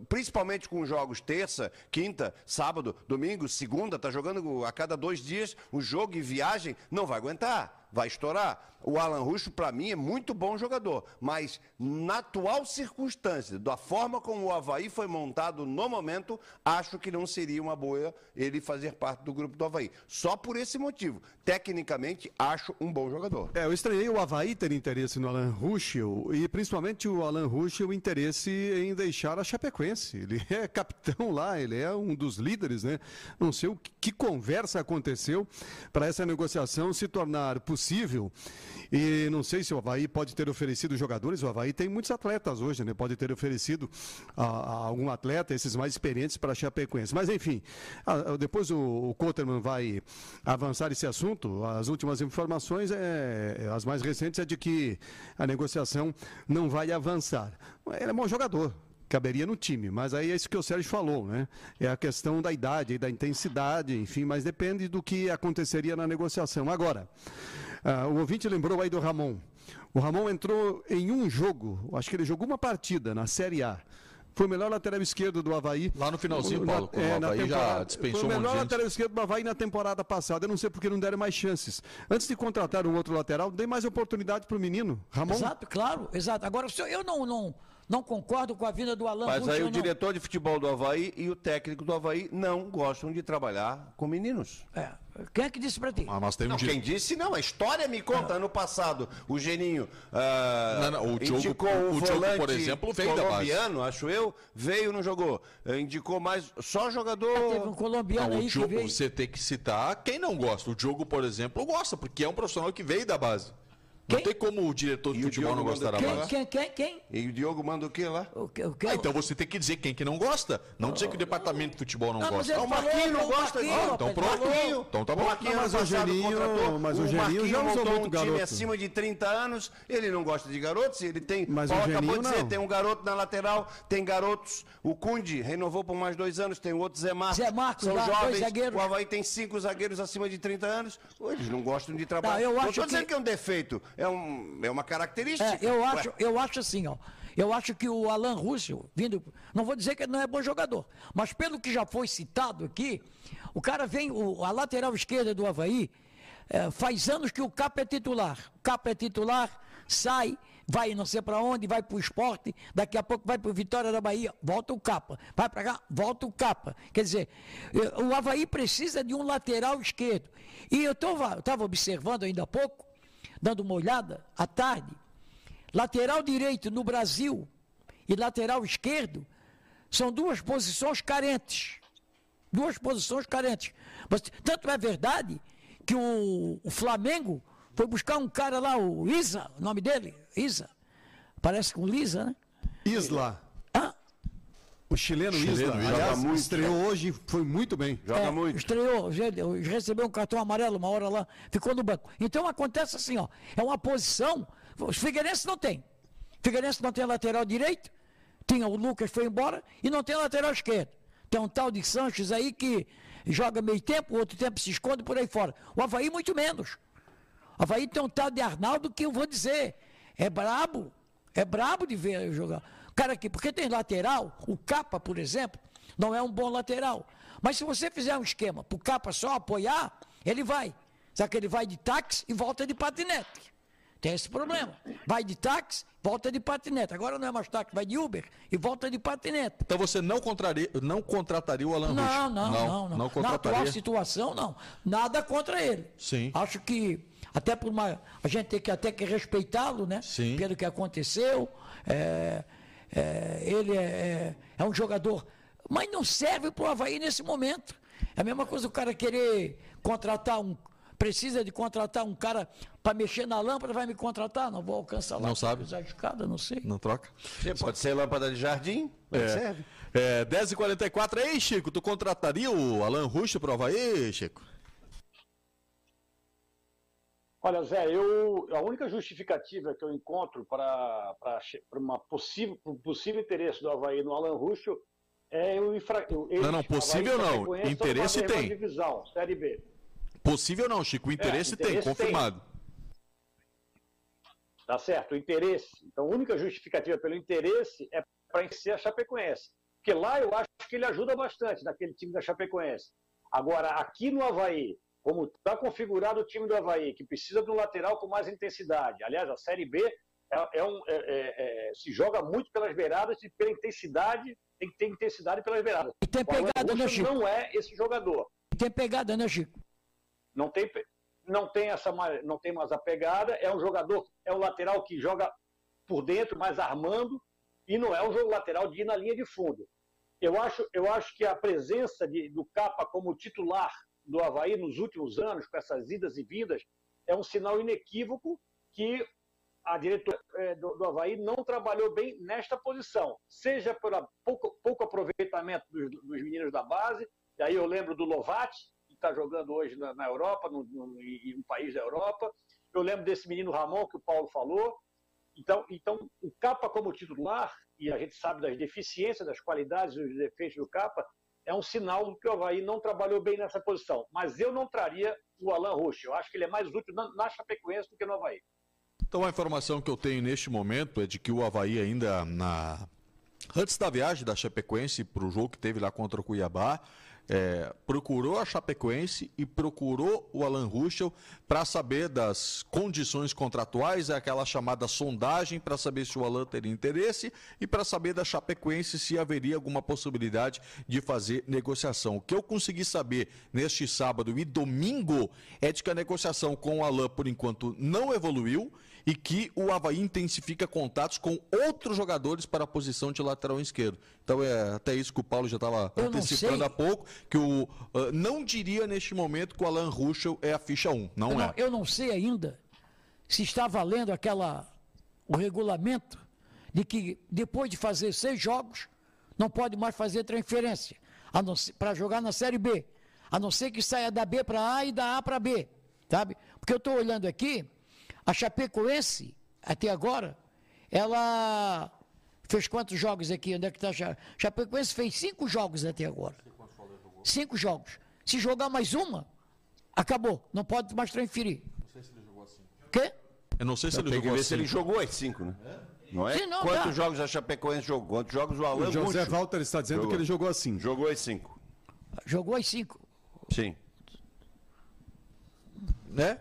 principalmente com jogos terça, quinta, sábado, domingo, segunda, tá jogando a cada dois dias o jogo e viagem, não vai aguentar vai estourar. O Alan Russo, para mim, é muito bom jogador, mas na atual circunstância, da forma como o Havaí foi montado no momento, acho que não seria uma boa ele fazer parte do grupo do Havaí. Só por esse motivo. Tecnicamente, acho um bom jogador. É, eu estranhei o Havaí ter interesse no Alan Ruschel e principalmente o Alan Ruschel interesse em deixar a Chapecoense. Ele (laughs) é capitão lá, ele é um dos líderes, né? Não sei o que, conversa aconteceu para essa negociação se tornar possível possível. E não sei se o Havaí pode ter oferecido jogadores. O Havaí tem muitos atletas hoje, né? Pode ter oferecido a, a algum atleta, esses mais experientes, para a Chapecoense. Mas, enfim, a, depois o, o Coterman vai avançar esse assunto. As últimas informações, é, é, as mais recentes, é de que a negociação não vai avançar. Ele é bom jogador caberia no time. Mas aí é isso que o Sérgio falou, né? É a questão da idade, da intensidade, enfim, mas depende do que aconteceria na negociação. Agora, Uh, o ouvinte lembrou aí do Ramon. O Ramon entrou em um jogo, acho que ele jogou uma partida na Série A. Foi o melhor lateral esquerdo do Havaí. Lá no finalzinho, Paulo, quando é, o Havaí já dispensou Foi o melhor lateral esquerdo do Havaí na temporada passada. Eu não sei porque não deram mais chances. Antes de contratar um outro lateral, dê mais oportunidade para o menino. Ramon. Exato, claro, exato. Agora, eu não, não, não concordo com a vinda do Alan Mas aí o diretor de futebol do Havaí e o técnico do Havaí não gostam de trabalhar com meninos. É. Quem é que disse pra ti? Ah, nós temos não, quem disse não, a história me conta. Ano passado, o Geninho uh, não, não, o Diogo, indicou o, o Diogo, por exemplo, veio colombiano, da base. acho eu, veio, não jogou. Eh, indicou mais, só jogador... É, teve um colombiano não, aí Diogo, Você tem que citar quem não gosta. O Diogo, por exemplo, gosta, porque é um profissional que veio da base. Quem? Não tem como o diretor de futebol não gostar da base. Quem, quem, quem? E o Diogo manda o quê lá? O que, o que ah, então você tem que dizer quem que não gosta. Não dizer que o departamento de futebol não, não gosta. o Marquinhos não gosta disso. Ah, então pronto. Então tá bom. Marquinhos, mas o Geninho, mas o Geninho já usou muito um time acima de 30 anos. Ele não gosta de garotos. Ele tem. Mas Paulo o acabou de dizer, tem um garoto na lateral, tem garotos. O Cunde renovou por mais dois anos. Tem o outro Zé Marcos. Zé Marcos, são jovens. O Havaí tem cinco zagueiros acima de 30 anos. Eles não gostam de trabalhar. Não, estou dizendo que é um defeito. É uma uma característica. É, eu, acho, eu acho assim, ó. Eu acho que o Alan Russell, vindo. Não vou dizer que ele não é bom jogador, mas pelo que já foi citado aqui, o cara vem, o, a lateral esquerda do Havaí, é, faz anos que o Capa é titular. O Capa é titular, sai, vai não sei para onde, vai para o esporte, daqui a pouco vai para o Vitória da Bahia, volta o Capa. Vai para cá, volta o Capa. Quer dizer, é, o Havaí precisa de um lateral esquerdo. E eu estava observando ainda há pouco, dando uma olhada à tarde, lateral direito no Brasil e lateral esquerdo são duas posições carentes. Duas posições carentes. Mas, tanto é verdade que o, o, Flamengo foi buscar um cara lá, o Isa, o nome dele, Isa. Parece com Lisa, né? Isla. O chileno, chileno Isla, aliás, muito, estreou né? hoje, foi muito bem. Joga é, muito. Estreou, recebeu um cartão amarelo uma hora lá, ficou no banco. Então acontece assim, ó, é uma posição, os Figueirense não tem. Figueirense não tem lateral direito, tinha o Lucas foi embora e não tem lateral esquerdo. Tem um tal de Sanches aí que joga meio tempo, outro tempo se esconde por aí fora. O Havaí muito menos. O Havaí tem um tal de Arnaldo que eu vou dizer, é brabo, é brabo de ver jogar cara aqui, porque tem lateral, o capa, por exemplo, não é um bom lateral. Mas se você fizer um esquema para o capa só apoiar, ele vai. Só que ele vai de táxi e volta de patinete. Tem esse problema. Vai de táxi, volta de patinete. Agora não é mais táxi, vai de Uber e volta de patinete. Então você não, contraria, não contrataria o Alan não? Não, não, não. não. não Na atual situação, não. Nada contra ele. Sim. Acho que até por uma. A gente tem que até que respeitá-lo, né? Sim. Pelo que aconteceu. É, é, ele é, é, é um jogador. Mas não serve para o Havaí nesse momento. É a mesma coisa o cara querer contratar um precisa de contratar um cara para mexer na lâmpada, vai me contratar? Não vou alcançar lá. Não sabe? Usar escada, não sei. Não troca? Pode ser lâmpada de jardim, é. serve. É, 10h44. Ei, Chico, tu contrataria o Alan Rush para o Havaí, Chico? Olha, Zé, eu, a única justificativa que eu encontro para, uma possível, um possível interesse do Havaí no Alan Russo é o infra... Não, não, possível não. Interesse tem. Divisão, Série B. Possível não, Chico. O interesse, é, interesse tem, confirmado. Tem. Tá certo, o interesse. Então, a única justificativa pelo interesse é para encher a Chapecoense. Porque lá eu acho que ele ajuda bastante naquele time da Chapecoense. Agora, aqui no Havaí, como está configurado o time do Havaí, que precisa de um lateral com mais intensidade. Aliás, a Série B é, é um, é, é, é se joga muito pelas beiradas e pela intensidade, tem que ter intensidade pelas beiradas. E tem pegada, né, Chico? Não é esse jogador. E tem pegada, né, Chico? Não tem, não tem essa, não tem mais a pegada. É um jogador, é um lateral que joga por dentro, mais armando, e não é um jogo lateral de ir na linha de fundo. Eu acho, eu acho que a presença de, do Capa como titular do Havaí nos últimos anos, com essas idas e vindas, é um sinal inequívoco que a diretoria é, do, do Havaí não trabalhou bem nesta posição, seja pelo pouco, pouco aproveitamento dos, dos, meninos da base, e aí eu lembro do Lovati, que está jogando hoje na, na Europa, no, no, em um país da Europa, eu lembro desse menino Ramon, que o Paulo falou, então, então o Capa como titular, e a gente sabe das deficiências, das qualidades e dos defeitos do Capa, é um sinal que o Havaí não trabalhou bem nessa posição. Mas eu não traria o Alan Rocha. Eu acho que ele é mais útil na, Chapecoense do que no Havaí. Então a informação que eu tenho neste momento é de que o Havaí ainda na antes da viagem da Chapecoense para o jogo que teve lá contra o Cuiabá, é, procurou a Chapecoense e procurou o Alan Ruschel para saber das condições contratuais, é aquela chamada sondagem para saber se o Alan teria interesse e para saber da Chapecoense se haveria alguma possibilidade de fazer negociação. O que eu consegui saber neste sábado e domingo é de que a negociação com o Alan, por enquanto, não evoluiu e que o Havaí intensifica contatos com outros jogadores para a posição de lateral esquerdo. Então é até isso que o Paulo já estava antecipando há pouco, que o uh, não diria neste momento que o Alan Ruschel é a ficha 1, não eu é. Não, eu não sei ainda se está valendo aquela o regulamento de que depois de fazer seis jogos não pode mais fazer transferência para jogar na Série B, a não ser que saia da B para A e da A para B, sabe? Porque eu estou olhando aqui, a Chapecoense, até agora, ela fez quantos jogos aqui? Onde é que está a Chapecoense? fez cinco jogos até agora. Cinco jogos. Se jogar mais uma, acabou. Não pode mais transferir. Não sei se ele jogou assim. Quê? Eu não sei se não, ele tem jogou que ver se ele jogou as cinco, né? É? Não é? Sim, não, Quantos dá. jogos a Chapecoense jogou? Quantos jogos o Alan O José Walter está dizendo jogou. que ele jogou assim. Jogou as cinco. Jogou as cinco. Sim. Né?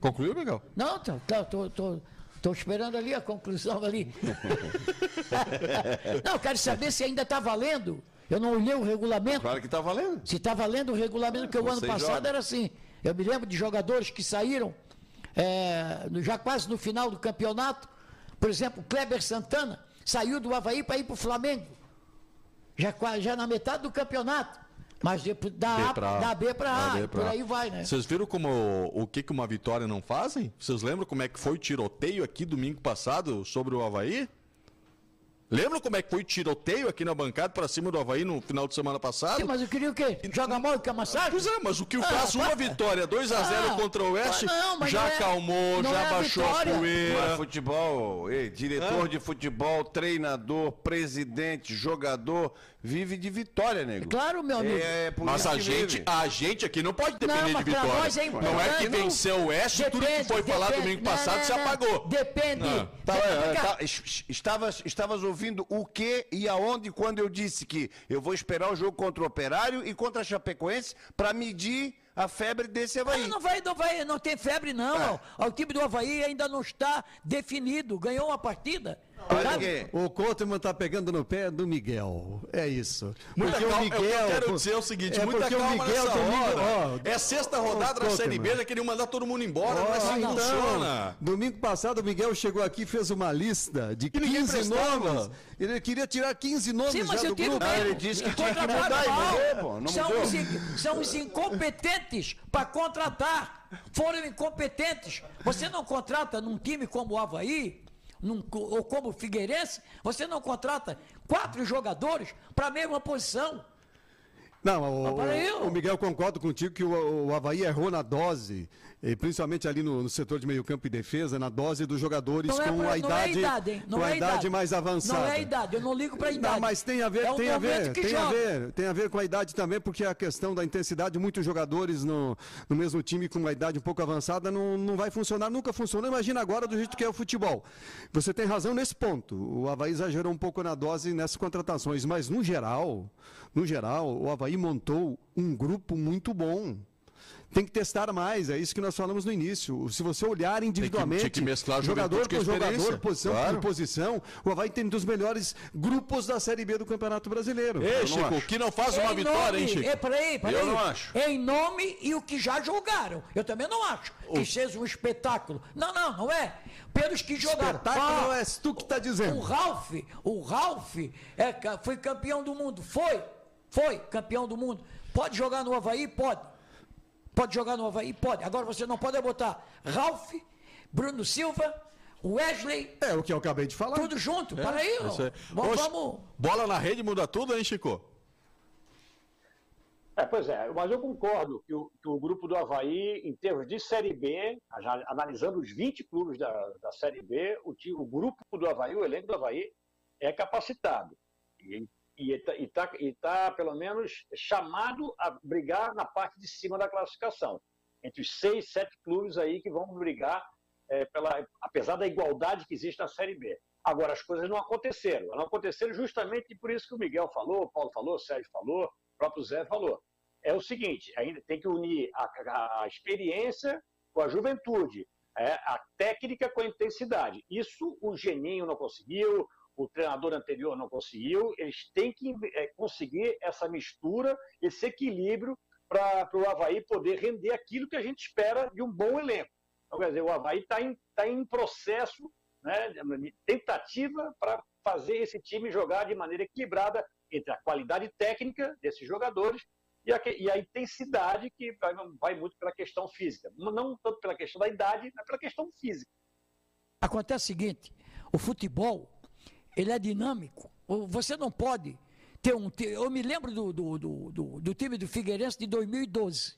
Concluiu, Miguel? Não, tô, tô, tô, tô, tô esperando ali a conclusão ali. (laughs) não, quero saber se ainda está valendo. Eu não olhei o regulamento. Claro que está valendo. Se está valendo o regulamento, porque o ano passado joga. era assim. Eu me lembro de jogadores que saíram é, já quase no final do campeonato. Por exemplo, Kleber Santana saiu do Havaí para ir para o Flamengo. Já, já na metade do campeonato. Mas da, a, pra, da B para A, B pra por aí vai, né? Vocês viram como o que, que uma vitória não fazem? Vocês lembram como é que foi o tiroteio aqui domingo passado sobre o Havaí? Lembra como é que foi o tiroteio aqui na bancada para cima do Havaí no final de semana passado? Sim, mas eu queria o quê? Joga mal e quer massagem? Pois é, mas o que o ah, faz uma vitória, 2x0 ah, contra o Oeste, não, já é, acalmou, já é baixou a, a poeira. Mas futebol, ei, diretor ah. de futebol, treinador, presidente, jogador, vive de vitória, nego. Claro, meu amigo. É, mas a gente, a gente aqui não pode depender não, de vitória. É não é que venceu o Oeste, depende, tudo que foi depende, falado domingo passado não, se apagou. Depende. Tá, é, tá, estavas, estavas ouvindo ouvindo o que e aonde quando eu disse que eu vou esperar o jogo contra o Operário e contra a Chapecoense para medir a febre desse Havaí. Ah, não vai, não vai, não tem febre não. É. O time do Havaí ainda não está definido. Ganhou uma partida. Olha sabe? aqui. O Coutinho tá pegando no pé do Miguel. É isso. Muita Porque calma, o Miguel, eu quero dizer o seguinte, é muita calma Miguel nessa domingo- hora. ó, é sexta rodada da Série B, já queriam mandar todo mundo embora, não é Ó, assim que então, funciona. Domingo passado o Miguel chegou aqui e fez uma lista de Que ninguém 15 prestava. nomes. Ele queria tirar 15 nomes Sim, mas já eu do grupo. mesmo. ele disse que tinha que contrataram mudar e mal. mudou, pô, não são, mudou. os, são os incompetentes para contratar. Foram incompetentes. Você não contrata num time como o Havaí, num ou como o Figueirense, você não contrata quatro jogadores para a mesma posição. Não, o, o Miguel concordo contigo que o, o Havaí errou na dose, e principalmente ali no, no setor de meio campo e defesa, na dose dos jogadores é, com a idade, é idade, com é a idade, idade. mais avançada. Não é idade, eu não ligo para idade. Não, mas tem a ver, é tem a ver, tem a joga. ver, tem a ver com a idade também, porque a questão da intensidade, muitos jogadores no, no mesmo time com uma idade um pouco avançada não, não vai funcionar, nunca funcionou. Imagina agora do jeito que é o futebol. Você tem razão nesse ponto. O Havaí exagerou um pouco na dose nessas contratações, mas no geral, no geral, o Havaí montou um grupo muito bom. Tem que testar mais, é isso que nós falamos no início. Se você olhar individualmente, tinha que mesclar jogador juventude por com jogador, posição Claro. por posição, o Havaí tem um dos melhores grupos da Série B do Campeonato Brasileiro. Ei, Chico, acho. que não faz uma Em vitória, hein, nome- Chico? É, peraí, peraí. Eu não acho. Em nome e o que já jogaram. Eu também não acho que seja um espetáculo. Não, não, não é. Pelos que jogaram. Espetáculo Ah, é tu que está dizendo. O Ralph, o Ralph é, foi campeão do mundo. Foi, foi campeão do mundo. Pode jogar no Havaí? Pode. Pode jogar no Havaí? Pode. Agora você não pode botar Ralph, Bruno Silva, Wesley, É o que eu acabei de falar. tudo junto. Peraí, Isso aí. vamos, Ô, vamos. Bola na rede muda tudo, hein, Chico? É, pois é, mas eu concordo que o, que o grupo do Havaí, em termos de Série B, já analisando os 20 clubes da, da Série B, o, o grupo do Havaí, o elenco do Havaí, é capacitado. E está, tá, pelo menos, chamado a brigar na parte de cima da classificação. Entre os seis, sete clubes aí que vão brigar, é, pela, apesar da igualdade que existe na Série B. Agora, as coisas não aconteceram. Não aconteceram justamente por isso que o Miguel falou, o Paulo falou, o Sérgio falou, o próprio Zé falou. É o seguinte, ainda tem que unir a- a experiência com a juventude, é, a técnica com a intensidade. Isso o Geninho não conseguiu, o treinador anterior não conseguiu. Eles têm que é, conseguir essa mistura, esse equilíbrio para o Havaí poder render aquilo que a gente espera de um bom elenco. Então, quer dizer, o Havaí está em, tá em processo, né, de tentativa para fazer esse time jogar de maneira equilibrada entre a qualidade técnica desses jogadores e a, e a intensidade que vai, vai muito pela questão física. Não tanto pela questão da idade, mas pela questão física. Acontece o seguinte, o futebol, ele é dinâmico. Você não pode ter um... Eu me lembro do, do, do, do- do time do Figueirense de 2012.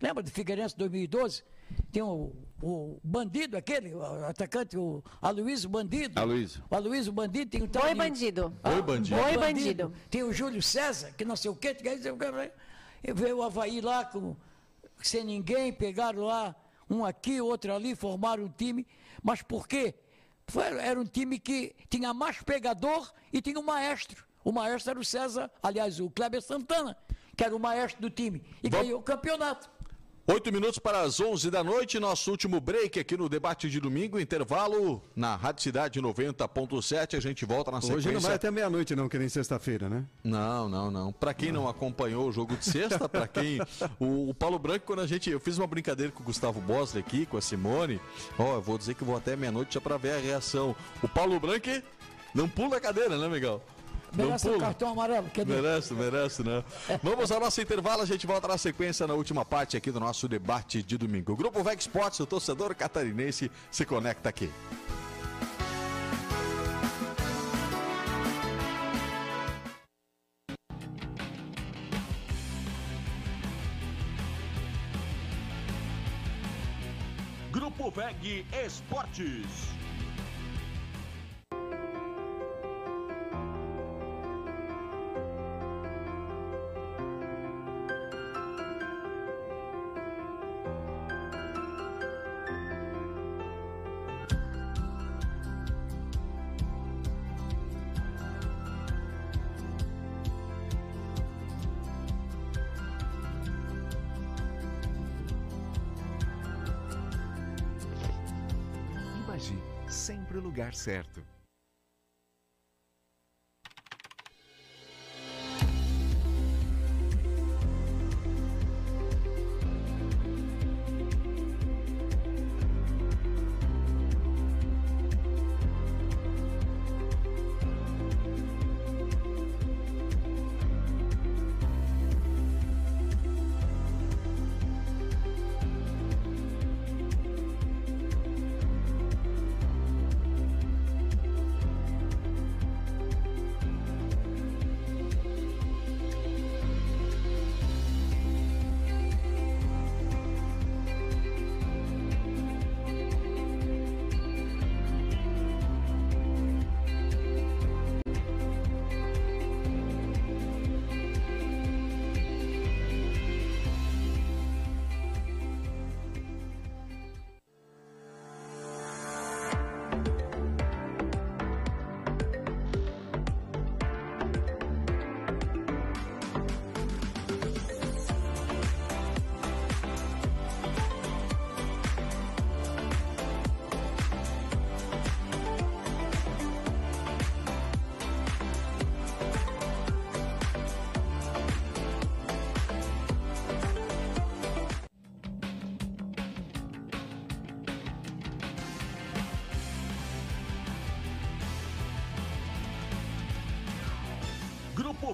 Lembra do Figueirense de 2012? Tem o, o Bandido, aquele, o atacante, o Aloysio Bandido. Aloysio. O Aloysio Bandido tem o Oi, bandido. Oi, bandido. Oi, bandido. Tem o Júlio César, que não sei o quê. veio o Havaí lá com, sem ninguém, pegaram lá um aqui, outro ali, formaram um time. Mas por quê? Era um time que tinha mais pegador e tinha um maestro. O maestro era o César, aliás, o Kleber Santana, que era o maestro do time. E Vamos- ganhou o campeonato. Oito minutos para as 11 da noite, nosso último break aqui no debate de domingo, intervalo na Rádio Cidade 90.7, a gente volta na sequência. Hoje não vai até meia-noite, não, que nem sexta-feira, né? Não, não, não. Para quem não acompanhou o jogo de sexta, para quem (laughs) o, o Paulo Branco quando a gente eu fiz uma brincadeira com o Gustavo Bosley aqui, com a Simone, ó, eu vou dizer que vou até meia-noite já para ver a reação. O Paulo Branco não pula a cadeira, né, Miguel? Merece o pula. cartão amarelo. Quer dizer, Merece, merece, né? (laughs) Vamos ao nosso intervalo, a gente volta na sequência na última parte aqui do nosso debate de domingo. O Grupo Veg Sports, o torcedor catarinense, se conecta aqui. Grupo VEG Esportes. Lugar certo.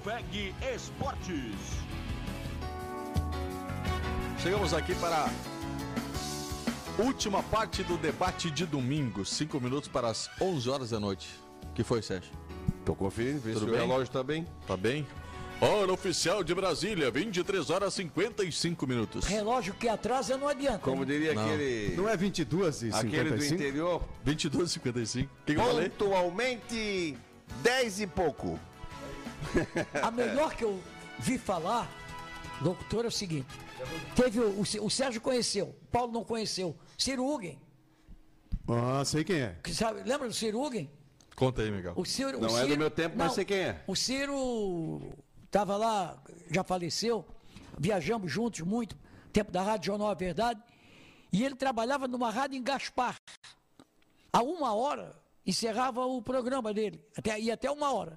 VEG Esportes. Chegamos aqui para a última parte do debate de domingo, 5 minutos para as 11 horas da noite. que foi, Sérgio? Tô conferindo, vê Tudo se bem? o relógio tá bem. Tá bem? Hora oficial de Brasília, 23 horas 55 minutos. Relógio que atrasa não adianta. Como diria Não. aquele. Não é 22 e Aquele do 55? interior. 22 55. O que, que eu falei? Pontualmente 10 e pouco. A melhor que eu vi falar, doutor, é o seguinte: teve o, o, o Sérgio conheceu, o Paulo não conheceu. Ciro Hugen, Ah, sei quem é. que sabe, lembra do Ciro Hugen? Conta aí, Miguel. O Ciro, Não o é do Ciro- meu tempo, mas não, sei quem é. O Ciro estava lá, já faleceu, viajamos juntos muito, tempo da Rádio Jornal A Verdade, e ele trabalhava numa rádio em Gaspar. A uma hora encerrava o programa dele, até, ia até uma hora.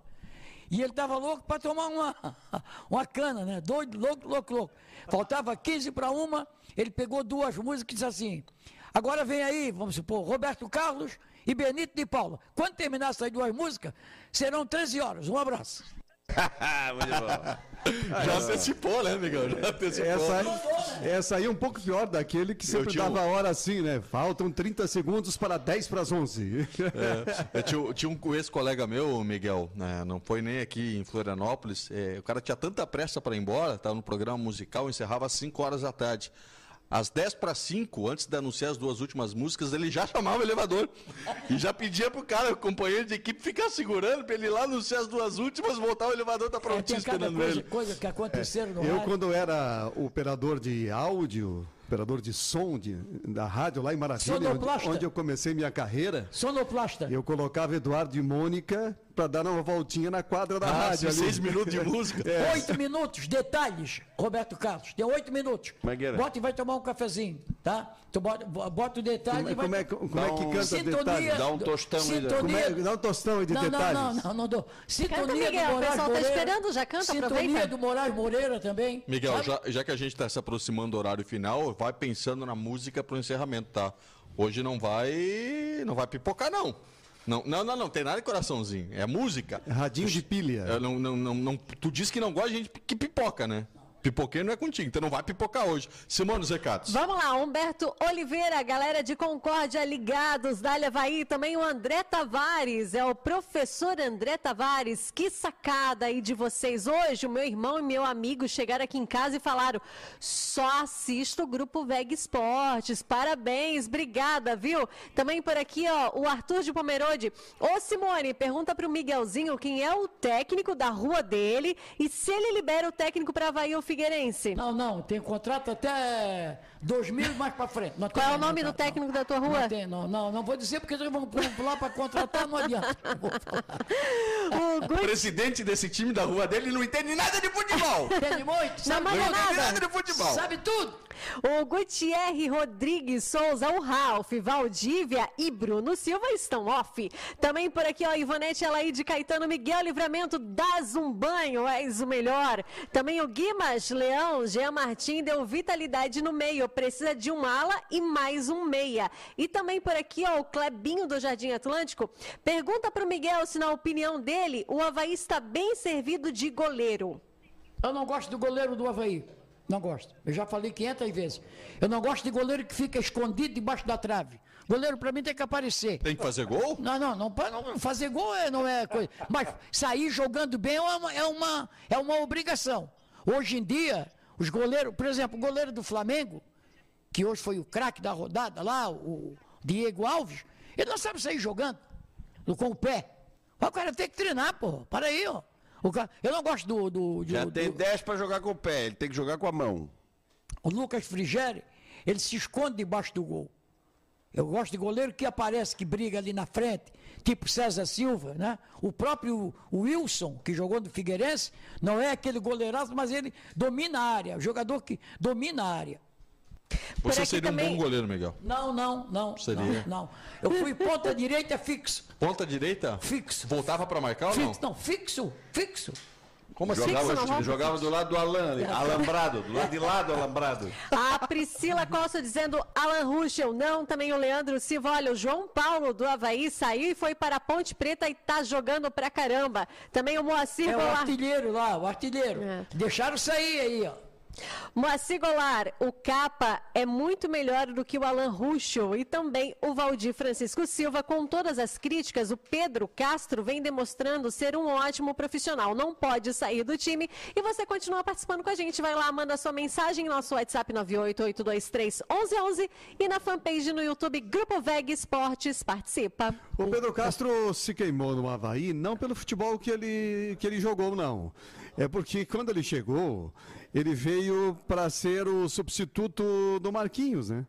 E ele estava louco para tomar uma, (laughs) uma cana, né? Doido, louco, louco, louco. Faltava 15 para uma, ele pegou duas músicas e disse assim: agora vem aí, vamos supor, Roberto Carlos e Benito de Paula. Quando terminar essas duas músicas, serão 13 horas. Um abraço. (laughs) Muito bom. (laughs) Já antecipou, né, Miguel? Já antecipou. Essa aí, essa aí é um pouco pior daquele que sempre tinha dava a hora assim, né? Faltam 30 segundos para 10 para as 11. É, eu tinha, tinha um ex-colega meu, Miguel, né, não foi nem aqui em Florianópolis. é, o cara tinha tanta pressa para ir embora, estava no programa musical, encerrava às 5 horas da tarde. Às 10 para 5, antes de anunciar as duas últimas músicas, ele já chamava o elevador. E já pedia pro cara, o companheiro de equipe, ficar segurando para ele ir lá anunciar as duas últimas, voltar o elevador tá É, prontinho tem cada esperando coisa, ele. coisa que aconteceram no Eu, rádio. quando era operador de áudio, operador de som de, da rádio lá em Maravilha, onde, onde eu comecei minha carreira, Sonoplasta. eu colocava Eduardo e Mônica para dar uma voltinha na quadra da Ah, rádio. seis minutos de (laughs) música. É. Oito minutos, detalhes, Roberto Carlos. Tem oito minutos. Mangueira. Bota e vai tomar um cafezinho, tá? Tu bota, bota o detalhe Como, e é- vai... como é, que- como é Dá que um- canta Sintonia- detalhes? Dá um tostão aí, né? Como é, Sintonia... dá um tostão aí de Não, não, detalhes. não, não, não dou. Sintonia Miguel, do o Moraes pessoal tá Moreira. esperando, já canta, Sintonia aproveita. do Moraes Moreira também. Miguel, já, já que a gente está se aproximando do horário final, vai pensando na música para o encerramento, tá? Hoje não vai, não vai pipocar não. Não, não, não, não, tem nada de coraçãozinho. É música. Radinho de pilha. Não, não, não, não- tu disse que não gosta de gente que pipoca, né? Pipoqueiro não é contigo, então não vai pipocar hoje. Simone, os recados. Vamos lá, Humberto Oliveira, galera de Concórdia ligados, Dália Havaí, também o André Tavares, é o professor André Tavares. Que sacada aí de vocês. Hoje, o meu irmão e meu amigo chegaram aqui em casa e falaram: só assisto o grupo Veg Esportes. Parabéns, obrigada, viu? Também por aqui, ó, o Arthur de Pomerode. Ô, Simone, pergunta pro Miguelzinho quem é o técnico da rua dele e se ele libera o técnico para Havaí ou Figueirense. Não, não, tem contrato até 2000 e mais pra frente. Não Qual é o nome não, do não, técnico da tua Não, rua? tem, não, não, não vou dizer porque eles vão pular pra contratar, não adianta. Não. (laughs) O Guti- presidente desse time da rua dele não entende nada de futebol. Entende muito? Não Sabe manda tudo? nada. nada de futebol. Sabe tudo. O Gutierre Rodrigues Souza, o Ralph, Valdívia e Bruno Silva estão off. Também por aqui, ó, Ivonete Alaide Caetano Miguel Livramento, das um banho, és o melhor. Também o Guimas Leão, Jean Martim deu vitalidade no meio, precisa de um ala e mais um meia. E também por aqui, ó, o Clebinho do Jardim Atlântico, pergunta para o Miguel se na opinião dele o Havaí está bem servido de goleiro. Eu não gosto do goleiro do Havaí. Não gosto. Eu já falei 500 vezes. Eu não gosto de goleiro que fica escondido debaixo da trave. Goleiro para mim tem que aparecer. Tem que fazer gol? Não, não, não, não fazer gol é, não é coisa. Mas sair jogando bem é uma, é uma, é uma obrigação. Hoje em dia, os goleiros, por exemplo, o goleiro do Flamengo, que hoje foi o craque da rodada lá, o Diego Alves, ele não sabe sair jogando com o pé. O cara tem que treinar, pô. Para aí, ó. Cara, eu não gosto do. do, do Já do, tem 10 para jogar com o pé, ele tem que jogar com a mão. O Lucas Frigeri, ele se esconde debaixo do gol. Eu gosto de goleiro que aparece, que briga ali na frente, tipo César Silva, né? O próprio Wilson, que jogou no Figueirense, não é aquele goleiraço, mas ele domina a área, o jogador que domina a área. Você seria também... um bom goleiro, Miguel? Não, não, não. Seria? Não, não. Eu fui ponta direita fixo. Ponta direita? Fixo. Voltava para marcar fixo, ou não? Não, fixo, fixo. Como assim? Jogava, fixo, jogava do lado do Alan, alambrado, do lado de lado alambrado. A Priscila Costa dizendo Alan Ruschel, não, também o Leandro Silva, olha, o João Paulo do Havaí saiu e foi para a Ponte Preta e tá jogando pra caramba. Também o Moacir É o artilheiro lá, o artilheiro. É. Deixaram sair aí, ó. Moacir Golar, o Capa é muito melhor do que o Alan Ruschel e também o Valdir Francisco Silva. Com todas as críticas, o Pedro Castro vem demonstrando ser um ótimo profissional. Não pode sair do time e você continua participando com a gente. Vai lá, manda sua mensagem no nosso WhatsApp 988231111 e na fanpage no YouTube Grupo Veg Esportes. Participa. O Pedro Castro se queimou no Havaí, não pelo futebol que ele, que ele jogou, não. É porque quando ele chegou, ele veio para ser o substituto do Marquinhos, né?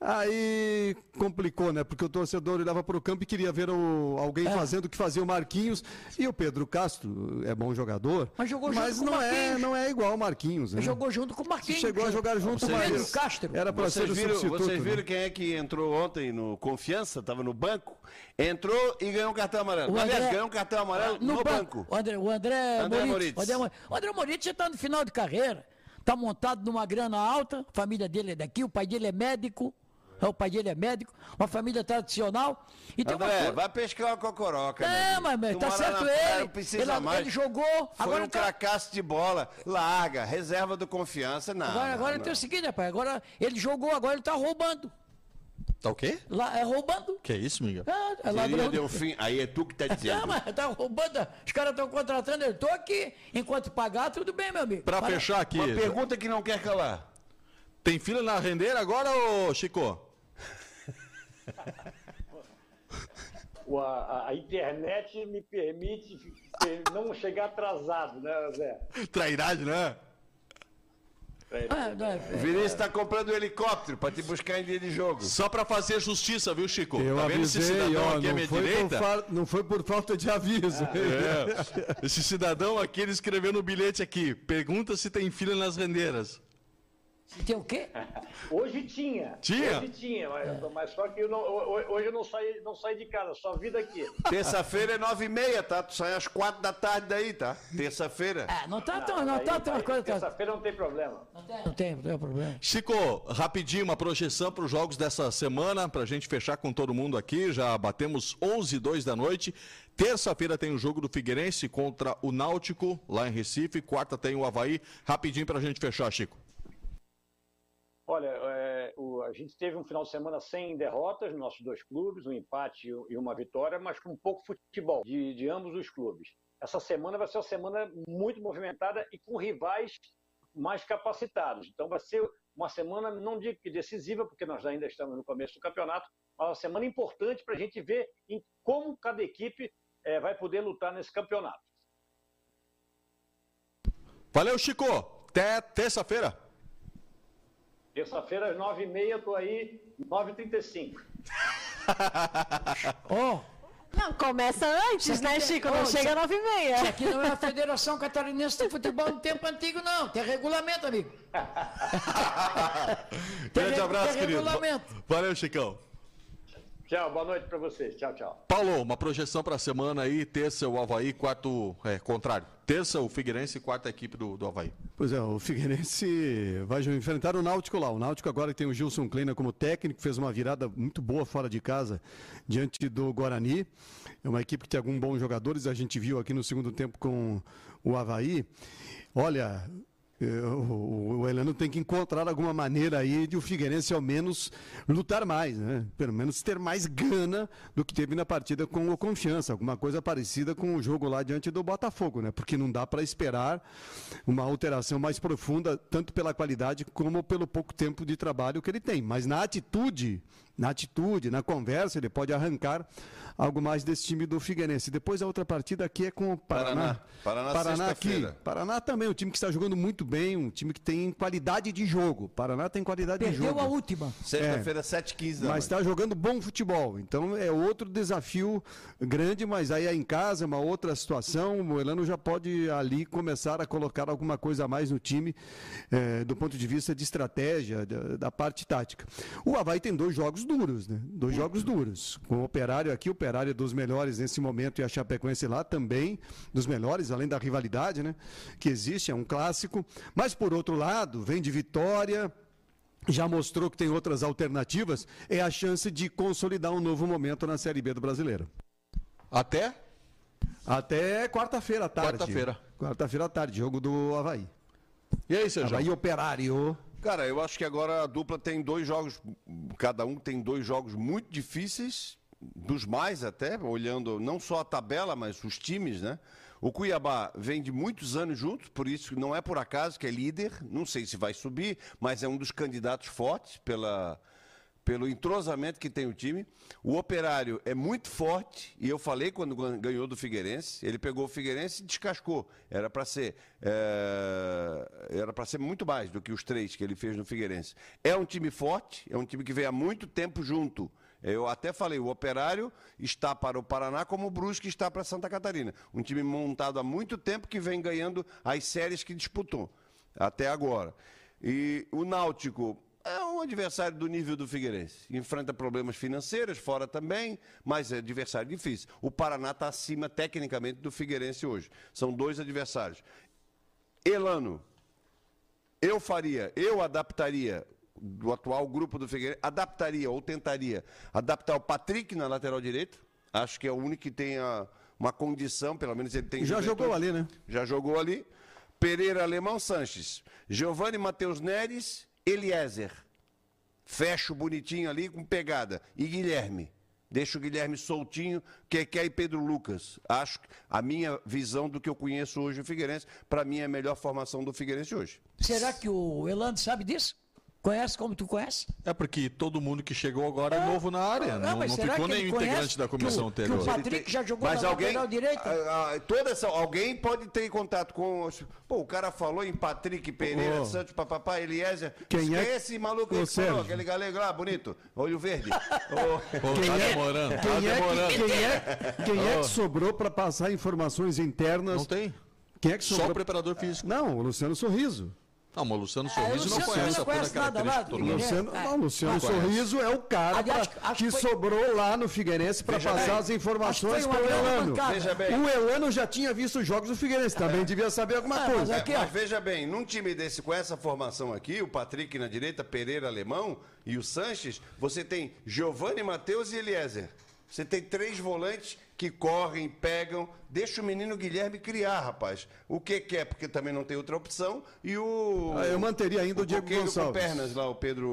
Aí complicou, né? Porque o torcedor olhava para o campo e queria ver o, alguém é. fazendo o que fazia o Marquinhos. E o Pedro Castro é bom jogador. Mas jogou mas junto não com o é, não é igual o Marquinhos. Né? Jogou junto com o Marquinhos. Chegou a jogar junto com o Pedro Castro. Era para ser o viram, substituto. Vocês viram né? quem é que entrou ontem no Confiança? Estava no banco. Entrou e ganhou um cartão amarelo. O André, Aliás, ganhou um cartão amarelo no, no banco. banco. O André, o André, André Moritz. Moritz. O André, o André Moritz já está no final de carreira. Está montado numa grana alta. A família dele é daqui. O pai dele é médico. O pai dele é médico, uma família tradicional. E tem André, uma... vai pescar uma cocoroca. Não, mas, mas tá certo ele. Não precisa ele, mais. ele jogou. Foi agora um tá... fracasso de bola. Larga, reserva do confiança, não. Agora, agora não, tem o seguinte, rapaz. Agora ele jogou, agora ele tá roubando. Tá o quê? Lá, é roubando. Que é isso, Miguel? É, é ladrão. Deu fim. Aí é tu que tá (laughs) dizendo. Não, mas tá roubando. Os caras estão contratando, eu tô aqui. Enquanto pagar, tudo bem, meu amigo. Pra Para. fechar aqui. Uma pergunta que não quer calar. Tem fila na rendeira agora, ô Chico? A, a, internet me permite não chegar atrasado, né, Zé? Trairagem, né? Ah, não, é, O Vinícius está comprando um helicóptero para te buscar em dia de jogo. Só para fazer justiça, viu, Chico? Eu tá vendo avisei, esse cidadão ó, aqui à não, minha foi direita? fa- não foi por falta de aviso. É. Esse cidadão aqui, ele escreveu no bilhete aqui, pergunta se tem fila nas rendeiras. Tem o quê? (laughs) Hoje tinha. Tinha? Hoje tinha, mas, mas só que eu não- ho- hoje eu não saí, não saí de casa, só vi daqui. Terça-feira é nove e meia, tá? Tu sai às quatro da tarde daí, tá? Terça-feira. É, não tá tão, não Aí- tá tão aí coisa. Tá, Terça-feira não tem problema. não, tem, não tem, não tem problema. Chico, rapidinho, uma projeção para os jogos dessa semana, para a gente fechar com todo mundo aqui. Já batemos 11 e 2 da noite. Terça-feira tem o jogo do Figueirense contra o Náutico, lá em Recife. Quarta tem o Havaí. Rapidinho para a gente fechar, Chico. Olha, é, o- a gente teve um final de semana sem derrotas nos nossos dois clubes, um empate e uma vitória, mas com pouco futebol de, de ambos os clubes. Essa semana vai ser uma semana muito movimentada e com rivais mais capacitados. Então vai ser uma semana, não digo que decisiva, porque nós ainda estamos no começo do campeonato, mas uma semana importante para a gente ver em como cada equipe é, vai poder lutar nesse campeonato. Valeu, Chico. Até terça-feira. Terça-feira, às 9h30, estou aí, 9h35. (laughs) Ó, Não, começa antes, né, Chico? Não Ô, chega às nove e isso meia. aqui não é a Federação Catarinense de Futebol do tempo antigo, não. Tem regulamento, amigo. (laughs) Grande abraço, tem querido. regulamento. Valeu, Chicão. Tchau, boa noite para vocês. Tchau, tchau. Paulo, uma projeção para a semana aí, terça o Havaí, quarto, é, contrário. Terça o Figueirense e quarta equipe do, do Havaí. Pois é, o Figueirense vai enfrentar o Náutico lá. O Náutico agora tem o Gilson Kleina como técnico, fez uma virada muito boa fora de casa diante do Guarani. É uma equipe que tem alguns bons jogadores, a gente viu aqui no segundo tempo com o Havaí. Olha, o, o Heleno tem que encontrar alguma maneira aí de o Figueirense ao menos lutar mais, né? Pelo menos ter mais gana do que teve na partida com o Confiança, alguma coisa parecida com o jogo lá diante do Botafogo, né? Porque não dá para esperar uma alteração mais profunda, tanto pela qualidade como pelo pouco tempo de trabalho que ele tem. Mas na atitude, na atitude, na conversa, ele pode arrancar algo mais desse time do Figueirense. Depois a outra partida aqui é com o Paraná. Paraná. Paraná aqui. sexta-feira. Paraná também, um time que está jogando muito bem, um time que tem qualidade de jogo. Paraná tem qualidade de Perdeu jogo. a última. Sexta-feira, 7h15 da Mas noite. está jogando bom futebol. Então é outro desafio grande, mas aí é em casa, é uma outra situação. O Elano já pode ali começar a colocar alguma coisa a mais no time, eh, do ponto de vista de estratégia, da, da parte tática. O Havaí tem dois jogos duros, né? Dois jogos duros. Com o Operário aqui, o Operário é dos melhores nesse momento e a Chapecoense lá também dos melhores, além da rivalidade, né? Que existe, é um clássico. Mas por outro lado, vem de vitória já mostrou que tem outras alternativas, é a chance de consolidar um novo momento na Série B do Brasileiro. Até? Até quarta-feira à tarde. Quarta-feira. Quarta-feira à tarde, jogo do Havaí. E aí, Sérgio? Havaí Operário. Cara, eu acho que agora a dupla tem dois jogos, cada um tem dois jogos muito difíceis, dos mais até, olhando não só a tabela, mas os times, né? O Cuiabá vem de muitos anos juntos, por isso não é por acaso que é líder, não sei se vai subir, mas é um dos candidatos fortes pela, pelo entrosamento que tem o time. O Operário é muito forte, e eu falei quando gan- ganhou do Figueirense, ele pegou o Figueirense e descascou. Era para ser é, era para ser muito mais do que os três que ele fez no Figueirense. É um time forte, é um time que vem há muito tempo junto. Eu até falei, o Operário está para o Paraná como o Brusque está para Santa Catarina. Um time montado há muito tempo que vem ganhando as séries que disputou até agora. E o Náutico é um adversário do nível do Figueirense. Enfrenta problemas financeiros, fora também, mas é adversário difícil. O Paraná está acima tecnicamente do Figueirense hoje. São dois adversários. Elano, eu faria, eu adaptaria do atual grupo do Figueirense, adaptaria ou tentaria adaptar o Patrick na lateral direita. Acho que é o único que tem a- uma condição, pelo menos ele tem. Já juventude. jogou ali, né? Já jogou ali. Pereira Alemão Sanches. Giovanni Matheus Neres, Eliezer. Fecho bonitinho ali com pegada. E Guilherme. Deixa o Guilherme soltinho, Keké e Pedro Lucas. Acho que a minha visão do que eu conheço hoje o Figueirense, para mim é a melhor formação do Figueirense hoje. Será que o Elano sabe disso? Conhece como tu conhece? É porque todo mundo que chegou agora é novo na área. Não, não será ficou nenhum integrante da comissão que o- anterior. que o Patrick já jogou Mas na alguém, lateral direita? ah, ah, toda essa, alguém pode ter contato com. Pô, o cara falou em Patrick Pereira, Ô. Santos, papapá, Eliezer. Quem é- esse maluco que falou, aquele galego lá, bonito, olho verde. (laughs) Pô, tá demorando, tá Quem é, demorando. que, quem é, quem é que sobrou para passar informações internas? Não tem? Quem é que Só sobrou? o preparador físico. Não, o Luciano Sorriso. Não, mas o Luciano É, Sorriso não Luciano conhece não a conhece toda a nada lá característica do. Luciano. Luciano, É. não, Luciano. Sorriso é o cara Aliás, pra- que foi- sobrou lá no Figueirense para passar bem, as informações para o Elano. O Elano já tinha visto os jogos do Figueirense, também devia saber alguma Ah, mas coisa. aqui, mas ó. veja bem, num time desse com essa formação aqui, o Patrick na direita, Pereira Alemão e o Sanches, você tem Giovanni Matheus e Eliezer. Você tem três volantes que correm, pegam. Deixa o menino Guilherme criar, rapaz. O que quer, porque também não tem outra opção. E o. Ah, eu manteria ainda o Diego coqueiro Gonçalves. com pernas lá, o Pedro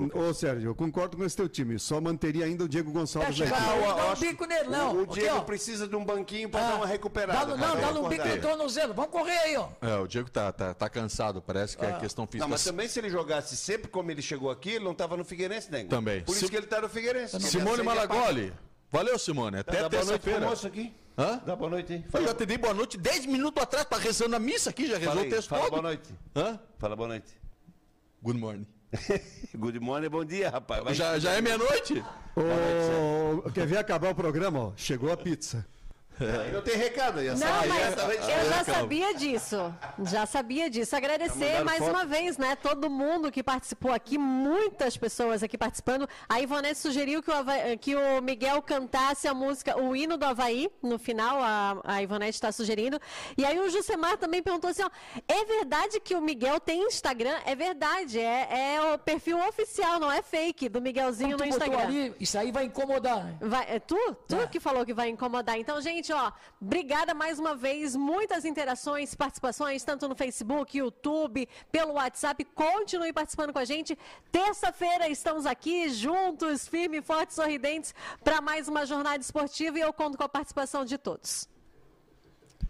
Lucas. Ô, Sérgio, eu concordo com esse teu time. Só manteria ainda o Diego Gonçalves Deixa aí. dá um bico nele, não. O, o Diego ó. precisa de um banquinho para Ah, dar uma recuperada. Dá, não, dá um bico no tornozelo. Vamos correr aí, ó. É, o Diego tá, tá, tá cansado, parece que é questão física. Não, mas também se ele jogasse sempre como ele chegou aqui, ele não estava no Figueirense, né? Também. Por isso Sim- que ele está no Figueirense. Simone aceita Malagoli. Valeu, Simone. Até pro terça-feira. aqui. Hã? Dá boa noite aí. Eu já te dei boa noite 10 minutos atrás, tá rezando a missa aqui, já rezou Fala, o texto fala todo. boa noite. Hã? Fala boa noite. Good morning. (laughs) Good morning, bom dia, rapaz. Vai- Já, já é meia-noite? Ô, quer ver acabar o programa? Ó, chegou a pizza. Aí não tem recado, ia Não, sair mas eu já calma. sabia disso. Já sabia disso. Agradecer mais foto? uma vez, né? Todo mundo que participou aqui, muitas pessoas aqui participando. A Ivonete sugeriu que o, Hava- que o Miguel cantasse a música, o hino do Havaí, no final, a, a Ivonete está sugerindo. E aí o Jusemar também perguntou assim: ó, é verdade que o Miguel tem Instagram? É verdade, é, é o perfil oficial, não é fake, do Miguelzinho Então, no Instagram. ali, isso aí vai incomodar, né? Vai, é tu? Tu É. que falou que vai incomodar. Então, gente, ó, obrigada mais uma vez. Muitas interações, participações, tanto no Facebook, YouTube, pelo WhatsApp. Continue participando com a gente. Terça-feira estamos aqui juntos, firmes, fortes, sorridentes, para mais uma jornada esportiva e eu conto com a participação de todos.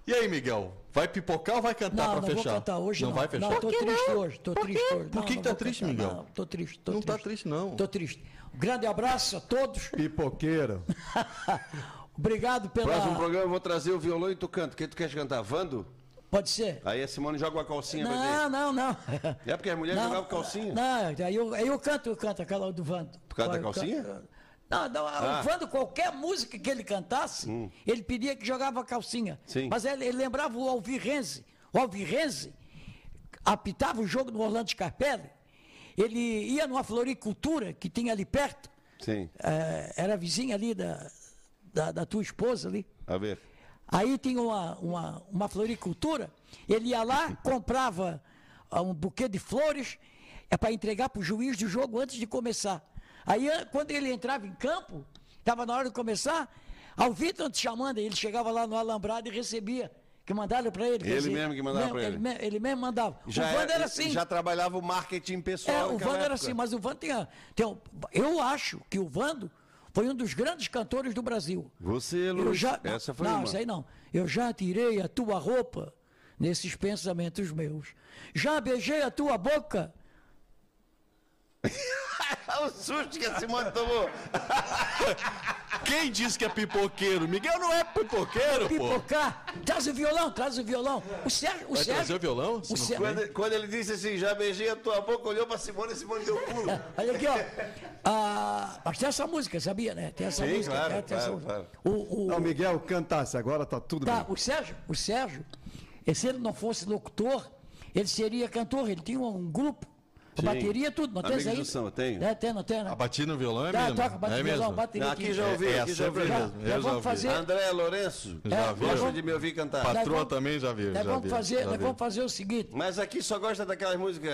E aí, Miguel? Vai pipocar ou vai cantar Não, pra não fechar? vou cantar hoje não. vai fechar? Não, tô triste não? hoje, tô Por triste hoje. Por Não, que não tá triste, cantar, Miguel? Não, tô triste, tô Não triste. tá triste, não. Tô triste. Um grande abraço a todos. Pipoqueiro. (laughs) Obrigado pela... Próximo programa eu vou trazer o violão e tu canta. Quem tu quer cantar? Vando? Pode ser? Aí a Simone joga uma calcinha pra Não, não, não. É porque as mulheres jogavam calcinha. Não, aí eu, aí eu canto, eu canto aquela do Vando. Por causa da calcinha? canto- Não, não Ah. o Vando, qualquer música que ele cantasse, ele pedia que jogava calcinha. Sim. Mas ele, ele lembrava o Alvir Renzi. O Alvir Renzi apitava o jogo no Orlando Scarpelli. Ele ia numa floricultura que tinha ali perto. Sim, eh, era vizinha ali da, da, da tua esposa ali. a ver. Aí tinha uma, uma, uma floricultura, ele ia lá, (laughs) comprava ah, um buquê de flores, é para entregar para o juiz do jogo antes de começar. Aí, ah, quando ele entrava em campo, estava na hora de começar, ao Vitor te chamando, ele chegava lá no alambrado e recebia, que mandaram para ele. Ele mesmo que mandava pra ele. Ele mesmo mandava. Já, o Wander era, era assim. já trabalhava o marketing pessoal. É, o Vando era assim, mas o Vando tinha, um- Eu acho que o Vando foi um dos grandes cantores do Brasil. Você, Luz, já, essa foi não, uma. isso aí não. Eu já tirei a tua roupa nesses pensamentos meus. Já beijei a tua boca. (laughs) o susto que a Simone tomou. (laughs) Quem disse que é pipoqueiro? Miguel não é pipoqueiro, pô. Pipocar. Traz o violão, traz o violão. O Sérgio. O Vai Sérgio trazer o violão? O Sérgio, Quando, quando ele disse assim, já beijei a tua boca, olhou pra Simone e Simone deu pulo. (laughs) Olha aqui, ó. Ah, mas tem essa música, sabia, né? Tem essa Sim, música. claro, é, tem essa claro, música. claro. O, o, Não, Miguel, cantasse, agora tá tudo Tá, bem. o Sérgio, o Sérgio, se ele não fosse locutor, ele seria cantor, ele tinha um grupo, Sim. bateria, tudo, não tem isso aí? samba, tenho. É, tem, não tem, né? A batida no violão é Tá, mesmo? toca, bate é violão, mesmo? bateria Não, aqui já ouvi, É, aqui já ouvi. Já, mesmo. já vamos ouvi. fazer, André Lourenço, É, Já vi. gosta de me ouvir cantar. Patroa vamos- também já viu. nós já vamos fazer, já nós vamos fazer o seguinte, Mas aqui só gosta daquelas músicas.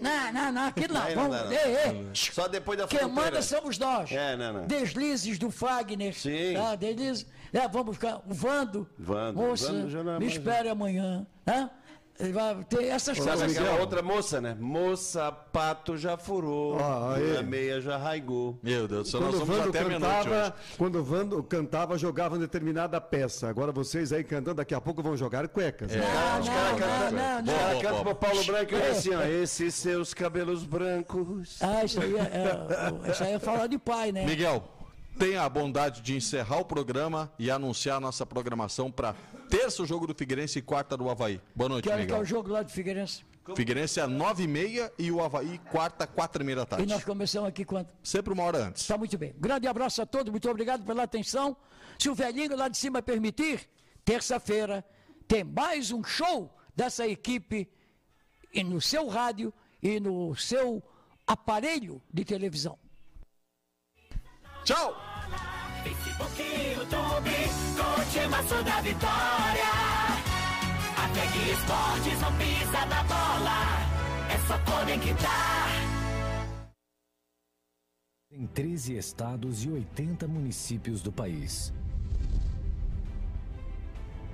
não, não, não, aquilo não, não vamos, não. ei, Só depois da quem fronteira. manda somos nós, É, não, não. deslizes do Fagner, Sim. tá, deslizes, é, vamos buscar o Vando, Vando, moça, Vando já não é me espere amanhã, né? Ele vai ter essas Sabe coisas. aquela Miguel. outra moça, né? Moça, pato já furou, Ah, a meia já raigou. Meu Deus do céu, nós Quando o vamos Vando até cantava, quando o Vando cantava, jogava uma determinada peça. Agora vocês aí cantando, daqui a pouco vão jogar cuecas. Não, Os caras não, cantam, não, os não. caras cantam boa, pro Paulo Branco e olha assim, ó. Esses seus cabelos brancos. Ah, isso aí é, é, isso aí é falar de pai, né? Miguel, tenha a bondade de encerrar o programa e anunciar a nossa programação para terça o jogo do Figueirense e quarta do Havaí. Boa noite, Que hora que é Miguel. o jogo lá de Figueirense? Figueirense é nove e meia e o Havaí quarta, quatro e meia da E tarde. nós começamos aqui quando? Sempre uma hora antes. Está muito bem. Grande abraço a todos, muito obrigado pela atenção. Se o velhinho lá de cima permitir, terça-feira tem mais um show dessa equipe e no seu rádio e no seu aparelho de televisão. Tchau! Facebook, YouTube, Cotimaço da Vitória. A Tec Esportes não pisa na bola, é só conectar. Em 13 estados e 80 municípios do país.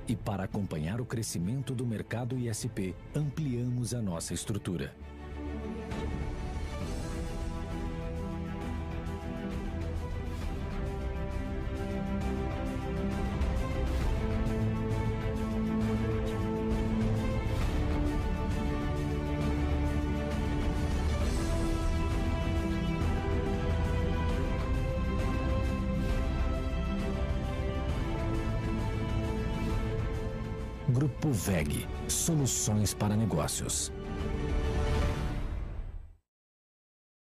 E para acompanhar o crescimento do mercado ISP, ampliamos a nossa estrutura. VEG Soluções para Negócios.